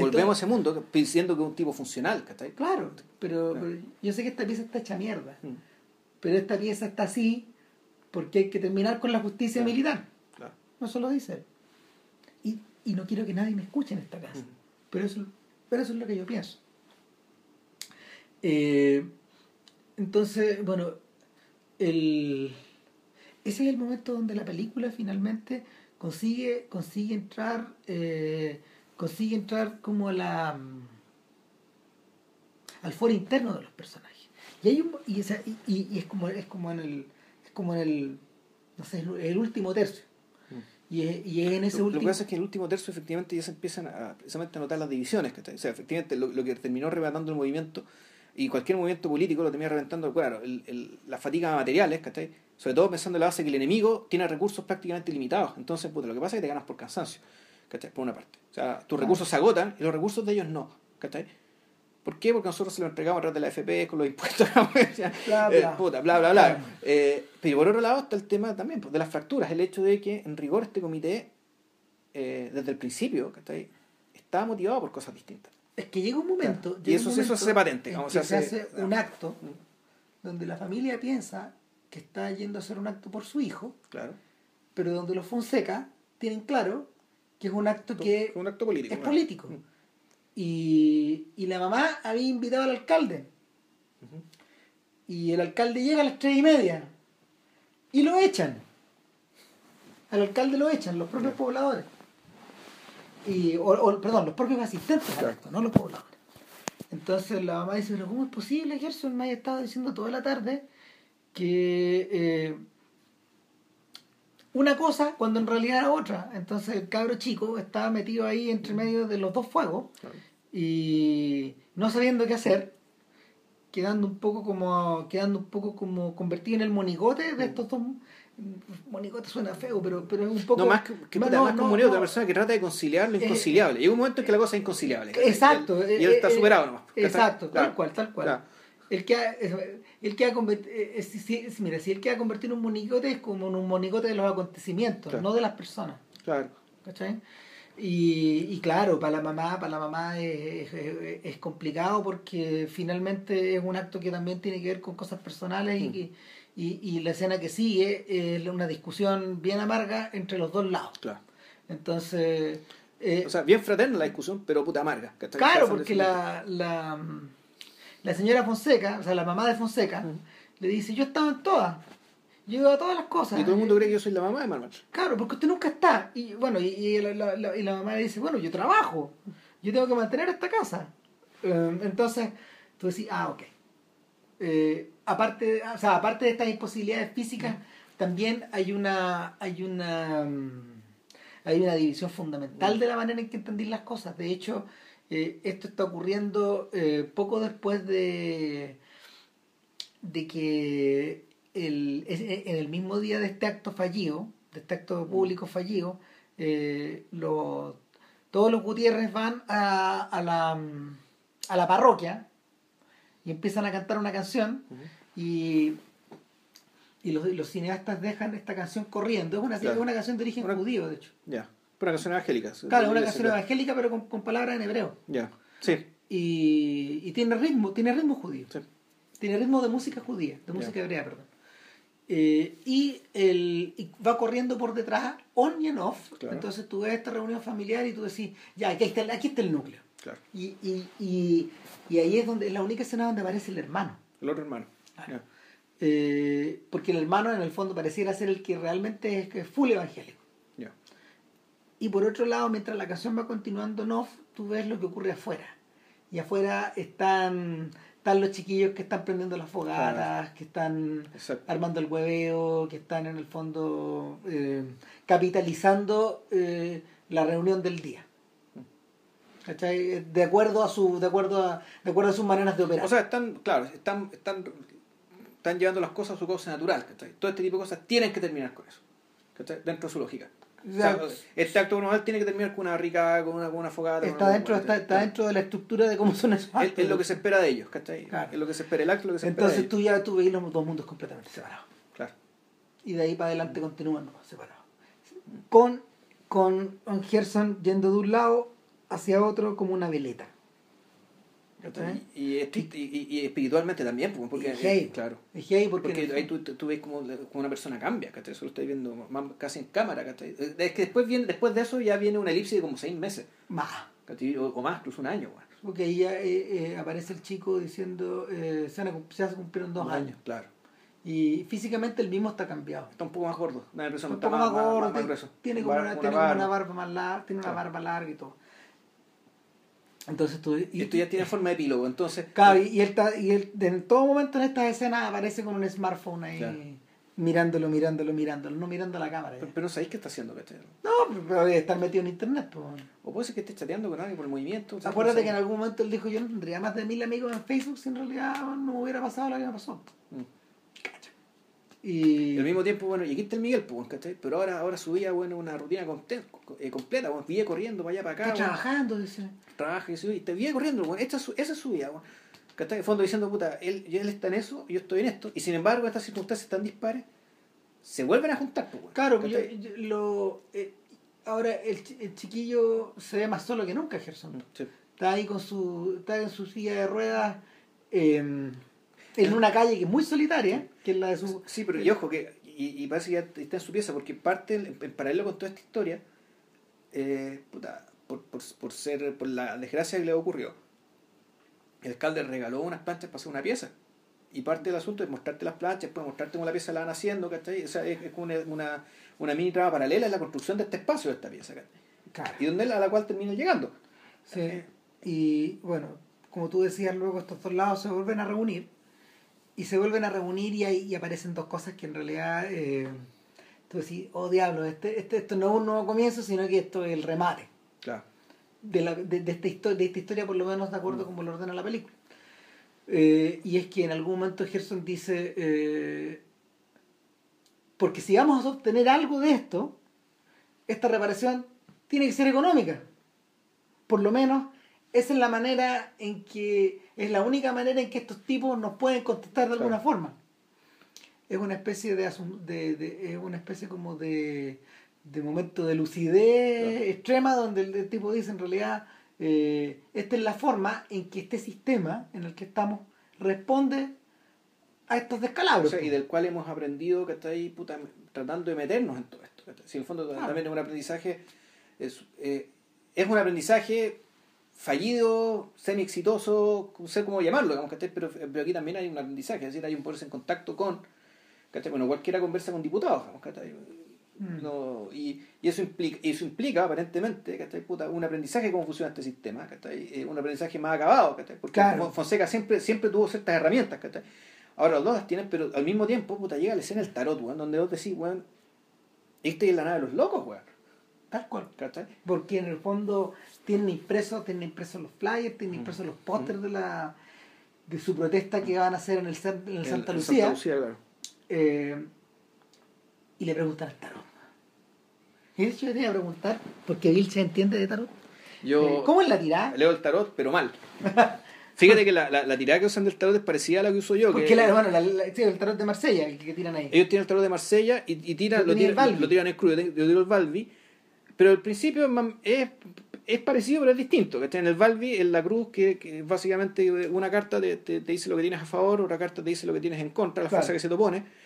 Volvemos a ese mundo diciendo que es un tipo funcional, ¿cachai? Claro, pero, pero yo sé que esta pieza está hecha mierda. Mm, Pero esta pieza está así porque hay que terminar con la justicia Claro. militar. Claro. Eso lo dice. Y, y no quiero que nadie me escuche en esta casa. Mm. Pero, eso, pero eso es lo que yo pienso. Eh, entonces, bueno, el, ese es el momento donde la película finalmente consigue, consigue entrar, eh, consigue entrar como a la mm, al foro interno de los personajes. Y hay un, y, esa- y- y- y es como es como en el es como en el no sé, el último tercio. Y es, y es en ese Lo, lo que último pasa es que en el último tercio efectivamente ya se empiezan a, precisamente a notar las divisiones, ¿cachai? O sea, efectivamente lo, lo que terminó reventando el movimiento y cualquier movimiento político lo termina reventando, claro, el, el- la fatiga de materiales, ¿cachai? Sobre todo pensando en la base que el enemigo tiene recursos prácticamente limitados. Entonces, puta, lo que pasa es que te ganas por cansancio, ¿cachai? Por una parte. O sea, tus recursos se agotan y los recursos de ellos no, ¿cachai? ¿Por qué? Porque nosotros se lo entregamos a través de la FP con los impuestos, [LAUGHS] ya, Bla, eh, bla. puta, bla, bla, bla. Eh, pero por otro lado está el tema también pues, de las fracturas, el hecho de que en rigor este comité, eh, desde el principio, ¿cachai? estaba motivado por cosas distintas. Es que llega un momento. Claro. llega Y un eso- eso momento se hace patente, en vamos, que se se hace- un acto donde la familia piensa que está yendo a hacer un acto por su hijo, Claro. pero donde los Fonseca tienen claro que es un acto que un acto político. es claro. político. Mm. Y, y la mamá había invitado al alcalde. Y el alcalde llega a las tres y media y lo echan. Al alcalde lo echan, los propios pobladores. Y, o, o, perdón, los propios asistentes al acto, no los pobladores. Entonces la mamá dice, pero ¿cómo es posible, Gerson? Me haya estado diciendo toda la tarde que eh, una cosa cuando en realidad era otra. Entonces el cabro chico estaba metido ahí entre medio de los dos fuegos Claro. y no sabiendo qué hacer, quedando un poco como quedando un poco como convertido en el monigote de estos dos monigote suena feo, pero pero es un poco No, más que, que No, puta, no, más no, como no. una persona que trata de conciliar lo Eh, inconciliable. Llega un momento en que la cosa es inconciliable. Exacto. Y él, y eh, está eh, superado nomás. Exacto, Claro, tal cual, tal cual. claro. El que ha, eh, el que ha convertido, si, si- mira, si el que ha convertido en un monigote es como en un monigote de los acontecimientos, Claro. no de las personas. Claro. ¿cachai? Y, y claro, para la mamá, para la mamá es, es- es complicado porque finalmente es un acto que también tiene que ver con cosas personales y, Mm. que- y, y la escena que sigue es una discusión bien amarga entre los dos lados. claro. Entonces, eh, O sea, bien fraterna la discusión, pero puta amarga. claro, porque la, la, la señora Fonseca, o sea, la mamá de Fonseca, le dice, yo he estado en todas, yo he ido a todas las cosas. Y todo el mundo cree que yo soy la mamá de Marmach. Claro, porque usted nunca está. Y bueno, y, y la, la- la- y la mamá le dice, bueno, yo trabajo, yo tengo que mantener esta casa. Eh, entonces, tú decís, ah, ok. Eh, aparte, o sea, aparte de estas imposibilidades físicas, también hay una, hay una, mm, hay una división fundamental de la manera en que entendís las cosas. De hecho, eh, esto está ocurriendo eh, poco después de, de que el, es- en el mismo día de este acto fallido, de este acto público fallido, los- todos los Gutiérrez van a, a la, mm, a la parroquia y empiezan a cantar una canción y, y los, los cineastas dejan esta canción corriendo. Es una, Claro. es una canción de origen Una- judío, de hecho. Ya. Pero una canción evangélica. Claro, una canción claro. evangélica pero con, con palabras en hebreo. Ya. Sí. Y, y tiene ritmo, tiene ritmo judío. sí. Tiene ritmo de música judía, de música hebrea, perdón. Eh, y, el, y va corriendo por detrás, on y en off. Claro. Entonces tú ves esta reunión familiar y tú decís, ya, aquí está, aquí está el núcleo. Claro. Y, y, y, y ahí es donde es la única escena donde aparece el hermano. El otro hermano. Claro. Eh, porque el hermano en el fondo pareciera ser el que realmente es, que full evangélico. Ya. Y por otro lado, mientras la canción va continuando en off, tú ves lo que ocurre afuera. Y afuera están, están los chiquillos que están prendiendo las fogatas, que están Exacto. armando el hueveo, que están en el fondo eh, capitalizando eh, la reunión del día. ¿Cachai? De acuerdo a su, de acuerdo a, de acuerdo a sus maneras de operar. O sea, están, claro, están, están, están llevando las cosas a su causa natural. ¿cachai? Todo este tipo de cosas tienen que terminar con eso. ¿cachai? Dentro de su lógica. O sea, este acto normal tiene que terminar con una rica, con una, con una fogata. está una- dentro, está, está dentro de la estructura de cómo son esos Es, actos. es lo que se espera de ellos, ¿cachai? Claro. Es lo que se espera el acto, lo que se Entonces espera tú ya tú veis los dos mundos completamente separados. Claro. y de ahí para adelante continúan separados. Con, con Gerson yendo de un lado hacia otro como una veleta. ¿Cachai? Y, y, y, y- y espiritualmente también, pues, porque, Y heavy. claro. Es heavy porque, ahí tú, tú ves como, como una persona cambia, ¿cachai? Eso lo estáis viendo más- casi en cámara, ¿cachai? Es que después, viene, después de eso ya viene una elipsis de como seis meses, Más. O, o más, incluso un año, bueno. Porque ahí ya eh, eh, aparece el chico diciendo eh, se, cum- se cumplieron dos años. Claro. Y físicamente el mismo está cambiado. Está un poco más gordo, impresión Un está poco más gordo, más tiene- grueso. tiene, como una, tiene barba. una barba más larga, tiene una Claro. barba larga y todo. Entonces tú... Y esto ya tiene forma de epílogo, entonces... Claro, y, y él, está- y él en todo momento en estas escenas aparece con un smartphone ahí Claro. mirándolo, mirándolo, mirándolo, no mirando la cámara. Pero, pero no sabéis qué está haciendo, ¿cachai? No, pero debe estar metido en internet. pues. O puede ser que esté chateando con alguien por el movimiento. Acuérdate que en algún momento él dijo, yo no tendría más de mil amigos en Facebook si en realidad no hubiera pasado lo que me pasó. Mm. Y Y al mismo tiempo, bueno, y aquí está el Miguel, pues, ¿cachai? Pero ahora, ahora subía, bueno, una rutina eh, completa, bueno, vivía corriendo para allá, para acá, está bueno, trabajando, dice. Trabaja y y te vivía corriendo, bueno, esta es su, esa es su vida, bueno. ¿Cachai? En fondo diciendo, puta, él, él está en eso, yo estoy en esto, y sin embargo, estas circunstancias tan dispares, se vuelven a juntar, pues, bueno, Claro, ¿cachai? yo- yo- lo, eh, ahora el, el chiquillo se ve más solo que nunca, Gerson. Sí. Está ahí con su, está en su silla de ruedas, eh, en una calle que es muy solitaria, que es la de su... Sí, pero y ojo, que, y, y parece que ya está en su pieza, porque parte, en, en paralelo con toda esta historia, eh, puta, por, por, por ser, por la desgracia que le ocurrió, el alcalde regaló unas planchas para hacer una pieza. Y parte del asunto es mostrarte las planchas, después mostrarte cómo la pieza la van haciendo, ¿cachai? O sea, es, como una, una, una mini trama paralela en la construcción de este espacio de esta pieza. Claro. Y donde a la cual termina llegando. Sí. Y bueno, como tú decías, luego estos dos lados se vuelven a reunir. Y se vuelven a reunir y ahí y aparecen dos cosas que en realidad. Eh, tú decís, oh diablo, este, este, esto no es un nuevo comienzo, sino que esto es el remate. De, la, de, de esta historia, de esta historia, por lo menos de acuerdo como lo ordena la película. Eh, y es que en algún momento Gerson dice, eh, porque si vamos a obtener algo de esto, esta reparación tiene que ser económica. Por lo menos esa es la manera en que, es la única manera en que estos tipos nos pueden contestar de alguna Claro. forma. Es una especie de, de, de- es una especie como de, de momento de lucidez Claro. extrema donde el, el tipo dice en realidad eh, esta es la forma en que este sistema en el que estamos responde a estos O descalabros. sea, y del cual hemos aprendido que está ahí puta, tratando de meternos en todo esto. Si en el fondo Claro. también es un aprendizaje, es, eh, es un aprendizaje fallido, semi exitoso, no sé cómo llamarlo, digamos, ¿cachai? Pero, pero aquí también hay un aprendizaje, es decir, hay un ponerse en contacto con, ¿cachai? bueno, cualquiera conversa con diputados, digamos. Mm. No, y, y eso implica, y eso implica aparentemente ¿cachai? Puta, un aprendizaje de cómo funciona este sistema, ¿cachai? Eh, un aprendizaje más acabado, ¿cachai? porque Claro. Fonseca siempre, siempre tuvo ciertas herramientas, ¿cachai? ahora los dos las tienen, pero al mismo tiempo puta, llega la escena del tarot, weón, donde vos decís, weón, este es la nave de los locos, weón, Tal cual. ¿cachai? Porque en el fondo tienen impresos, tienen impresos los flyers, tienen Mm. impresos los pósters de la de su protesta que van a hacer en el, en Santa en Lucía. Santa Lucía, claro. eh, y le preguntan al tarot. Y hecho yo te iba a preguntar, porque Bill se entiende de tarot. Yo Eh, ¿Cómo es la tirada? leo el tarot, pero mal. Fíjate que la, la, la tirada que usan del tarot es parecida a la que uso yo. Porque que- la, bueno, el tarot de Marsella, el que, que tiran ahí. Ellos tienen el tarot de Marsella y, y tiran, lo, tenía el tiran, Balbi. lo tiran en crudo. Yo tiro el Balbi, pero al principio es, es, parecido, pero es distinto. ¿cachai? En el Balbi, en la cruz, que, que básicamente una carta te, te- te dice lo que tienes a favor, otra carta te dice lo que tienes en contra, la Claro. fuerza que se te opone.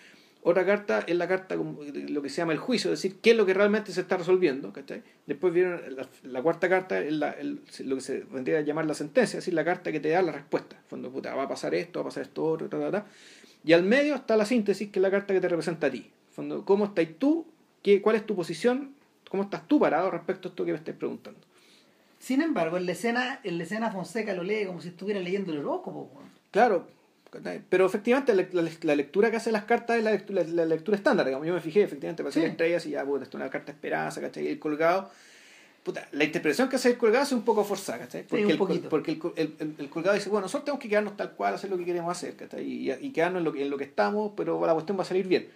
Otra carta es la carta, lo que se llama el juicio, es decir, qué es lo que realmente se está resolviendo. ¿cachai? Después viene la, la cuarta carta, es la- el- lo que se vendría a llamar la sentencia, es decir, la carta que te da la respuesta. Fondo, puta, va a pasar esto, va a pasar esto otro, ta, ta, ta. Y al medio está la síntesis, que es la carta que te representa a ti. Fondo, ¿Cómo estás tú? ¿Qué, ¿Cuál es tu posición? ¿Cómo estás tú parado respecto a esto que me estés preguntando? Sin embargo, en la escena, en la escena Fonseca lo lee como si estuviera leyendo el horóscopo. Claro. Pero efectivamente la, la- la lectura que hace las cartas es la lectura, la, lectura estándar, digamos. Yo me fijé, efectivamente, para Sí. estrellas y ya, puta, esto es una carta de esperanza, ¿cachai? Y el colgado, puta, la interpretación que hace el colgado es un poco forzada, ¿cachai? Porque, un el, porque el, el- el- colgado dice, bueno, nosotros tenemos que quedarnos tal cual, hacer lo que queremos hacer, ¿cachai? Y, y quedarnos en lo, que, en lo que estamos, pero la cuestión va a salir bien.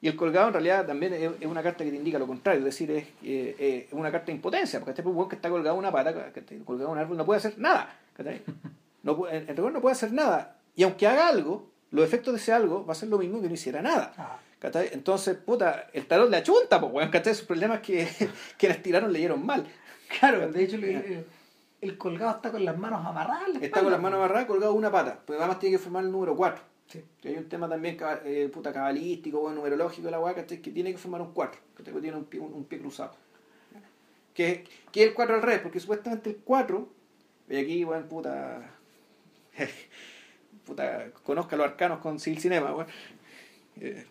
Y el colgado en realidad también es, una carta que te indica lo contrario, es decir, es, eh, eh, una carta de impotencia, porque este pues, que está colgado en una pata, que está colgado en un árbol, no puede hacer nada. ¿cachai? [LAUGHS] No, puede- en rigor no puede hacer nada. Y aunque haga algo, los efectos de ese algo va a ser lo mismo que no hiciera nada. Ah. Entonces, puta, el tarot le achunta, pues, weón, ¿cachai? Sus problemas que [LAUGHS] quienes tiraron leyeron mal. claro, de hecho le- el, el colgado está con las manos amarradas. la Está con las manos amarradas colgado una pata, pues además tiene que formar el número 4. Sí. Hay un tema también eh, puta cabalístico o numerológico de la weá, que tiene que formar un 4, que tiene un pie, un, un pie cruzado. Que, que es el 4 al revés, porque supuestamente el 4, y aquí, weón, puta. [LAUGHS] puta, conozca los arcanos con Civil Cinema, weón. Eh,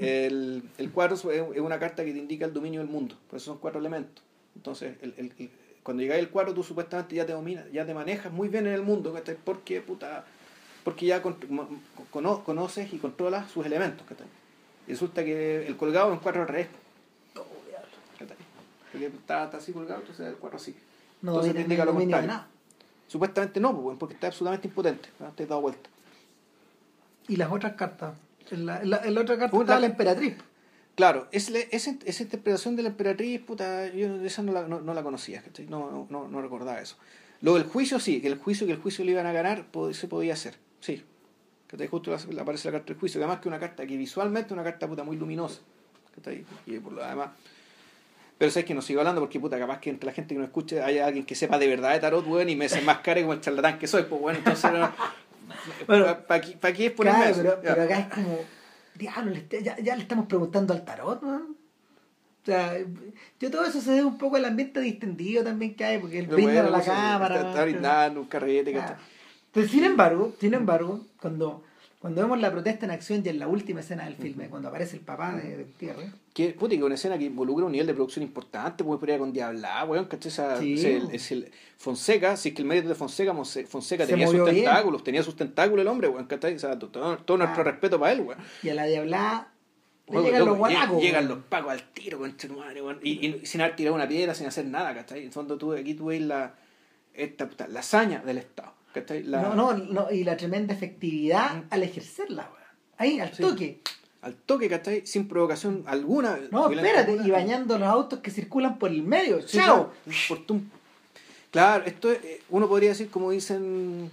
el, el 4 es una carta que te indica el dominio del mundo, por eso son cuatro elementos. Entonces, el, el- el- cuando llegáis al 4, tú supuestamente ya te dominas, ya te manejas muy bien en el mundo, ¿cachai? Porque, puta, porque ya con- mo- cono- conoces y controlas sus elementos, ¿cachai? Resulta que el colgado es un 4 al revés. Porque está, está así colgado, entonces el 4 así. No Entonces te indica lo contrario. nada. Supuestamente no, pues, porque está absolutamente impotente, ¿no? te has dado vuelta. Y las otras cartas. En la, en la- en la otra carta estaba la emperatriz. Claro, es le- esa, esa interpretación de la emperatriz, puta, yo esa no la, no, no la conocía. No, no, no, recordaba eso. Luego el juicio sí, que el juicio que el juicio le iban a ganar se podía hacer, sí. ¿Cachai? Justo la- aparece la carta del juicio, que además que una carta que visualmente es una carta puta muy luminosa. ¿cachai? Y por lo demás. Pero sabes que no sigo hablando porque puta, capaz que entre la gente que nos escuche haya alguien que sepa de verdad de tarot, weón, y me desenmascare como el charlatán que soy, pues bueno, entonces no, Bueno, ¿para aquí, pa' aquí es ponerme Claro, eso? pero, pero acá es como, diablo, ya, ya le estamos preguntando al tarot, ¿no? O sea, yo todo eso se debe un poco al ambiente distendido también que hay, porque él brinda a la pues, cámara. Está, brindando un carrete. Claro. Pero sin embargo, sin embargo, cuando, Cuando vemos la protesta en acción y en la última escena del filme, cuando aparece el papá de, de Gutiérrez, Que, puta, que una escena que involucra un nivel de producción importante, pues podría con Diabla, weón, ¿cachai? Esa- Sí. el- es el Fonseca, si es que el medio de Fonseca, Fonseca Se tenía sus bien. tentáculos, tenía sus tentáculos el hombre, weón, ¿cachai? O sea, to- todo, todo nuestro Ah. respeto para él, weón. y a la Weón, llegan los loco, guanacos. Llegan los pacos al tiro, con madre, weón. Y, y sin haber tirado una piedra, sin hacer nada, ¿cachai? En el fondo tú, aquí tú ves la, esta, puta, la hazaña del Estado, ¿cachai? La, No, no, no, y la tremenda efectividad al ejercerla, weón. Ahí, al Sí. toque. Al toque, ¿cachai? Sin provocación alguna. No, espérate, alguna. y bañando los autos que circulan por el medio. Sí, ¡Chao! claro, esto es, eh, uno podría decir como dicen.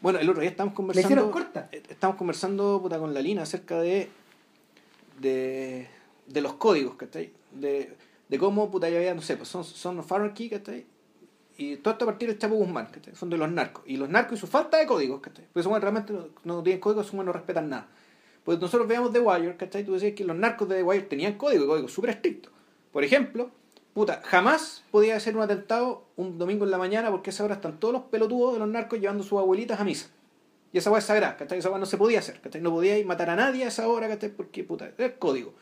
Bueno, el otro día estamos conversando. corta. eh, Estamos conversando puta, con la Lina acerca de. de. de los códigos, ¿cachai? De, de cómo, puta, ya había, no sé, pues son, son of Anarchy, ¿cachai? Y todo esto a partir del Chapo Guzmán, ¿cachai? Son de los narcos. Y los narcos y su falta de códigos, ¿cachai? Porque esos buenos realmente no, tienen códigos, esos buenos no respetan nada. Pues nosotros veamos The Wire, ¿cachai? Tú decías que los narcos de The Wire tenían código, código súper estricto. Por ejemplo, puta, jamás podía hacer un atentado un domingo en la mañana porque a esa hora están todos los pelotudos de los narcos llevando a sus abuelitas a misa. Y esa weá es sagrada, ¿cachai? Esa weá no se podía hacer, ¿cachai? No podíais matar a nadie a esa hora, ¿cachai? Porque, puta, el código.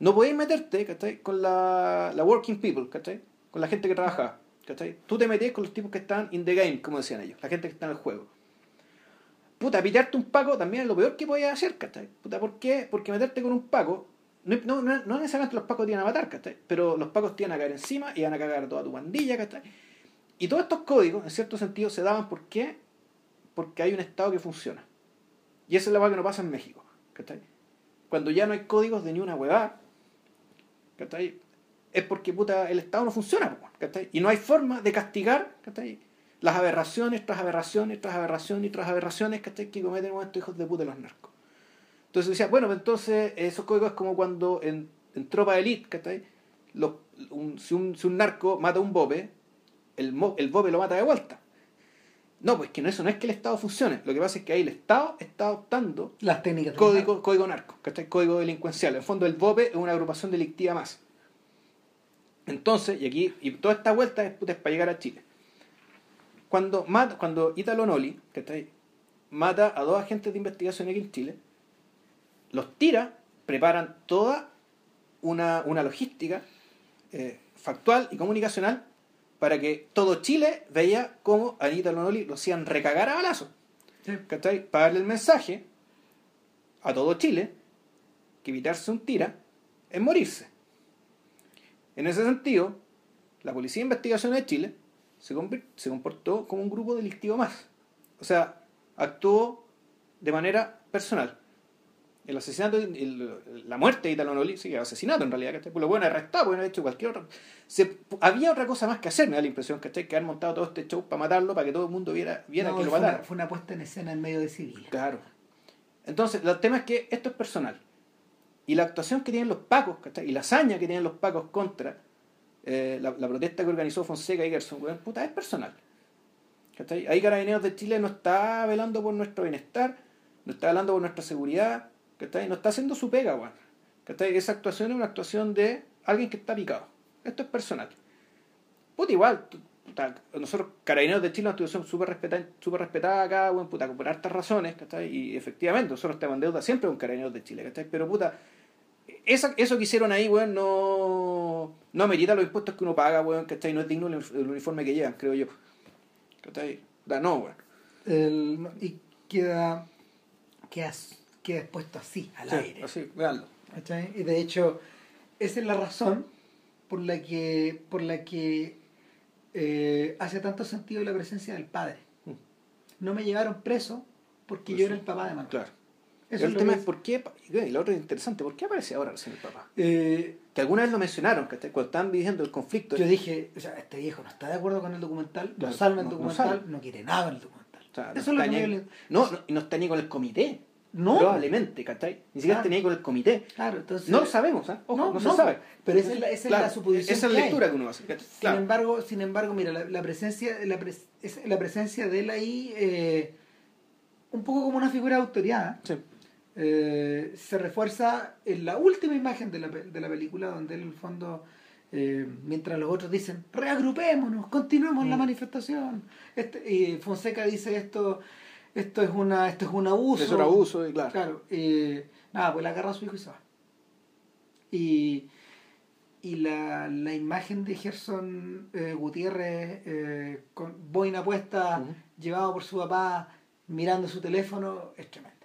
No podíais meterte, ¿cachai? Con la, la working people, ¿cachai? Con la gente que trabajaba, Tú te metías con los tipos que estaban in the game, como decían ellos, la gente que está en el juego. Puta, pillarte un paco también es lo peor que podías hacer, ¿cachai? Puta, ¿por qué? Porque meterte con un paco, no, no, no, necesariamente los pacos te iban a matar, ¿cachai? Pero los pacos te iban a caer encima y iban a cagar toda tu pandilla, ¿cachai? Y todos estos códigos, en cierto sentido, se daban ¿por? Porque hay un Estado que funciona. Y esa es la cosa que no pasa en México, ¿cachai? Cuando ya no hay códigos de ni una huevada, ¿cachai? Es porque puta, el Estado no funciona, ¿cachai? Y no hay forma de castigar, ¿cachai? Las aberraciones tras aberraciones tras aberraciones y tras aberraciones, ¿cachai? Que cometen estos hijos de puta los narcos. Entonces decía, bueno, pues entonces esos códigos es como cuando en, en tropa de elite, ¿cachai? Los, un- si, un, si un narco mata a un bobe, el, el bobe lo mata de vuelta. No, pues que no, eso no es que el Estado funcione. Lo que pasa es que ahí el Estado está adoptando Las técnicas. código, código narco, ¿cachai? Código delincuencial. En el fondo el BOPE es una agrupación delictiva más. Entonces, y aquí, y toda esta vuelta es, puta, es para llegar a Chile. Cuando, mata, cuando Italo Noli, ¿cachai? mata a dos agentes de investigación aquí en Chile, los tira, preparan toda una, una logística eh, factual y comunicacional para que todo Chile veía cómo a Italo Noli lo hacían recagar a balazos. Sí. ¿cachai? Para darle el mensaje a todo Chile que evitarse un tira es morirse. En ese sentido, la Policía de Investigación de Chile se, se comportó como un grupo delictivo más. O sea, actuó de manera personal. El asesinato, el- la muerte de Italo Noli, sí, asesinato en realidad, ¿cachai? Pues lo pueden arrestar, pueden haber hecho cualquier otra. Se, había otra cosa más que hacer, me da la impresión, ¿cachai? Que haber montado todo este show para matarlo, para que todo el mundo viera, viera No, que lo mataron. fue una puesta en escena en medio de civil. Claro. Entonces, el tema es que esto es personal. Y la actuación que tienen los pacos, ¿cachai? Y la hazaña que tienen los pacos contra eh, la, protesta que organizó Fonseca y Gerson, weón, puta, es personal. ¿cachai? Ahí Carabineros de Chile no está velando por nuestro bienestar, no está velando por nuestra seguridad, ¿cachai? No está haciendo su pega, weón. ¿cachai? Esa actuación es una actuación de alguien que está picado. Esto es personal. Puta, igual, puta, nosotros, Carabineros de Chile, una institución súper respetada, súper respetada acá, bueno, puta, por hartas razones, ¿cachai? Y efectivamente, nosotros estamos en deuda siempre con Carabineros de Chile, ¿cachai? Pero puta, esa, eso que hicieron ahí, weón, no, no amerita los impuestos que uno paga, weón, ¿cachai? No es digno el, el uniforme que llevan, creo yo. ¿Cachai? Da, no, weón. El- y queda, queda, queda expuesto así, al Sí, aire. así, veanlo. ¿cachai? Y de hecho, esa es la razón por la que, por la que eh, hace tanto sentido la presencia del padre. Mm. No me llevaron preso porque Pues yo era el papá de Manuel. Claro. Eso el es tema que es por qué, y lo otro es interesante, ¿por qué aparece ahora recién el papá? Eh, Que alguna vez lo mencionaron, ¿cachai? Cuando estaban viviendo el conflicto. yo dije, o sea, este viejo no está de acuerdo con el documental, Claro, no salva el no- no documental, sale. no, quiere nada en el documental. O sea, no Eso es lo que ni- no, no, y no está ni con el comité. No. Probablemente, ¿cachai? Ni siquiera ni ahí con el comité. Claro, entonces. No lo sabemos, ¿ah? Ojo, no, No, se no, sabe. pero esa es la- esa es la suposición Esa es que la lectura que uno hace. Sin Claro. embargo, sin embargo, mira, la, la presencia, la, pres- es- la presencia de él ahí, eh, un poco como una figura de autoridad, Sí. eh, se refuerza en la última imagen de la, pe- de la película, donde él en el fondo, eh, mientras los otros dicen, reagrupémonos, continuemos la Mm. manifestación. Este, y Fonseca dice esto, esto es una esto es un abuso. Es un abuso, claro. Claro, eh, nada, pues la agarra a su hijo y se va. Y, y la, la imagen de Gerson eh, Gutiérrez eh, con boina puesta, Ujú. llevado por su papá, mirando su teléfono, es tremenda.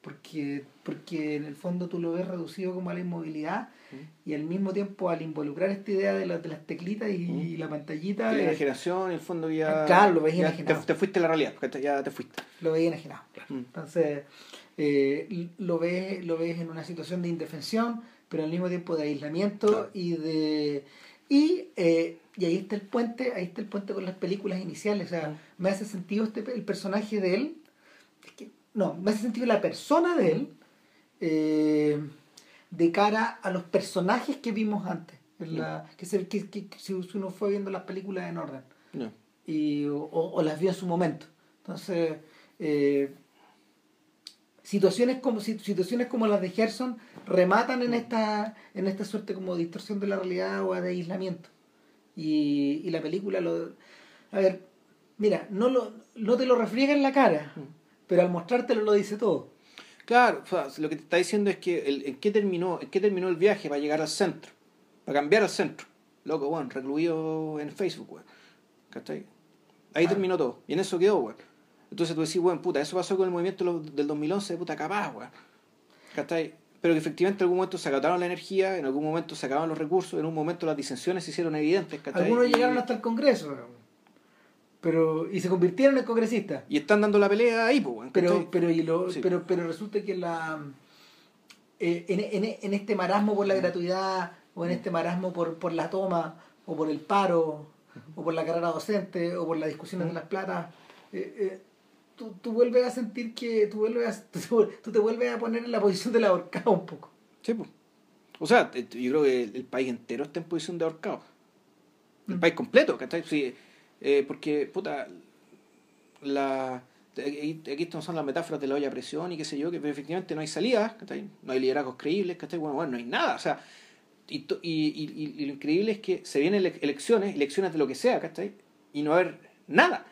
Porque, porque en el fondo tú lo ves reducido como a la inmovilidad y al mismo tiempo al involucrar esta idea de, la- de las teclitas y, Ujú. y la pantallita, La eh, imaginación, en el fondo ya. Claro, lo ves ya imaginado. te, te fuiste a la realidad, porque ya te fuiste. lo veis enajenado. Mm. Entonces, eh, lo, ves, lo ves en una situación de indefensión, pero al mismo tiempo de aislamiento Claro. y de. Y, eh, y ahí está el puente, ahí está el puente con las películas iniciales. O sea, Mm. me hace sentido este, el personaje de él. es que- no, me hace sentido la persona de él eh, de cara a los personajes que vimos antes. en la- que, se- que- que- que si uno fue viendo las películas en orden No. y, o, o las vio en su momento. Entonces, eh, situaciones como si- situaciones como las de Gerson rematan en esta en esta suerte como de distorsión de la realidad o de aislamiento. Y, y la película lo a ver, mira, no lo no te lo refriega en la cara, pero al mostrártelo lo dice todo. Claro, lo que te está diciendo es que el, en, qué terminó, en qué terminó el viaje para llegar al centro, para cambiar al centro. Loco, bueno, recluido en Facebook, weón. ¿Cachai? Ahí Ah. terminó todo. Y en eso quedó, weón. Entonces tú decís, weón, puta, eso pasó con el movimiento del 2011, puta, capaz, weón. ¿Cachai? Pero que efectivamente en algún momento se agotaron la energía, en algún momento se acabaron los recursos, en un momento las disensiones se hicieron evidentes, ¿cachai? Algunos llegaron hasta el Congreso, pero y se convirtieron en congresistas. Y están dando la pelea ahí, pues, pero pero y lo, Sí. pero pero resulta que la eh, en, en, en este marasmo por la gratuidad o en este marasmo por, por la toma o por el paro o por la carrera docente o por las discusiones de las platas eh, eh, tú, tú vuelves a sentir que tú vuelves a- [LAUGHS] tú, tú te vuelves a poner en la posición del ahorcado un poco Sí, pues. O sea, te- yo creo que el, el país entero está en posición de ahorcado. El Mm. país completo, ¿cachai? Sí, eh, porque, puta, la... Aquí, aquí usando las metáforas de la olla a presión y qué sé yo, que pero efectivamente no hay salidas. No hay liderazgos creíbles, ¿cachai? Bueno, bueno, no hay nada, o sea, y, to- y, y, lo increíble es que se vienen ele- elecciones, elecciones de lo que sea, ¿cachai? Y no haber nada,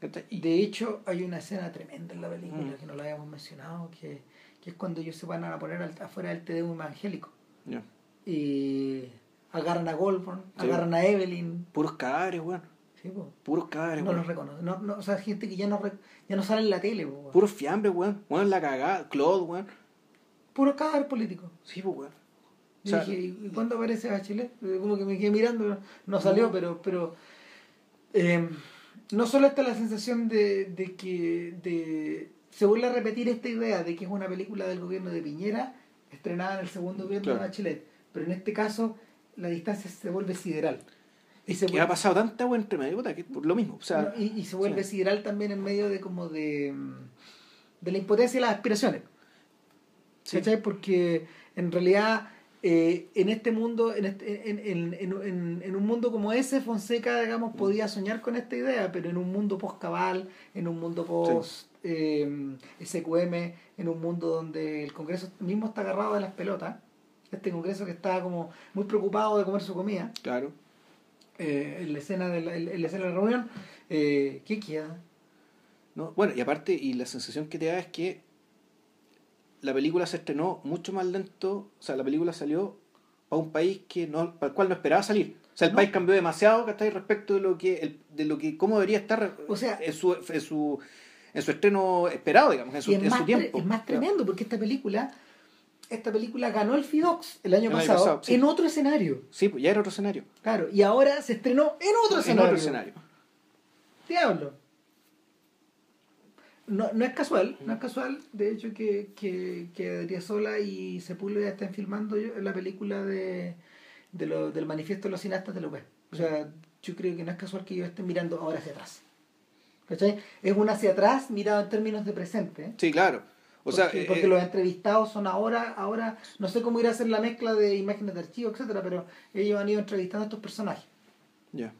de hecho hay una escena tremenda en la película Mm. que no la habíamos mencionado que, que es cuando ellos se van a poner afuera del TDU evangélico ya. y agarran a Goldborn, Sí. agarran a Evelyn, Puros cadáveres, weón. Sí, po. Puros cadáveres, no weón. los reconoce, no, no, o sea, gente que ya no, re- ya no sale en la tele, po, weón. Puros fiambres, weón. Weón, la cagada. Claude, weón. puro cadáver político. Sí, pues, weón. O sea, dije, ¿y cuándo aparece Bachelet? Eh, Como que me quedé mirando, no salió, No. pero, pero eh, no solo está la sensación de, de que de, se vuelve a repetir esta idea de que es una película del gobierno de Piñera estrenada en el segundo gobierno Claro. de Bachelet, pero en este caso la distancia se vuelve sideral. Y se que vuelve- ha pasado tanta weón entre medio, que por lo mismo. O sea, No, y, y se vuelve sí. sideral también en medio de como de, mm, de la impotencia y las aspiraciones. sí. ¿Cachai? Porque en realidad eh, en este mundo, en, este- en, un mundo como ese, Fonseca, digamos, Mm. podía soñar con esta idea, pero en un mundo post-cabal, en un mundo post eh, SQM, en un mundo donde el Congreso mismo está agarrado de las pelotas, este Congreso que está como muy preocupado de comer su comida, Claro. Eh, en, la escena de la, en la escena de la reunión, eh, ¿qué queda? ¿no? Bueno, y aparte, y la sensación que te da es que la película se estrenó mucho más lento, o sea, la película salió a un país que no, para el cual no esperaba salir. O sea, el No. país cambió demasiado, ¿cachai? Respecto de lo que, el- de lo que, cómo debería estar O sea- en su, en su, en su estreno esperado, digamos, en su, es en su tiempo. es más tremendo porque esta película esta película ganó el FIDOX el año El año pasado, sí. en otro escenario Sí, pues ya era otro escenario. claro y ahora se estrenó en otro En escenario otro escenario. diablo no, no es casual no es casual de hecho que que, que Adriasola y Sepúlveda estén filmando yo- la película de, de lo- del manifiesto de los cineastas de López o sea yo creo que no es casual que ellos estén mirando ahora hacia atrás ¿Cachai? Es un hacia atrás mirado en términos de presente. Sí, claro. O sea, porque, eh, porque eh, los entrevistados son ahora, ahora, no sé cómo irá a ser la mezcla de imágenes de archivo, etcétera, pero ellos han ido entrevistando a estos personajes. ya.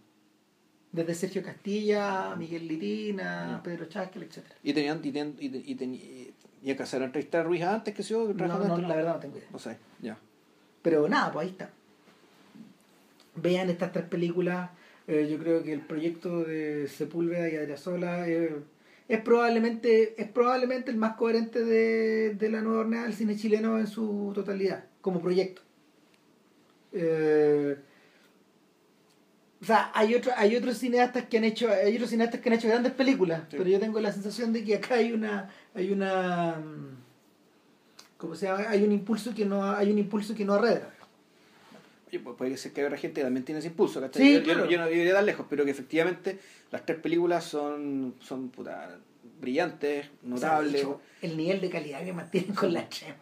Desde Sergio Castilla, a Miguel Litina, Ya. Pedro Chaskel, etcétera. Y tenían, y, tenían- y, y, teni- y, alcanzaron a entrevistar a Ruiz antes que se yo, No, no, antes, la verdad no tengo idea. No sé, ya. Pero nada, pues ahí está. Vean estas tres películas. Eh, yo creo que el proyecto de Sepúlveda y Adriasola es, es probablemente es probablemente el más coherente de, de la nueva hornada del cine chileno en su totalidad como proyecto Eh, o sea hay otro, hay otros cineastas que han hecho hay otros cineastas que han hecho grandes películas Sí. pero yo tengo la sensación de que acá hay una hay una mm, ¿cómo se llama? hay un impulso que no hay un impulso que no arredra puede ser que haya gente que también tiene ese impulso, ¿cachai? Sí, yo, claro. no- yo no iría tan lejos, pero que efectivamente las tres películas son, son puta, brillantes, O sea, notables. el nivel de calidad que mantienen con la tres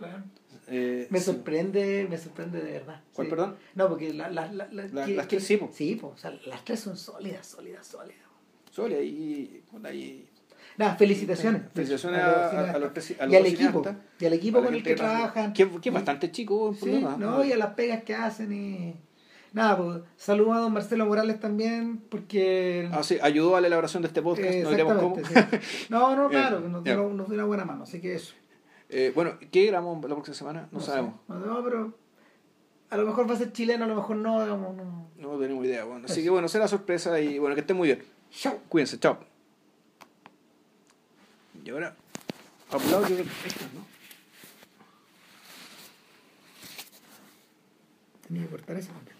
eh, Me sí. sorprende, me sorprende de verdad. ¿Cuál, sí. perdón? No, porque la- la- la- la- La- que- las que- tres sí, po. Sí, po, o sea, las tres son sólidas, sólidas, sólidas. Sólida y, puta, y- Nada, felicitaciones. Felicitaciones a, a- a los, a y los al dos equipo. Y al equipo con el que trabaja- trabajan. Que, que es bastante chico, Sí, demás, no, y a las pegas que hacen y... Nada, pues saludos a don Marcelo Morales también, porque... Ah, sí, ayudó a la elaboración de este podcast, eh, no diremos cómo. sí. No, no, [LAUGHS] claro, nos ya. dio, nos dio una buena mano, así que eso. Eh, bueno, ¿qué grabamos la próxima semana? No, sé. sabemos. No, pero a lo mejor va a ser chileno, a lo mejor no, digamos, no. No tenemos idea. Bueno. Así que bueno, será sorpresa y bueno, que estén muy bien. Chau. Cuídense, chao. Y ahora, aplausos yo creo que estos, ¿no? Tenía que cortar hombre.